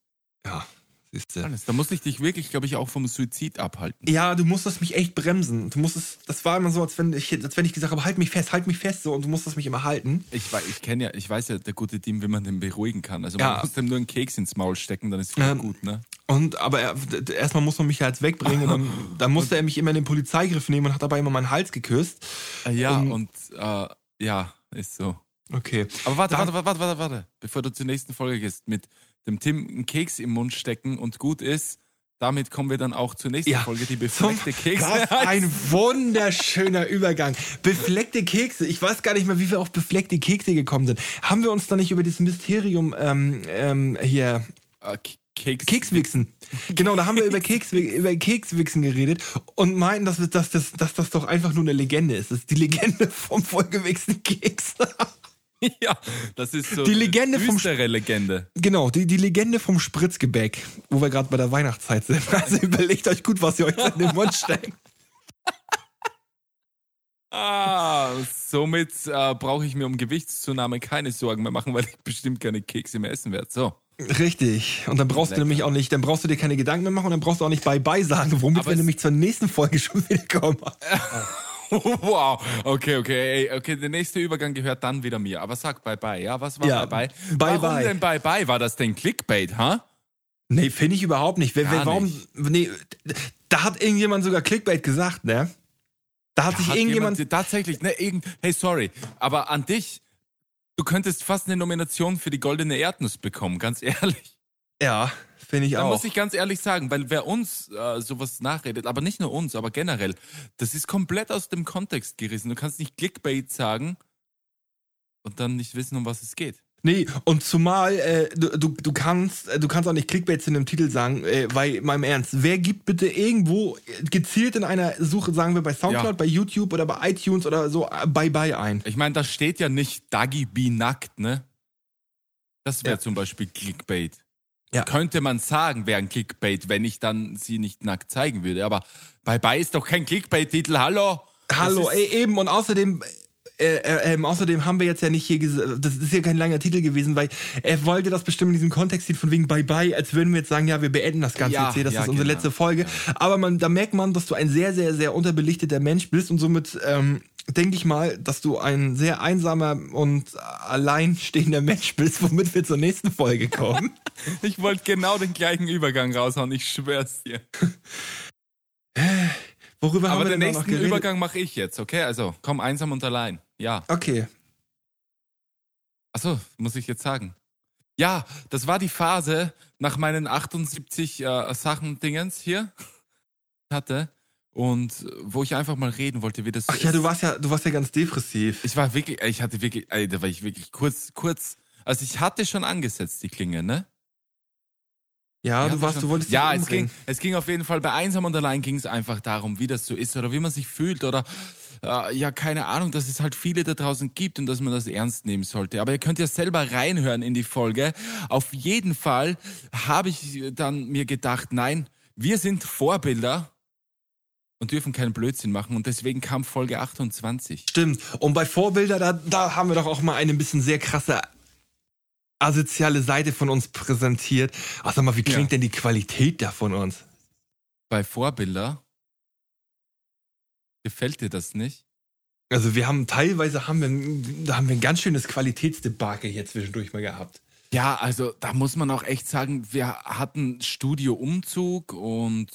Ja, siehst du. Alles. Da musste ich dich wirklich, glaube ich, auch vom Suizid abhalten. Ja, du musstest mich echt bremsen. Du musstest, das war immer so, als wenn ich, als wenn ich gesagt habe, halt mich fest, halt mich fest, so, und du musstest mich immer halten. Ich, ich kenne ja, ich weiß ja, der gute Team, wie man den beruhigen kann. Also Ja. man muss dem nur einen Keks ins Maul stecken, dann ist viel Ähm, gut, ne? Und, aber er, erstmal muss man mich halt wegbringen, und dann, dann musste er mich immer in den Polizeigriff nehmen und hat dabei immer meinen Hals geküsst. Äh, Ja, um- und äh, ja, ist so. Okay. Aber warte, Dann- warte, warte, warte, warte, bevor du zur nächsten Folge gehst, mit dem Tim einen Keks im Mund stecken und gut ist, damit kommen wir dann auch zur nächsten Ja, Folge, die befleckte Kekse. was ein wunderschöner Übergang. Befleckte Kekse. Ich weiß gar nicht mehr, wie wir auf befleckte Kekse gekommen sind. Haben wir uns da nicht über dieses Mysterium ähm, ähm, hier K- Keks. Kekswichsen. Genau, da haben wir über, Keks, über Kekswichsen geredet und meinten, dass, dass, dass, dass das doch einfach nur eine Legende ist. Das ist die Legende vom vollgewichsten Keks. ja, das ist so Die Legende vom Legende. genau, die, die Legende vom Spritzgebäck, wo wir gerade bei der Weihnachtszeit sind. Also überlegt euch gut, was ihr euch in den Mund steckt. Ah, somit äh, brauche ich mir um Gewichtszunahme keine Sorgen mehr machen, weil ich bestimmt keine Kekse mehr essen werde. So. Richtig. Und dann brauchst Lecker. du nämlich auch nicht, dann brauchst du dir keine Gedanken mehr machen und dann brauchst du auch nicht Bye-Bye sagen, womit Aber wir nämlich zur nächsten Folge schon wieder kommen. wow. Okay, okay, ey, okay. Der nächste Übergang gehört dann wieder mir. Aber sag bye bye, ja? Was war Ja, bye bye? bye Warum bye. denn bye bye? War das denn Clickbait, ha? Nee, finde ich überhaupt nicht. Wer, wer, warum, nicht. nee, da hat irgendjemand sogar Clickbait gesagt, ne? Da hat sich Hat irgendjemand, jemand tatsächlich, ne, irgend, hey, sorry, aber an dich, du könntest fast eine Nomination für die goldene Erdnuss bekommen, ganz ehrlich. ja, finde ich Da auch. muss ich ganz ehrlich sagen, weil wer uns äh, sowas nachredet, aber nicht nur uns, aber generell, das ist komplett aus dem Kontext gerissen. Du kannst nicht Clickbait sagen und dann nicht wissen, um was es geht. Nee, und zumal äh, du, du, du kannst äh, du kannst auch nicht Clickbait zu einem Titel sagen, äh, weil meinem Ernst, wer gibt bitte irgendwo äh, gezielt in einer Suche, sagen wir bei Soundcloud, Ja. bei YouTube oder bei iTunes oder so äh, Bye Bye ein? Ich meine, da steht ja nicht Dagi B nackt, ne? Das wäre Ja. zum Beispiel Clickbait. Ja. Könnte man sagen, wäre ein Clickbait, wenn ich dann sie nicht nackt zeigen würde. Aber Bye Bye ist doch kein Clickbait-Titel, hallo? Hallo, ey, eben und außerdem äh, äh, ähm, außerdem haben wir jetzt ja nicht hier, das ist ja kein langer Titel gewesen, weil er wollte das bestimmt in diesem Kontext sehen, von wegen Bye Bye, als würden wir jetzt sagen, ja, wir beenden das Ganze Ja, jetzt hier, das ja, ist unsere genau. letzte Folge. Aber man, da merkt man, dass du ein sehr, sehr, sehr unterbelichteter Mensch bist und somit ähm, denke ich mal, dass du ein sehr einsamer und alleinstehender Mensch bist, womit wir zur nächsten Folge kommen. Ich wollte genau den gleichen Übergang raushauen, ich schwör's dir. Worüber haben Aber wir den noch nächsten geredet? Übergang mache ich jetzt, okay? Also, komm, einsam und allein. Ja. Okay. Achso, muss ich jetzt sagen. Ja, das war die Phase nach meinen 78 äh, Sachen-Dingens hier hatte und wo ich einfach mal reden wollte, wie das Ach ja, du warst ja, du warst ja ganz depressiv. Ich war wirklich, ich hatte wirklich, ey, da war ich wirklich kurz, kurz, also ich hatte schon angesetzt, die Klinge, ne? Ja, Ich du warst, schon- du wolltest Ja, es ging, es ging auf jeden Fall, bei Einsam und Allein ging es einfach darum, wie das so ist oder wie man sich fühlt oder äh, ja, keine Ahnung, dass es halt viele da draußen gibt und dass man das ernst nehmen sollte. Aber ihr könnt ja selber reinhören in die Folge. Auf jeden Fall habe ich dann mir gedacht, nein, wir sind Vorbilder und dürfen keinen Blödsinn machen und deswegen kam Folge 28. Stimmt. Und bei Vorbilder, da, da haben wir doch auch mal eine ein bisschen sehr krasse asoziale Seite von uns präsentiert. Ach, sag mal, wie klingt Ja. denn die Qualität da von uns? Bei Vorbilder gefällt dir das nicht? Also wir haben teilweise haben wir, da haben wir ein ganz schönes Qualitätsdebakel hier zwischendurch mal gehabt. Ja, also da muss man auch echt sagen, wir hatten Studioumzug und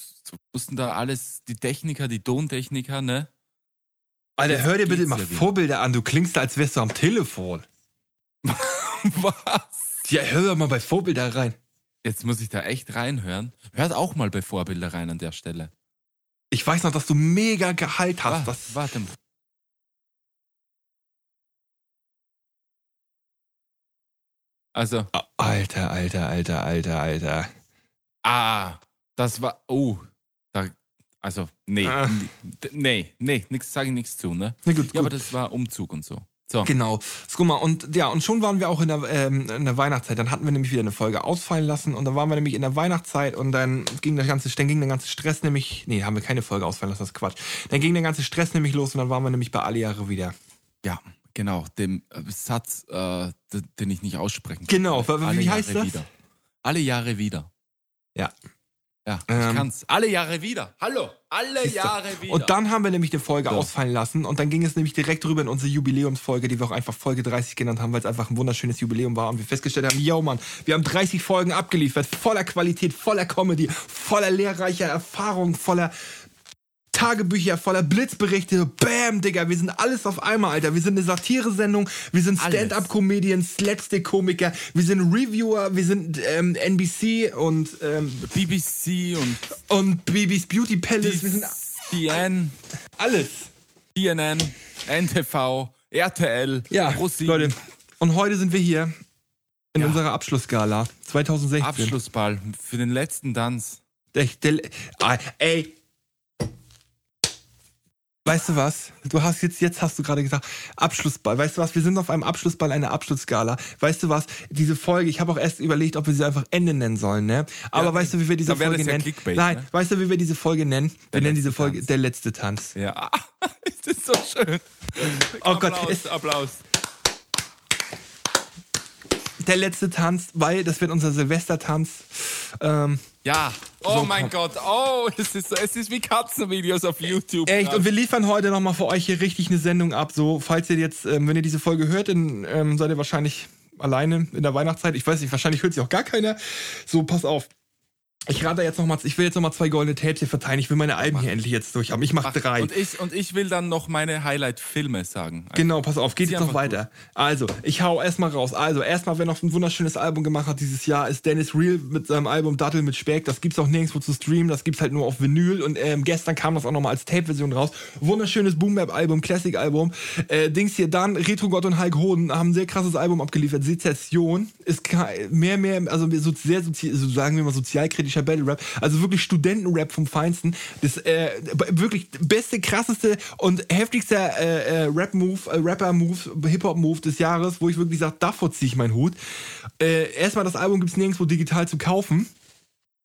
mussten da alles, die Techniker, die Tontechniker, ne? Alter, Jetzt hör dir bitte mal ja. Vorbilder an. Du klingst da, als wärst du am Telefon. Was? Ja, hör doch mal bei Vorbilder rein. Jetzt muss ich da echt reinhören. Hört auch mal bei Vorbilder rein an der Stelle. Ich weiß noch, dass du mega Gehalt hast. Wa- Das, Warte mal. Also, Alter, Alter, Alter, Alter, Alter. ah, das war, oh, also, nee, Ah. nee, nee, nix, sage ich nichts zu, ne? Na gut, Ja, aber gut. das war Umzug und so. So. Genau. Guck mal, und ja, und schon waren wir auch in der, ähm, in der Weihnachtszeit. Dann hatten wir nämlich wieder eine Folge ausfallen lassen und dann waren wir nämlich in der Weihnachtszeit und dann ging der ganze, dann ging der ganze Stress nämlich, nee, haben wir keine Folge ausfallen lassen, das ist Quatsch. Dann ging der ganze Stress nämlich los und dann waren wir nämlich bei alle Jahre wieder. Ja, genau, dem äh, Satz, äh, den ich nicht aussprechen kann. Genau, wie Alle heißt Jahre das? Wieder. Alle Jahre wieder. Ja. Ja, Ähm, ich kann's. Alle Jahre wieder. Hallo, alle Siehst du? Jahre wieder. Und dann haben wir nämlich eine Folge So. ausfallen lassen und dann ging es nämlich direkt rüber in unsere Jubiläumsfolge, die wir auch einfach Folge 30 genannt haben, weil es einfach ein wunderschönes Jubiläum war und wir festgestellt haben, yo Mann, wir haben 30 Folgen abgeliefert, voller Qualität, voller Comedy, voller lehrreicher Erfahrung, voller Tagebücher, voller Blitzberichte, bam, Digga, wir sind alles auf einmal, Alter. Wir sind eine Satire-Sendung, wir sind. Stand-Up-Comedians, Slapstick-Komiker, wir sind Reviewer, wir sind ähm, NBC und, ähm, BBC und und Babys Beauty Palace, wir sind DN, alles. CNN, NTV, RTL, Ja, ProSieben. Leute. Und heute sind wir hier in Ja. unserer Abschlussgala 2016. Abschlussball für den letzten Tanz. Der, der, ah, ey. Weißt du was? Du hast jetzt, jetzt hast du gerade gesagt, Abschlussball. Weißt du was? Wir sind auf einem Abschlussball einer Abschlussgala. Weißt du was? Diese Folge, ich habe auch erst überlegt, ob wir sie einfach Ende nennen sollen, ne? Aber Ja, weißt du, wie wir diese Folge ja nennen? Clickbait, Nein, ne? weißt du, wie wir diese Folge nennen? Wir Der nennen diese Folge Tanz. der letzte Tanz. Ja. Das ist so schön. Oh Gott, Applaus, es- Applaus. Der letzte Tanz, weil das wird unser Silvestertanz. Ähm, Ja. Oh So mein Gott. Oh, es ist, es ist wie Katzenvideos auf YouTube. echt, und wir liefern heute nochmal für euch hier richtig eine Sendung ab. So, falls ihr jetzt, ähm, wenn ihr diese Folge hört, dann ähm, seid ihr wahrscheinlich alleine in der Weihnachtszeit. Ich weiß nicht, wahrscheinlich hört sie auch gar keiner. So, pass auf. Ich rate jetzt noch mal, ich will jetzt noch mal zwei goldene Tapes hier verteilen. Ich will meine Alben hier endlich jetzt durch haben. Ich mach drei. Und ich, und ich will dann noch meine Highlight-Filme sagen. Genau, pass auf, geht jetzt noch weiter. Also, ich hau erstmal raus. Also, erstmal, wer noch ein wunderschönes Album gemacht hat dieses Jahr, ist Dennis Real mit seinem Album Dattel mit Speck. Das gibt's auch nirgendwo zu streamen, das gibt's halt nur auf Vinyl. Und ähm, gestern kam das auch nochmal als Tape-Version raus. Wunderschönes Boom-Bap-Album, Classic-Album. Äh, Dings hier dann, Retro Gott und Hulk Hoden haben ein sehr krasses Album abgeliefert. Sezession ist mehr, mehr, also so sehr, so sagen wir mal, sozialkritischer Battle-Rap. Also wirklich Studentenrap vom Feinsten. Das äh, wirklich beste, krasseste und heftigster äh, äh, Rap-Move, äh, Rapper-Move, Hip-Hop-Move des Jahres, wo ich wirklich sage, davor ziehe ich meinen Hut. Äh, erstmal, das Album gibt's nirgendwo digital zu kaufen.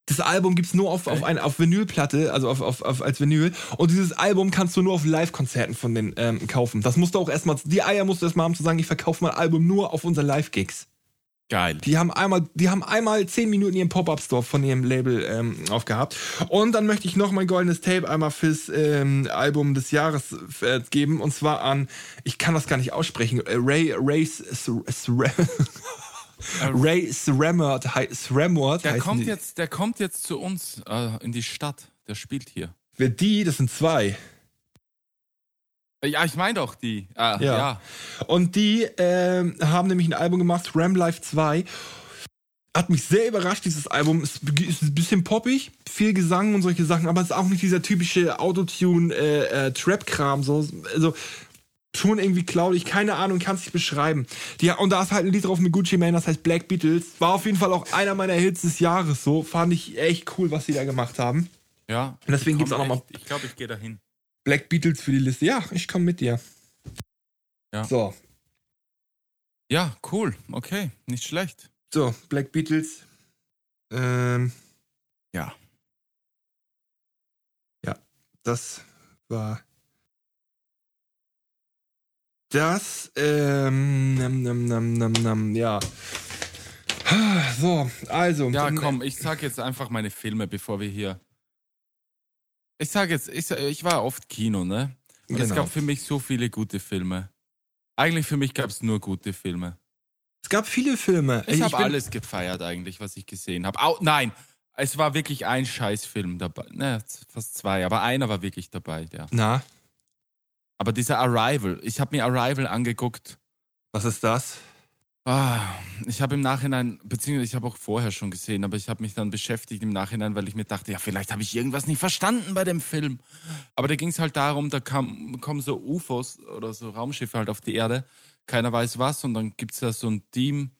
Das Album gibt's nur auf, auf, ein, auf Vinylplatte, also auf, auf, auf, als Vinyl. Und dieses Album kannst du nur auf Live-Konzerten von den ähm, kaufen. Das musst du auch erstmal, die Eier musst du erstmal haben zu sagen, ich verkaufe mein Album nur auf unseren Live-Gigs. Geil. Die haben einmal, die haben einmal zehn Minuten ihren Pop-Up-Store von ihrem Label ähm, aufgehabt. Und dann möchte ich noch mein goldenes Tape einmal fürs ähm, Album des Jahres äh, geben. Und zwar an, ich kann das gar nicht aussprechen, äh, Ray, Ray, S- Ray Sramwort, hei- Sramwort Der kommt, die. jetzt, der kommt jetzt zu uns äh, in die Stadt. Der spielt hier. Wer die, das sind zwei. Äh, Ja, ich meine doch die. Ah, Ja. ja. Und die ähm, haben nämlich ein Album gemacht, Ram Life 2. Hat mich sehr überrascht, dieses Album. Ist, ist ein bisschen poppig, viel Gesang und solche Sachen, aber es ist auch nicht dieser typische Autotune-Trap-Kram. so. Also schon irgendwie cloudig, keine Ahnung, kann es nicht beschreiben. Die, und da ist halt ein Lied drauf mit Gucci Mane, das heißt Black Beatles. War auf jeden Fall auch einer meiner Hits des Jahres so. Fand ich echt cool, was sie da gemacht haben. ja. Und deswegen Ich gibt's auch komm noch mal- echt- Ich glaube, ich gehe dahin. Black Beatles für die Liste. Ja, ich komme mit dir. Ja. So, Ja, cool. Okay, nicht schlecht. So, Black Beatles. Ähm, Ja. Ja, das war. Das, ähm, nam, nam, nam, nam, nam, ja. So, also. Ja, komm, ich sag jetzt einfach meine Filme, bevor wir hier. Ich sag jetzt, ich, ich war oft Kino, ne? Und es Genau. gab für mich so viele gute Filme. Eigentlich für mich gab es nur gute Filme. Es gab viele Filme. Ich, habe bin- alles gefeiert eigentlich, was ich gesehen habe. Au, nein, es war wirklich ein Scheißfilm dabei. Ne, fast zwei, aber einer war wirklich dabei, ja. Na, Aber dieser Arrival, ich habe mir Arrival angeguckt. was ist das? Ah, ich habe im Nachhinein, beziehungsweise ich habe auch vorher schon gesehen, aber ich habe mich dann beschäftigt im Nachhinein, weil ich mir dachte, ja, vielleicht habe ich irgendwas nicht verstanden bei dem Film. Aber da ging es halt darum, da kam, kommen so UFOs oder so Raumschiffe halt auf die Erde, keiner weiß was, und dann gibt es da so ein Team,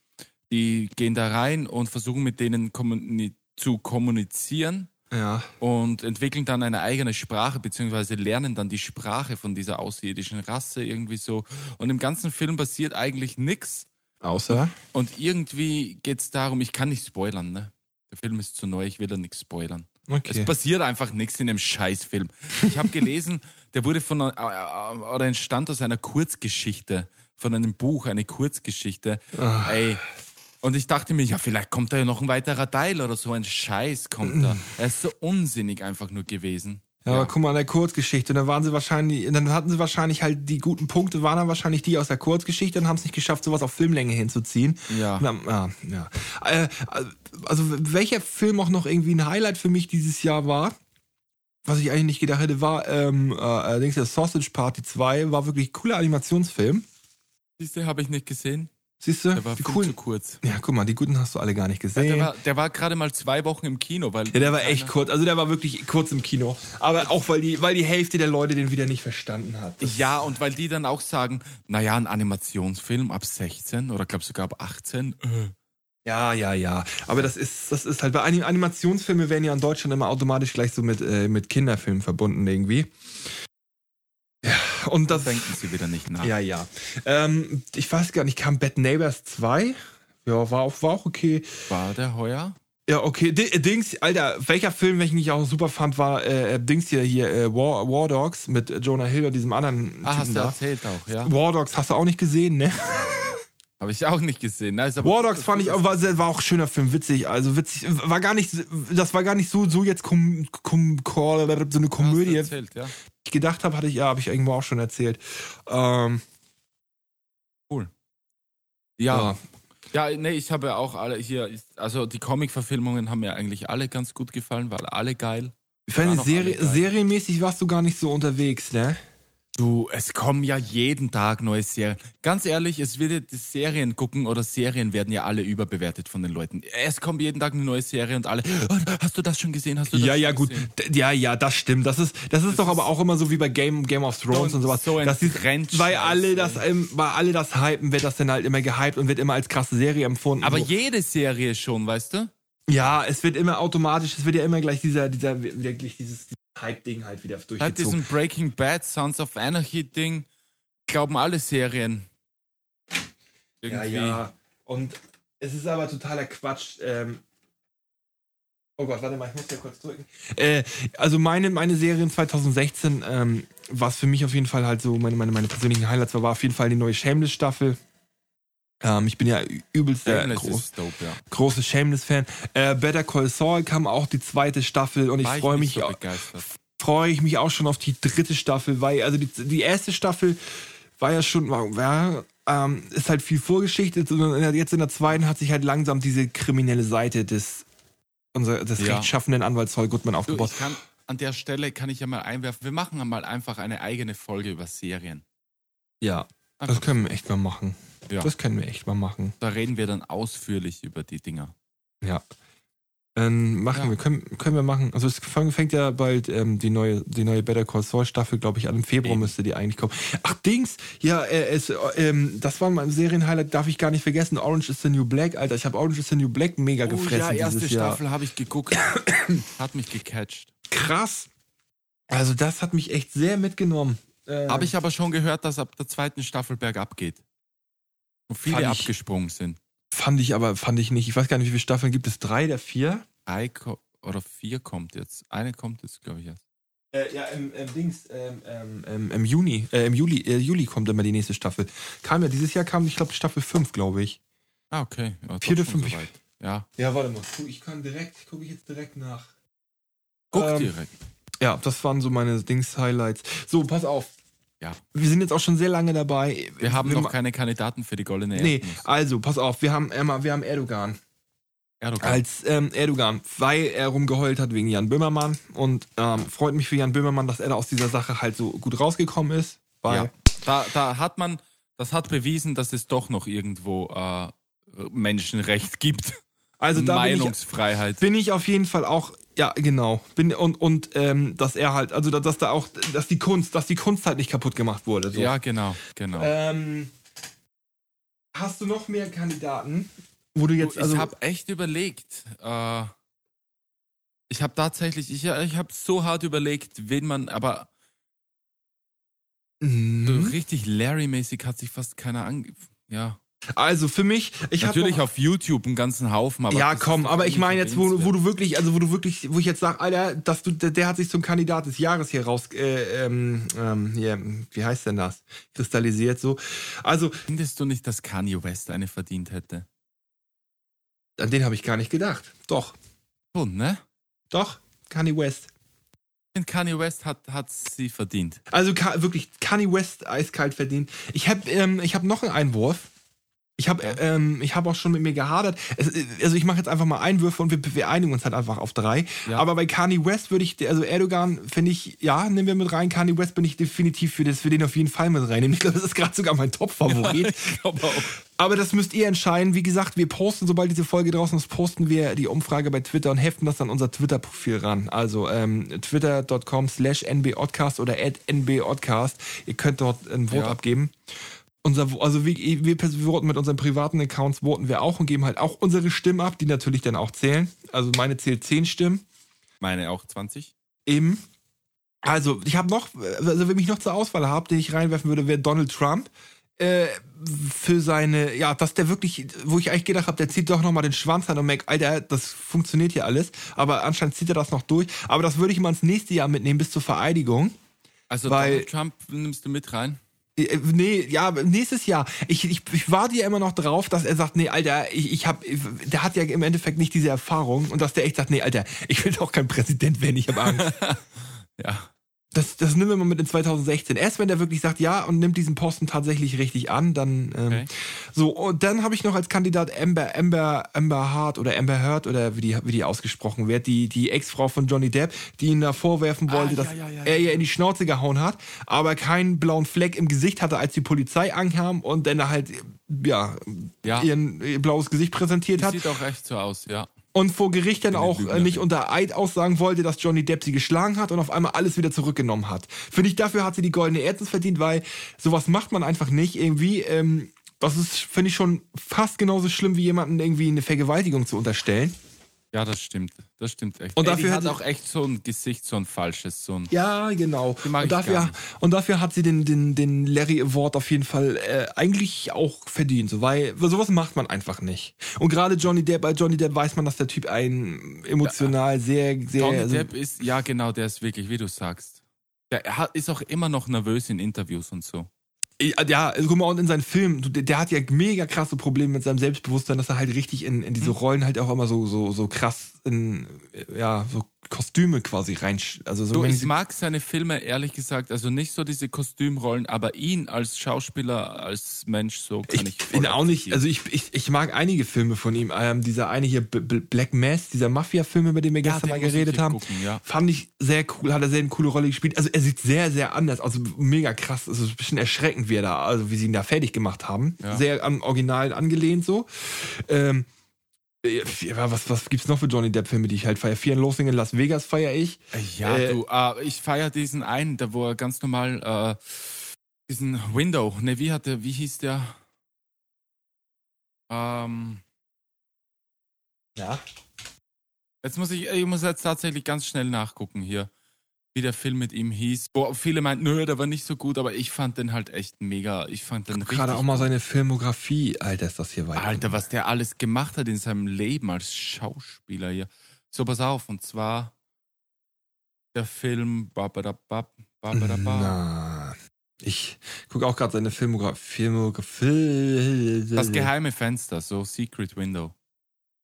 die gehen da rein und versuchen mit denen kommuni zu kommunizieren Ja. und entwickeln dann eine eigene Sprache, beziehungsweise lernen dann die Sprache von dieser außerirdischen Rasse irgendwie so. Und im ganzen Film passiert eigentlich nichts. Außer? Und irgendwie geht es darum, ich kann nicht spoilern, ne? Der Film ist zu neu, ich will da nichts spoilern. Okay. Es passiert einfach nichts in dem Scheißfilm. Ich habe gelesen, der wurde von einer, äh, äh, oder entstand aus einer Kurzgeschichte, von einem Buch, eine Kurzgeschichte. Ah. Ey. Und ich dachte mir, ja, vielleicht kommt da ja noch ein weiterer Teil oder so ein Scheiß kommt da. Er ist so unsinnig einfach nur gewesen. Ja, aber guck mal an der Kurzgeschichte. Dann waren sie wahrscheinlich, dann hatten sie wahrscheinlich halt die guten Punkte, waren dann wahrscheinlich die aus der Kurzgeschichte und haben es nicht geschafft, sowas auf Filmlänge hinzuziehen. Ja. Na, ja, ja. Äh, also welcher Film auch noch irgendwie ein Highlight für mich dieses Jahr war, was ich eigentlich nicht gedacht hätte, war ähm, äh, allerdings der Sausage Party 2, war wirklich ein cooler Animationsfilm. Siehst du, habe ich nicht gesehen. Siehst du? Der war die viel coolen. zu kurz. Ja, guck mal, die guten hast du alle gar nicht gesehen. Der war, der war gerade mal zwei Wochen im Kino, weil. Ja, der war echt kurz. Also der war wirklich kurz im Kino. Aber auch weil die, weil die Hälfte der Leute den wieder nicht verstanden hat. Das- Ja, und weil die dann auch sagen, naja, ein Animationsfilm ab 16 oder glaub sogar ab 18. Äh. Ja, ja, ja. Aber das ist, das ist halt, bei Anim Animationsfilme werden ja in Deutschland immer automatisch gleich so mit, äh, mit Kinderfilmen verbunden irgendwie. Und das. Denken sie wieder nicht nach. Ja, ja. Ähm, ich weiß gar nicht, kam Bad Neighbors 2? Ja, war auch, war auch okay. War der heuer? Ja, okay. D Dings, Alter, welcher Film, welchen ich auch super fand, war äh, Dings hier, hier äh, War, War Dogs mit Jonah Hill und diesem anderen Ah, hast Typen du da. erzählt auch, ja? War Dogs hast du auch nicht gesehen, ne? Habe ich auch nicht gesehen. Ist aber- War Dogs fand ich auch, war, war auch ein schöner Film, witzig. Also witzig, war gar nicht, das war gar nicht so, so jetzt kom, kom, so eine Hast Komödie. erzählt, ja. Ich gedacht habe, hatte ich, ja, habe ich irgendwo auch schon erzählt. Ähm, Ja. Ja, nee, ich habe ja auch alle hier, also die Comic-Verfilmungen haben mir eigentlich alle ganz gut gefallen, weil alle geil. ich fand, serienmäßig warst du gar nicht so unterwegs, ne? Du, es kommen ja jeden Tag neue Serien. Ganz ehrlich, es wird ja die Serien gucken oder Serien werden ja alle überbewertet von den Leuten. Es kommt jeden Tag eine neue Serie und alle, "Oh, hast du das schon gesehen? Hast du das Ja, ja, gut. gesehen? Ja, ja, das stimmt. Das ist, das ist doch aber auch immer so wie bei Game, Game of Thrones und sowas. so ein die, Trendscheiß, weil alle das, ähm, weil alle das hypen, wird das dann halt immer gehypt und wird immer als krasse Serie empfunden. Aber so. jede Serie schon, weißt du? ja, es wird immer automatisch, es wird ja immer gleich dieser, dieser, wirklich dieses Hype-Ding halt wieder Seit durchgezogen. diesem Breaking Bad, Sons of Anarchy Ding, glauben alle Serien. Ja, Irgendwie. ja. Und es ist aber totaler Quatsch. Ähm oh Gott, warte mal, ich muss ja kurz drücken. Äh, also meine, meine Serien 2016, ähm, was für mich auf jeden Fall halt so meine, meine, meine persönlichen Highlights war, war auf jeden Fall die neue Shameless-Staffel. Ähm, ich bin ja übelst Shameless groß, dope, ja. großes Shameless-Fan. Äh, Better Call Saul kam auch die zweite Staffel und ich War freue nicht mich, so au- begeistert. freue ich mich auch schon auf die dritte Staffel, weil also die, die erste Staffel war ja schon, war, ähm, ist halt viel Vorgeschichte und der- jetzt in der zweiten hat sich halt langsam diese kriminelle Seite des, unser, des Ja. rechtschaffenden Anwalts Saul Goodman Du, aufgebaut. ich kann, an der Stelle kann ich ja mal einwerfen, wir machen mal einfach eine eigene Folge über Serien. ja, Einfach, das können wir echt mal machen. Ja. Das können wir echt mal machen. da reden wir dann ausführlich über die Dinger. Ja. Ähm, machen Ja. wir, können, können wir machen. Also es fängt ja bald ähm, die neue, die neue Better Call Saul Staffel, glaube ich, an. Im Februar Eben. müsste die eigentlich kommen. Ach, Dings, ja, äh, es, äh, ähm, das war mein Serienhighlight, darf ich gar nicht vergessen. Orange is the New Black, Alter. Ich habe Orange is the New Black mega gefressen Oh ja, erste dieses Jahr. Staffel habe ich geguckt. Hat mich gecatcht. Krass. Also das hat mich echt sehr mitgenommen. Äh, Habe ich aber schon gehört, dass ab der zweiten Staffel bergab geht. Und viele Fand ich- abgesprungen sind. Fand ich aber, fand ich nicht. Ich weiß gar nicht, wie viele Staffeln gibt es? Drei der vier? Drei oder vier kommt jetzt. Eine kommt jetzt, glaube ich, erst. Äh, ja, im, im Dings, ähm, ähm, ähm, im Juni, äh, im Juli, äh, Juli kommt immer die nächste Staffel. Kam ja, dieses Jahr kam, ich glaube, Staffel 5, glaube ich. Ah, okay. Ja, Vierte, fünf- soweit. Ja, Ja, warte mal. Ich kann direkt, gucke ich jetzt direkt nach. guck Ähm, direkt. Ja, das waren so meine Dings-Highlights. So, pass auf. Ja. Wir sind jetzt auch schon sehr lange dabei. Wir haben noch ma- keine Kandidaten für die goldene Nee, Erdnuss. also, pass auf. Wir haben, Emma, wir haben Erdogan. Erdogan. Als ähm, Erdogan, weil er rumgeheult hat wegen Jan Böhmermann. Und ähm, freut mich für Jan Böhmermann, dass er da aus dieser Sache halt so gut rausgekommen ist. Weil ja. Da, da hat man, das hat bewiesen, dass es doch noch irgendwo äh, Menschenrecht gibt. also da bin ich, Meinungsfreiheit. bin ich auf jeden Fall auch, ja, genau. Bin, und und ähm, dass er halt, also dass da auch, dass die Kunst, dass die Kunst halt nicht kaputt gemacht wurde. So. Ja, genau, genau. Ähm, hast du noch mehr Kandidaten, wo du jetzt, also ich habe echt überlegt. Äh, ich habe tatsächlich, ich, ich habe so hart überlegt, wen man, aber so Mhm. richtig Larry-mäßig hat sich fast keiner ange... Ja. Also für mich, ich habe Natürlich auf YouTube einen ganzen Haufen, aber. ja, komm, aber ich meine jetzt, wo, wo du wirklich, also wo du wirklich, wo ich jetzt sage, Alter, dass du, der, der hat sich zum Kandidat des Jahres hier raus, äh, ähm, ähm, hier, wie heißt denn das? Kristallisiert so. Also, Findest du nicht, dass Kanye West eine verdient hätte? an den habe ich gar nicht gedacht. Doch, Schon, ne? doch, Kanye West. Ich finde, Kanye West hat, hat sie verdient. Also wirklich Kanye West eiskalt verdient. Ich habe ähm, ich hab noch einen Einwurf. Ich habe Ja. ähm, ich hab auch schon mit mir gehadert. Es, also ich mache jetzt einfach mal Einwürfe und wir, wir einigen uns halt einfach auf drei. Ja. Aber bei Kanye West würde ich, also Erdogan finde ich, ja, nehmen wir mit rein. Kanye West bin ich definitiv für, das, für den auf jeden Fall mit reinnehmen. Ich glaube, das ist gerade sogar mein Top-Favorit. ich glaube auch. Aber das müsst ihr entscheiden. Wie gesagt, wir posten, sobald diese Folge draußen ist, posten wir die Umfrage bei Twitter und heften das an unser Twitter-Profil ran. Also ähm, twitter.com slash nbodcast oder at nbodcast. Ihr könnt dort ein Vote Ja. abgeben. Unser, also wir, wir voten mit unseren privaten Accounts, voten wir auch und geben halt auch unsere Stimmen ab, die natürlich dann auch zählen. Also meine zählt 10 Stimmen. Meine auch 20. Eben. Also, ich habe noch, also wenn ich noch zur Auswahl habe, den ich reinwerfen würde, wäre Donald Trump. äh, für seine, ja, dass der wirklich, wo ich eigentlich gedacht habe, der zieht doch nochmal den Schwanz an und merkt, Alter, das funktioniert hier alles. Aber anscheinend zieht er das noch durch. Aber das würde ich mal ins nächste Jahr mitnehmen, bis zur Vereidigung. Also Weil- Donald Trump nimmst du mit rein? Äh, Nee, ja, nächstes Jahr. Ich, ich, ich warte ja immer noch drauf, dass er sagt, nee, Alter, ich, ich hab, der hat ja im Endeffekt nicht diese Erfahrung und dass der echt sagt, nee, Alter, ich will doch kein Präsident werden, ich habe Angst. Ja. Das, das nehmen wir mal mit in 2016. Erst wenn der wirklich sagt, ja, und nimmt diesen Posten tatsächlich richtig an, dann ähm, Okay. so. Und dann habe ich noch als Kandidat Amber, Amber, Amber Hart oder Amber Heard oder wie die, wie die ausgesprochen wird, die, die Ex-Frau von Johnny Depp, die ihn da vorwerfen wollte, ja, dass ja, ja, er ihr in die Schnauze gehauen hat, aber keinen blauen Fleck im Gesicht hatte, als die Polizei ankam und dann halt ja, Ja. Ihren, ihr blaues Gesicht präsentiert Das hat sieht auch echt so aus, ja. Und vor Gericht dann auch äh, Lügnerin. nicht unter Eid aussagen wollte, dass Johnny Depp sie geschlagen hat und auf einmal alles wieder zurückgenommen hat. Finde ich, dafür hat sie die goldene Erzens verdient, weil sowas macht man einfach nicht irgendwie. Ähm, das ist, finde ich, schon fast genauso schlimm, wie jemanden irgendwie eine Vergewaltigung zu unterstellen. Ja, das stimmt. Das stimmt echt. Und Ey, dafür hat sie- auch echt so ein Gesicht, so ein falsches, so ein. Ja, genau. Und dafür, und dafür hat sie den, den, den Larry Award auf jeden Fall äh, eigentlich auch verdient, so, weil sowas macht man einfach nicht. Und gerade Johnny Depp, bei Johnny Depp weiß man, dass der Typ ein emotional sehr, sehr. Johnny also- Depp ist, ja genau, der ist wirklich, wie du sagst. Der ist auch immer noch nervös in Interviews und so. Ja, also guck mal, und in seinen Filmen, der hat ja mega krasse Probleme mit seinem Selbstbewusstsein, dass er halt richtig in, in diese Hm. Rollen halt auch immer so, so, so krass in, ja, so Kostüme quasi rein, also so Du, ich mag seine Filme ehrlich gesagt, also nicht so diese Kostümrollen, aber ihn als Schauspieler, als Mensch so kann ich, ich bin auch nicht, also ich, ich, ich mag einige Filme von ihm. Ähm, dieser eine hier, B B Black Mass, dieser Mafia-Film, über den wir Ja, gestern den mal geredet haben, gucken, ja. fand ich sehr cool, hat er sehr eine coole Rolle gespielt. Also er sieht sehr, sehr anders, also mega krass, also ein bisschen erschreckend, wie er da, also wie sie ihn da fertig gemacht haben. Ja. Sehr am Original angelehnt so. Ähm, äh, was, was gibt's noch für Johnny Depp-Filme, die ich halt feiere? Fear and Loathing in Las Vegas feiere ich. Ja, Äh, du, ah, ich feiere diesen einen, da wo er ganz normal äh, diesen Window, ne, wie hat der, wie hieß der? Ähm, Ja. jetzt muss ich, ich muss jetzt tatsächlich ganz schnell nachgucken hier, wie der Film mit ihm hieß. Wo viele meinten, nö, der war nicht so gut, aber ich fand den halt echt mega. Ich fand den richtig Gerade auch mal seine Filmografie, Alter, ist das hier weit. Alter, was der alles gemacht hat in seinem Leben als Schauspieler hier. So, pass auf, und zwar der Film Babadabab, Babadabab. Na, ich gucke auch gerade seine Filmografie. Filmografie. Das geheime Fenster, so Secret Window.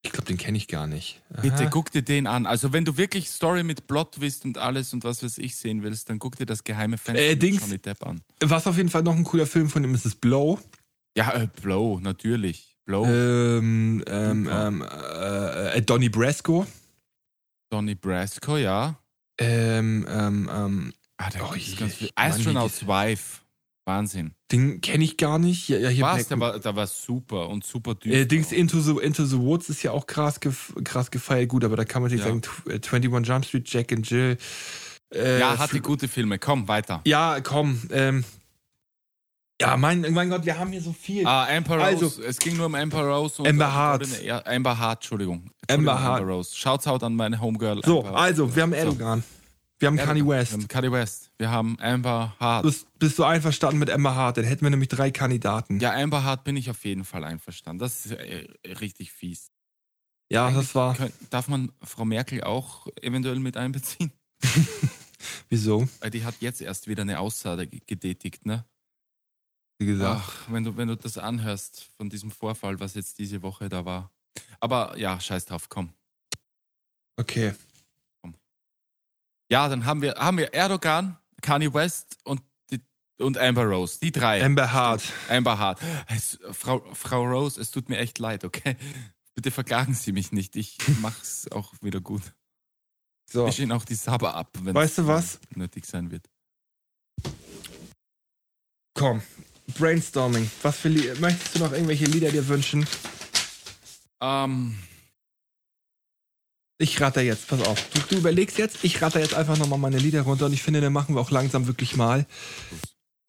Ich glaube, den kenne ich gar nicht. Bitte Aha. guck dir den an. Also wenn du wirklich Story mit Plot Twist und alles und was weiß ich sehen willst, dann guck dir das geheime Fenster Äh, mit Johnny Depp an. Was auf jeden Fall noch ein cooler Film von ihm ist, ist Blow. Ja, äh, Blow, natürlich. Blow, Ähm, ähm, ähm, äh, äh, Donnie Brasco. Donnie Brasco, ja. Ähm, ähm, ähm, Ah, da Oh, ganz viel. Astronaut's Wife. Wahnsinn. den kenne ich gar nicht. Ja, hier? Black- Der war, der war super und super düster. Äh, Dings Into the, Into the Woods ist ja auch krass, gef krass gefeiert. Gut, aber da kann man nicht Ja. sagen, tw- äh, 21 Jump Street, Jack and Jill. Äh, ja, hatte gute Filme. Komm, weiter. Ja, komm. Ähm, ja, mein, mein Gott, wir haben hier so viel. Ah, Amber Also- Rose. es ging nur um Amber Rose. Und Amber Hart. Ja, Amber Hart, Entschuldigung. Amber Entschuldigung, Hart. Amber Rose. Shouts out an meine Homegirl. so, Amber. also, wir haben Erdogan. Wir haben Kanye Erdogan. West. Wir haben Kanye West. Wir haben Amber Hart. Bist, bist du einverstanden mit Emma Hart? Dann hätten wir nämlich drei Kandidaten. Ja, Amber Hart bin ich auf jeden Fall einverstanden. Das ist äh, richtig fies. Ja, das war. Könnt- Darf man Frau Merkel auch eventuell mit einbeziehen? Wieso? Weil die hat jetzt erst wieder eine Aussage ge- getätigt, ne? Wie gesagt. Ach, wenn du, wenn du das anhörst von diesem Vorfall, was jetzt diese Woche da war. Aber ja, scheiß drauf, komm. Okay. Ja, dann haben wir, haben wir Erdogan, Kanye West und, die, und Amber Rose. Die drei. Amber Hart. Amber Hart. Es, Frau, Frau Rose, es tut mir echt leid, okay? Bitte verklagen Sie mich nicht. Ich mach's auch wieder gut. So. Ich Ihnen auch die Sabber ab, wenn Weißt du was? nötig sein wird. Komm. Brainstorming. Was für Möchtest du noch irgendwelche Lieder dir wünschen? Ähm, Ich rate jetzt, pass auf. Du, du überlegst jetzt, ich rate jetzt einfach nochmal meine Lieder runter und ich finde, dann machen wir auch langsam wirklich mal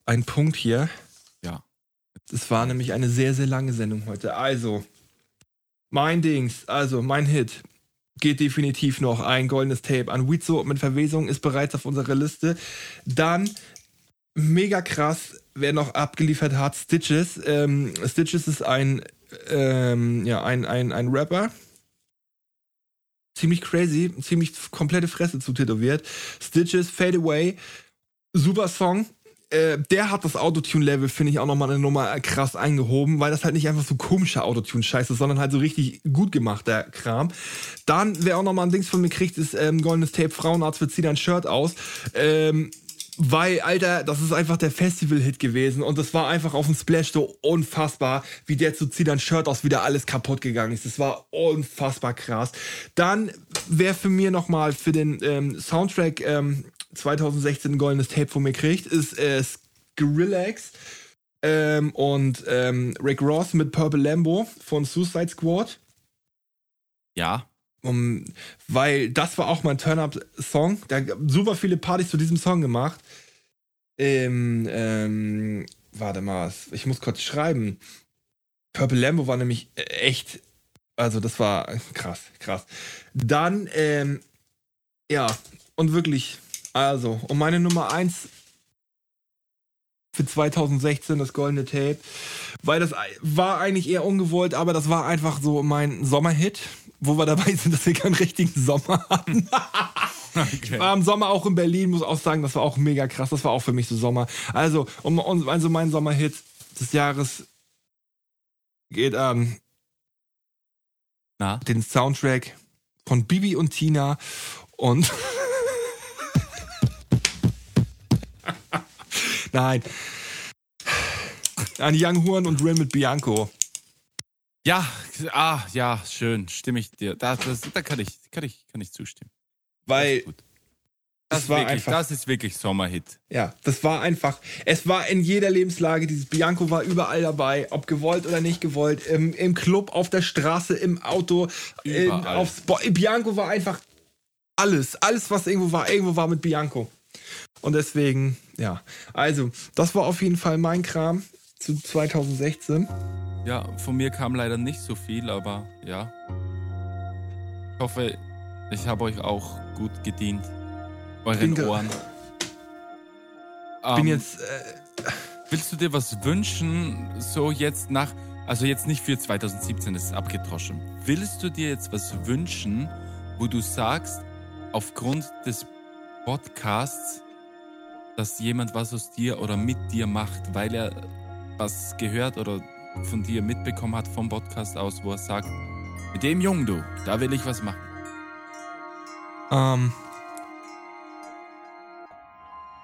einen Punkt hier. Ja. Es war nämlich eine sehr, sehr lange Sendung heute. Also, mein Dings, also mein Hit geht definitiv noch ein goldenes Tape an Wizo mit Verwesung ist bereits auf unserer Liste. Dann mega krass, wer noch abgeliefert hat, Stitches. Ähm, Stitches ist ein, ähm, ja, ein, ein, ein Rapper. Ziemlich crazy, ziemlich komplette Fresse zu tätowiert. Stitches, Fade Away, super Song. Äh, der hat das Autotune-Level, finde ich, auch nochmal eine Nummer krass eingehoben, weil das halt nicht einfach so komischer Autotune-Scheiß ist, sondern halt so richtig gut gemachter Kram. Dann, wer auch nochmal ein Dings von mir kriegt, ist ähm, Goldenes Tape Frauenarzt, wird zieht ein Shirt aus. Ähm, weil, Alter, das ist einfach der Festival-Hit gewesen und das war einfach auf dem Splash so unfassbar, wie der zu ein Shirt aus, wieder alles kaputt gegangen ist. Das war unfassbar krass. Dann, wer für mir nochmal für den ähm, Soundtrack ähm, 2016 ein goldenes Tape von mir kriegt, ist äh, Skrillex ähm, und ähm, Rick Ross mit Purple Lambo von Suicide Squad. Ja. Um, weil das war auch mein Turn-Up-Song. Da super viele Partys zu diesem Song gemacht. Ähm, ähm, warte mal, ich muss kurz schreiben. Purple Lambo war nämlich echt, also das war krass, krass. Dann, ähm, ja, und wirklich, also, und meine Nummer 1 für 2016, das goldene Tape, weil das war eigentlich eher ungewollt, aber das war einfach so mein Sommerhit wo wir dabei sind, dass wir keinen richtigen Sommer hatten. Okay. Ich war im Sommer auch in Berlin, muss auch sagen, das war auch mega krass. Das war auch für mich so Sommer. Also, um, also mein Sommerhit des Jahres geht an Na? den Soundtrack von Bibi und Tina und Nein. An Young Horn und Rin mit Bianco. Ja, ah, ja, schön, stimme ich dir. Da, das, da kann, ich, kann, ich, kann ich zustimmen. Weil das, das war wirklich, einfach. Das ist wirklich Sommerhit. Ja, das war einfach. Es war in jeder Lebenslage. Dieses Bianco war überall dabei, ob gewollt oder nicht gewollt. Im, im Club, auf der Straße, im Auto, in, aufs Bo Bianco war einfach alles. Alles, was irgendwo war, irgendwo war mit Bianco. Und deswegen, ja. Also, das war auf jeden Fall mein Kram zu 2016. Ja, von mir kam leider nicht so viel, aber ja. Ich hoffe, ich habe euch auch gut gedient. Euren bin Ohren. Ich bin ähm, jetzt. Äh, willst du dir was wünschen, so jetzt nach. Also jetzt nicht für 2017, das ist abgedroschen. Willst du dir jetzt was wünschen, wo du sagst, aufgrund des Podcasts, dass jemand was aus dir oder mit dir macht, weil er was gehört oder von dir mitbekommen hat vom Podcast aus, wo er sagt, mit dem Jungen du, da will ich was machen? Ähm.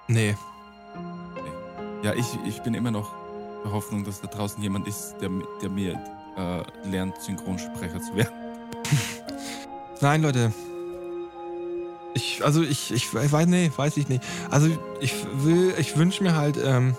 Nee. nee. Ja, ich, ich bin immer noch der Hoffnung, dass da draußen jemand ist, der, der mir äh, lernt, Synchronsprecher zu werden. Nein, Leute. Ich, also ich, ich, ich weiß, nee, weiß ich nicht. Also ich will, ich wünsche mir halt, ähm,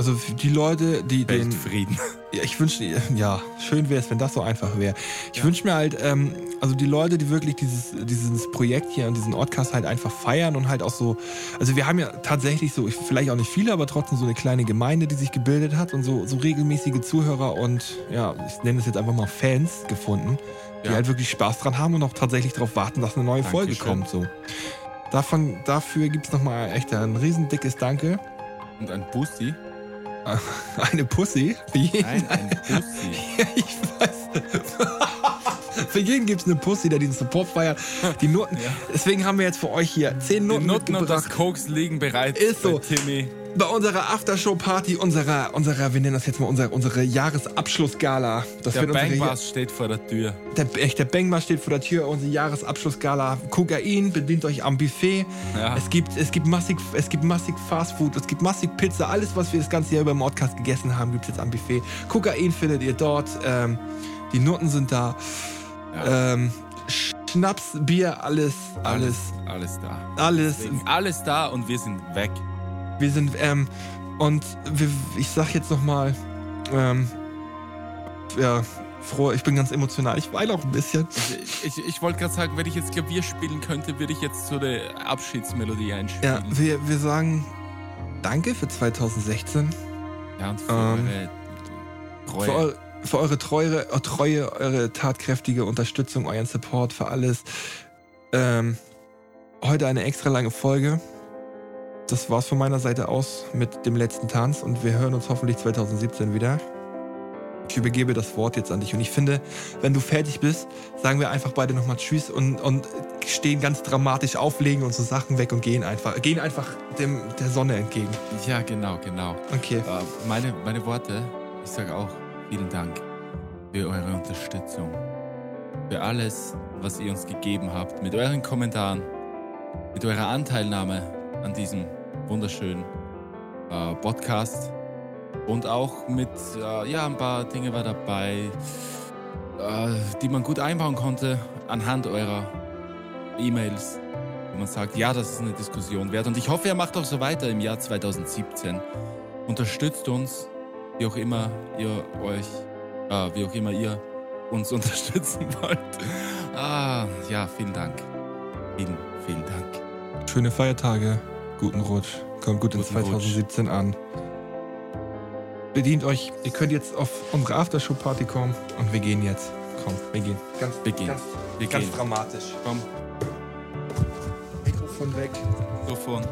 also die Leute, die den. Frieden. Ja, ich wünsche, ja, schön wäre es, wenn das so einfach wäre. Ich ja. wünsche mir halt, ähm, also die Leute, die wirklich dieses, dieses Projekt hier und diesen Podcast halt einfach feiern und halt auch so, also wir haben ja tatsächlich so, vielleicht auch nicht viele, aber trotzdem so eine kleine Gemeinde, die sich gebildet hat und so, so regelmäßige Zuhörer und ja, ich nenne es jetzt einfach mal Fans gefunden, die ja. halt wirklich Spaß dran haben und auch tatsächlich darauf warten, dass eine neue Dankeschön. Folge kommt. So. Davon, dafür gibt es nochmal echt ein riesen dickes Danke. Und ein Bussi. Eine Pussy? Für jeden Nein, eine Pussy. ja, ich weiß. für jeden gibt es eine Pussy, der den Support feiert. Die Noten. Ja. Deswegen haben wir jetzt für euch hier zehn Noten. Die Noten und das Koks liegen bereit. Ist so. Timmy. Bei unserer Aftershow-Party, unserer, unserer, wir nennen das jetzt mal unsere, unsere Jahresabschlussgala. Das der Bangbars steht vor der Tür. Der, echt, der Bangbars steht vor der Tür, unsere Jahresabschlussgala. Kokain, bedient euch am Buffet. Ja. Es, gibt, es, gibt massig, es gibt massig Fastfood, es gibt massig Pizza. Alles, was wir das ganze Jahr über im Podcast gegessen haben, gibt es jetzt am Buffet. Kokain findet ihr dort. Ähm, die Noten sind da. Ja. Ähm, Schnaps, Bier, alles, alles. Alles, alles da. Alles. Deswegen alles da und wir sind weg. Wir sind, ähm, und wir, ich sag jetzt nochmal, ähm, ja, froh, ich bin ganz emotional. Ich weine auch ein bisschen. Ich, ich, ich wollte gerade sagen, wenn ich jetzt Klavier spielen könnte, würde ich jetzt so eine Abschiedsmelodie einspielen. Ja, wir, wir sagen Danke für 2016. Ja, und für ähm, eure Treue. Für, für eure treue, treue, eure tatkräftige Unterstützung, euren Support, für alles. Ähm, heute eine extra lange Folge. Das war's von meiner Seite aus mit dem letzten Tanz und wir hören uns hoffentlich 2017 wieder. Ich übergebe das Wort jetzt an dich und ich finde, wenn du fertig bist, sagen wir einfach beide nochmal Tschüss und, und stehen ganz dramatisch auflegen unsere Sachen weg und gehen einfach, gehen einfach dem, der Sonne entgegen. Ja, genau, genau. Okay. Äh, meine, meine Worte, ich sage auch vielen Dank für eure Unterstützung. Für alles, was ihr uns gegeben habt. Mit euren Kommentaren, mit eurer Anteilnahme an diesem wunderschönen äh, Podcast. Und auch mit, äh, ja, ein paar Dinge war dabei, äh, die man gut einbauen konnte anhand eurer E-Mails, wo man sagt, ja, das ist eine Diskussion wert. Und ich hoffe, ihr macht auch so weiter im Jahr 2017. Unterstützt uns, wie auch immer ihr euch, äh, wie auch immer ihr uns unterstützen wollt. Ah, ja, vielen Dank. Vielen, vielen Dank. Schöne Feiertage, guten Rutsch, kommt gut in Guten Rutsch. 2017 an. Bedient euch, ihr könnt jetzt auf unsere Aftershow-Party kommen und wir gehen jetzt. Komm, wir gehen. Ganz, Wir gehen. ganz, Wir ganz gehen. dramatisch. Komm, Mikrofon weg. Mikrofon.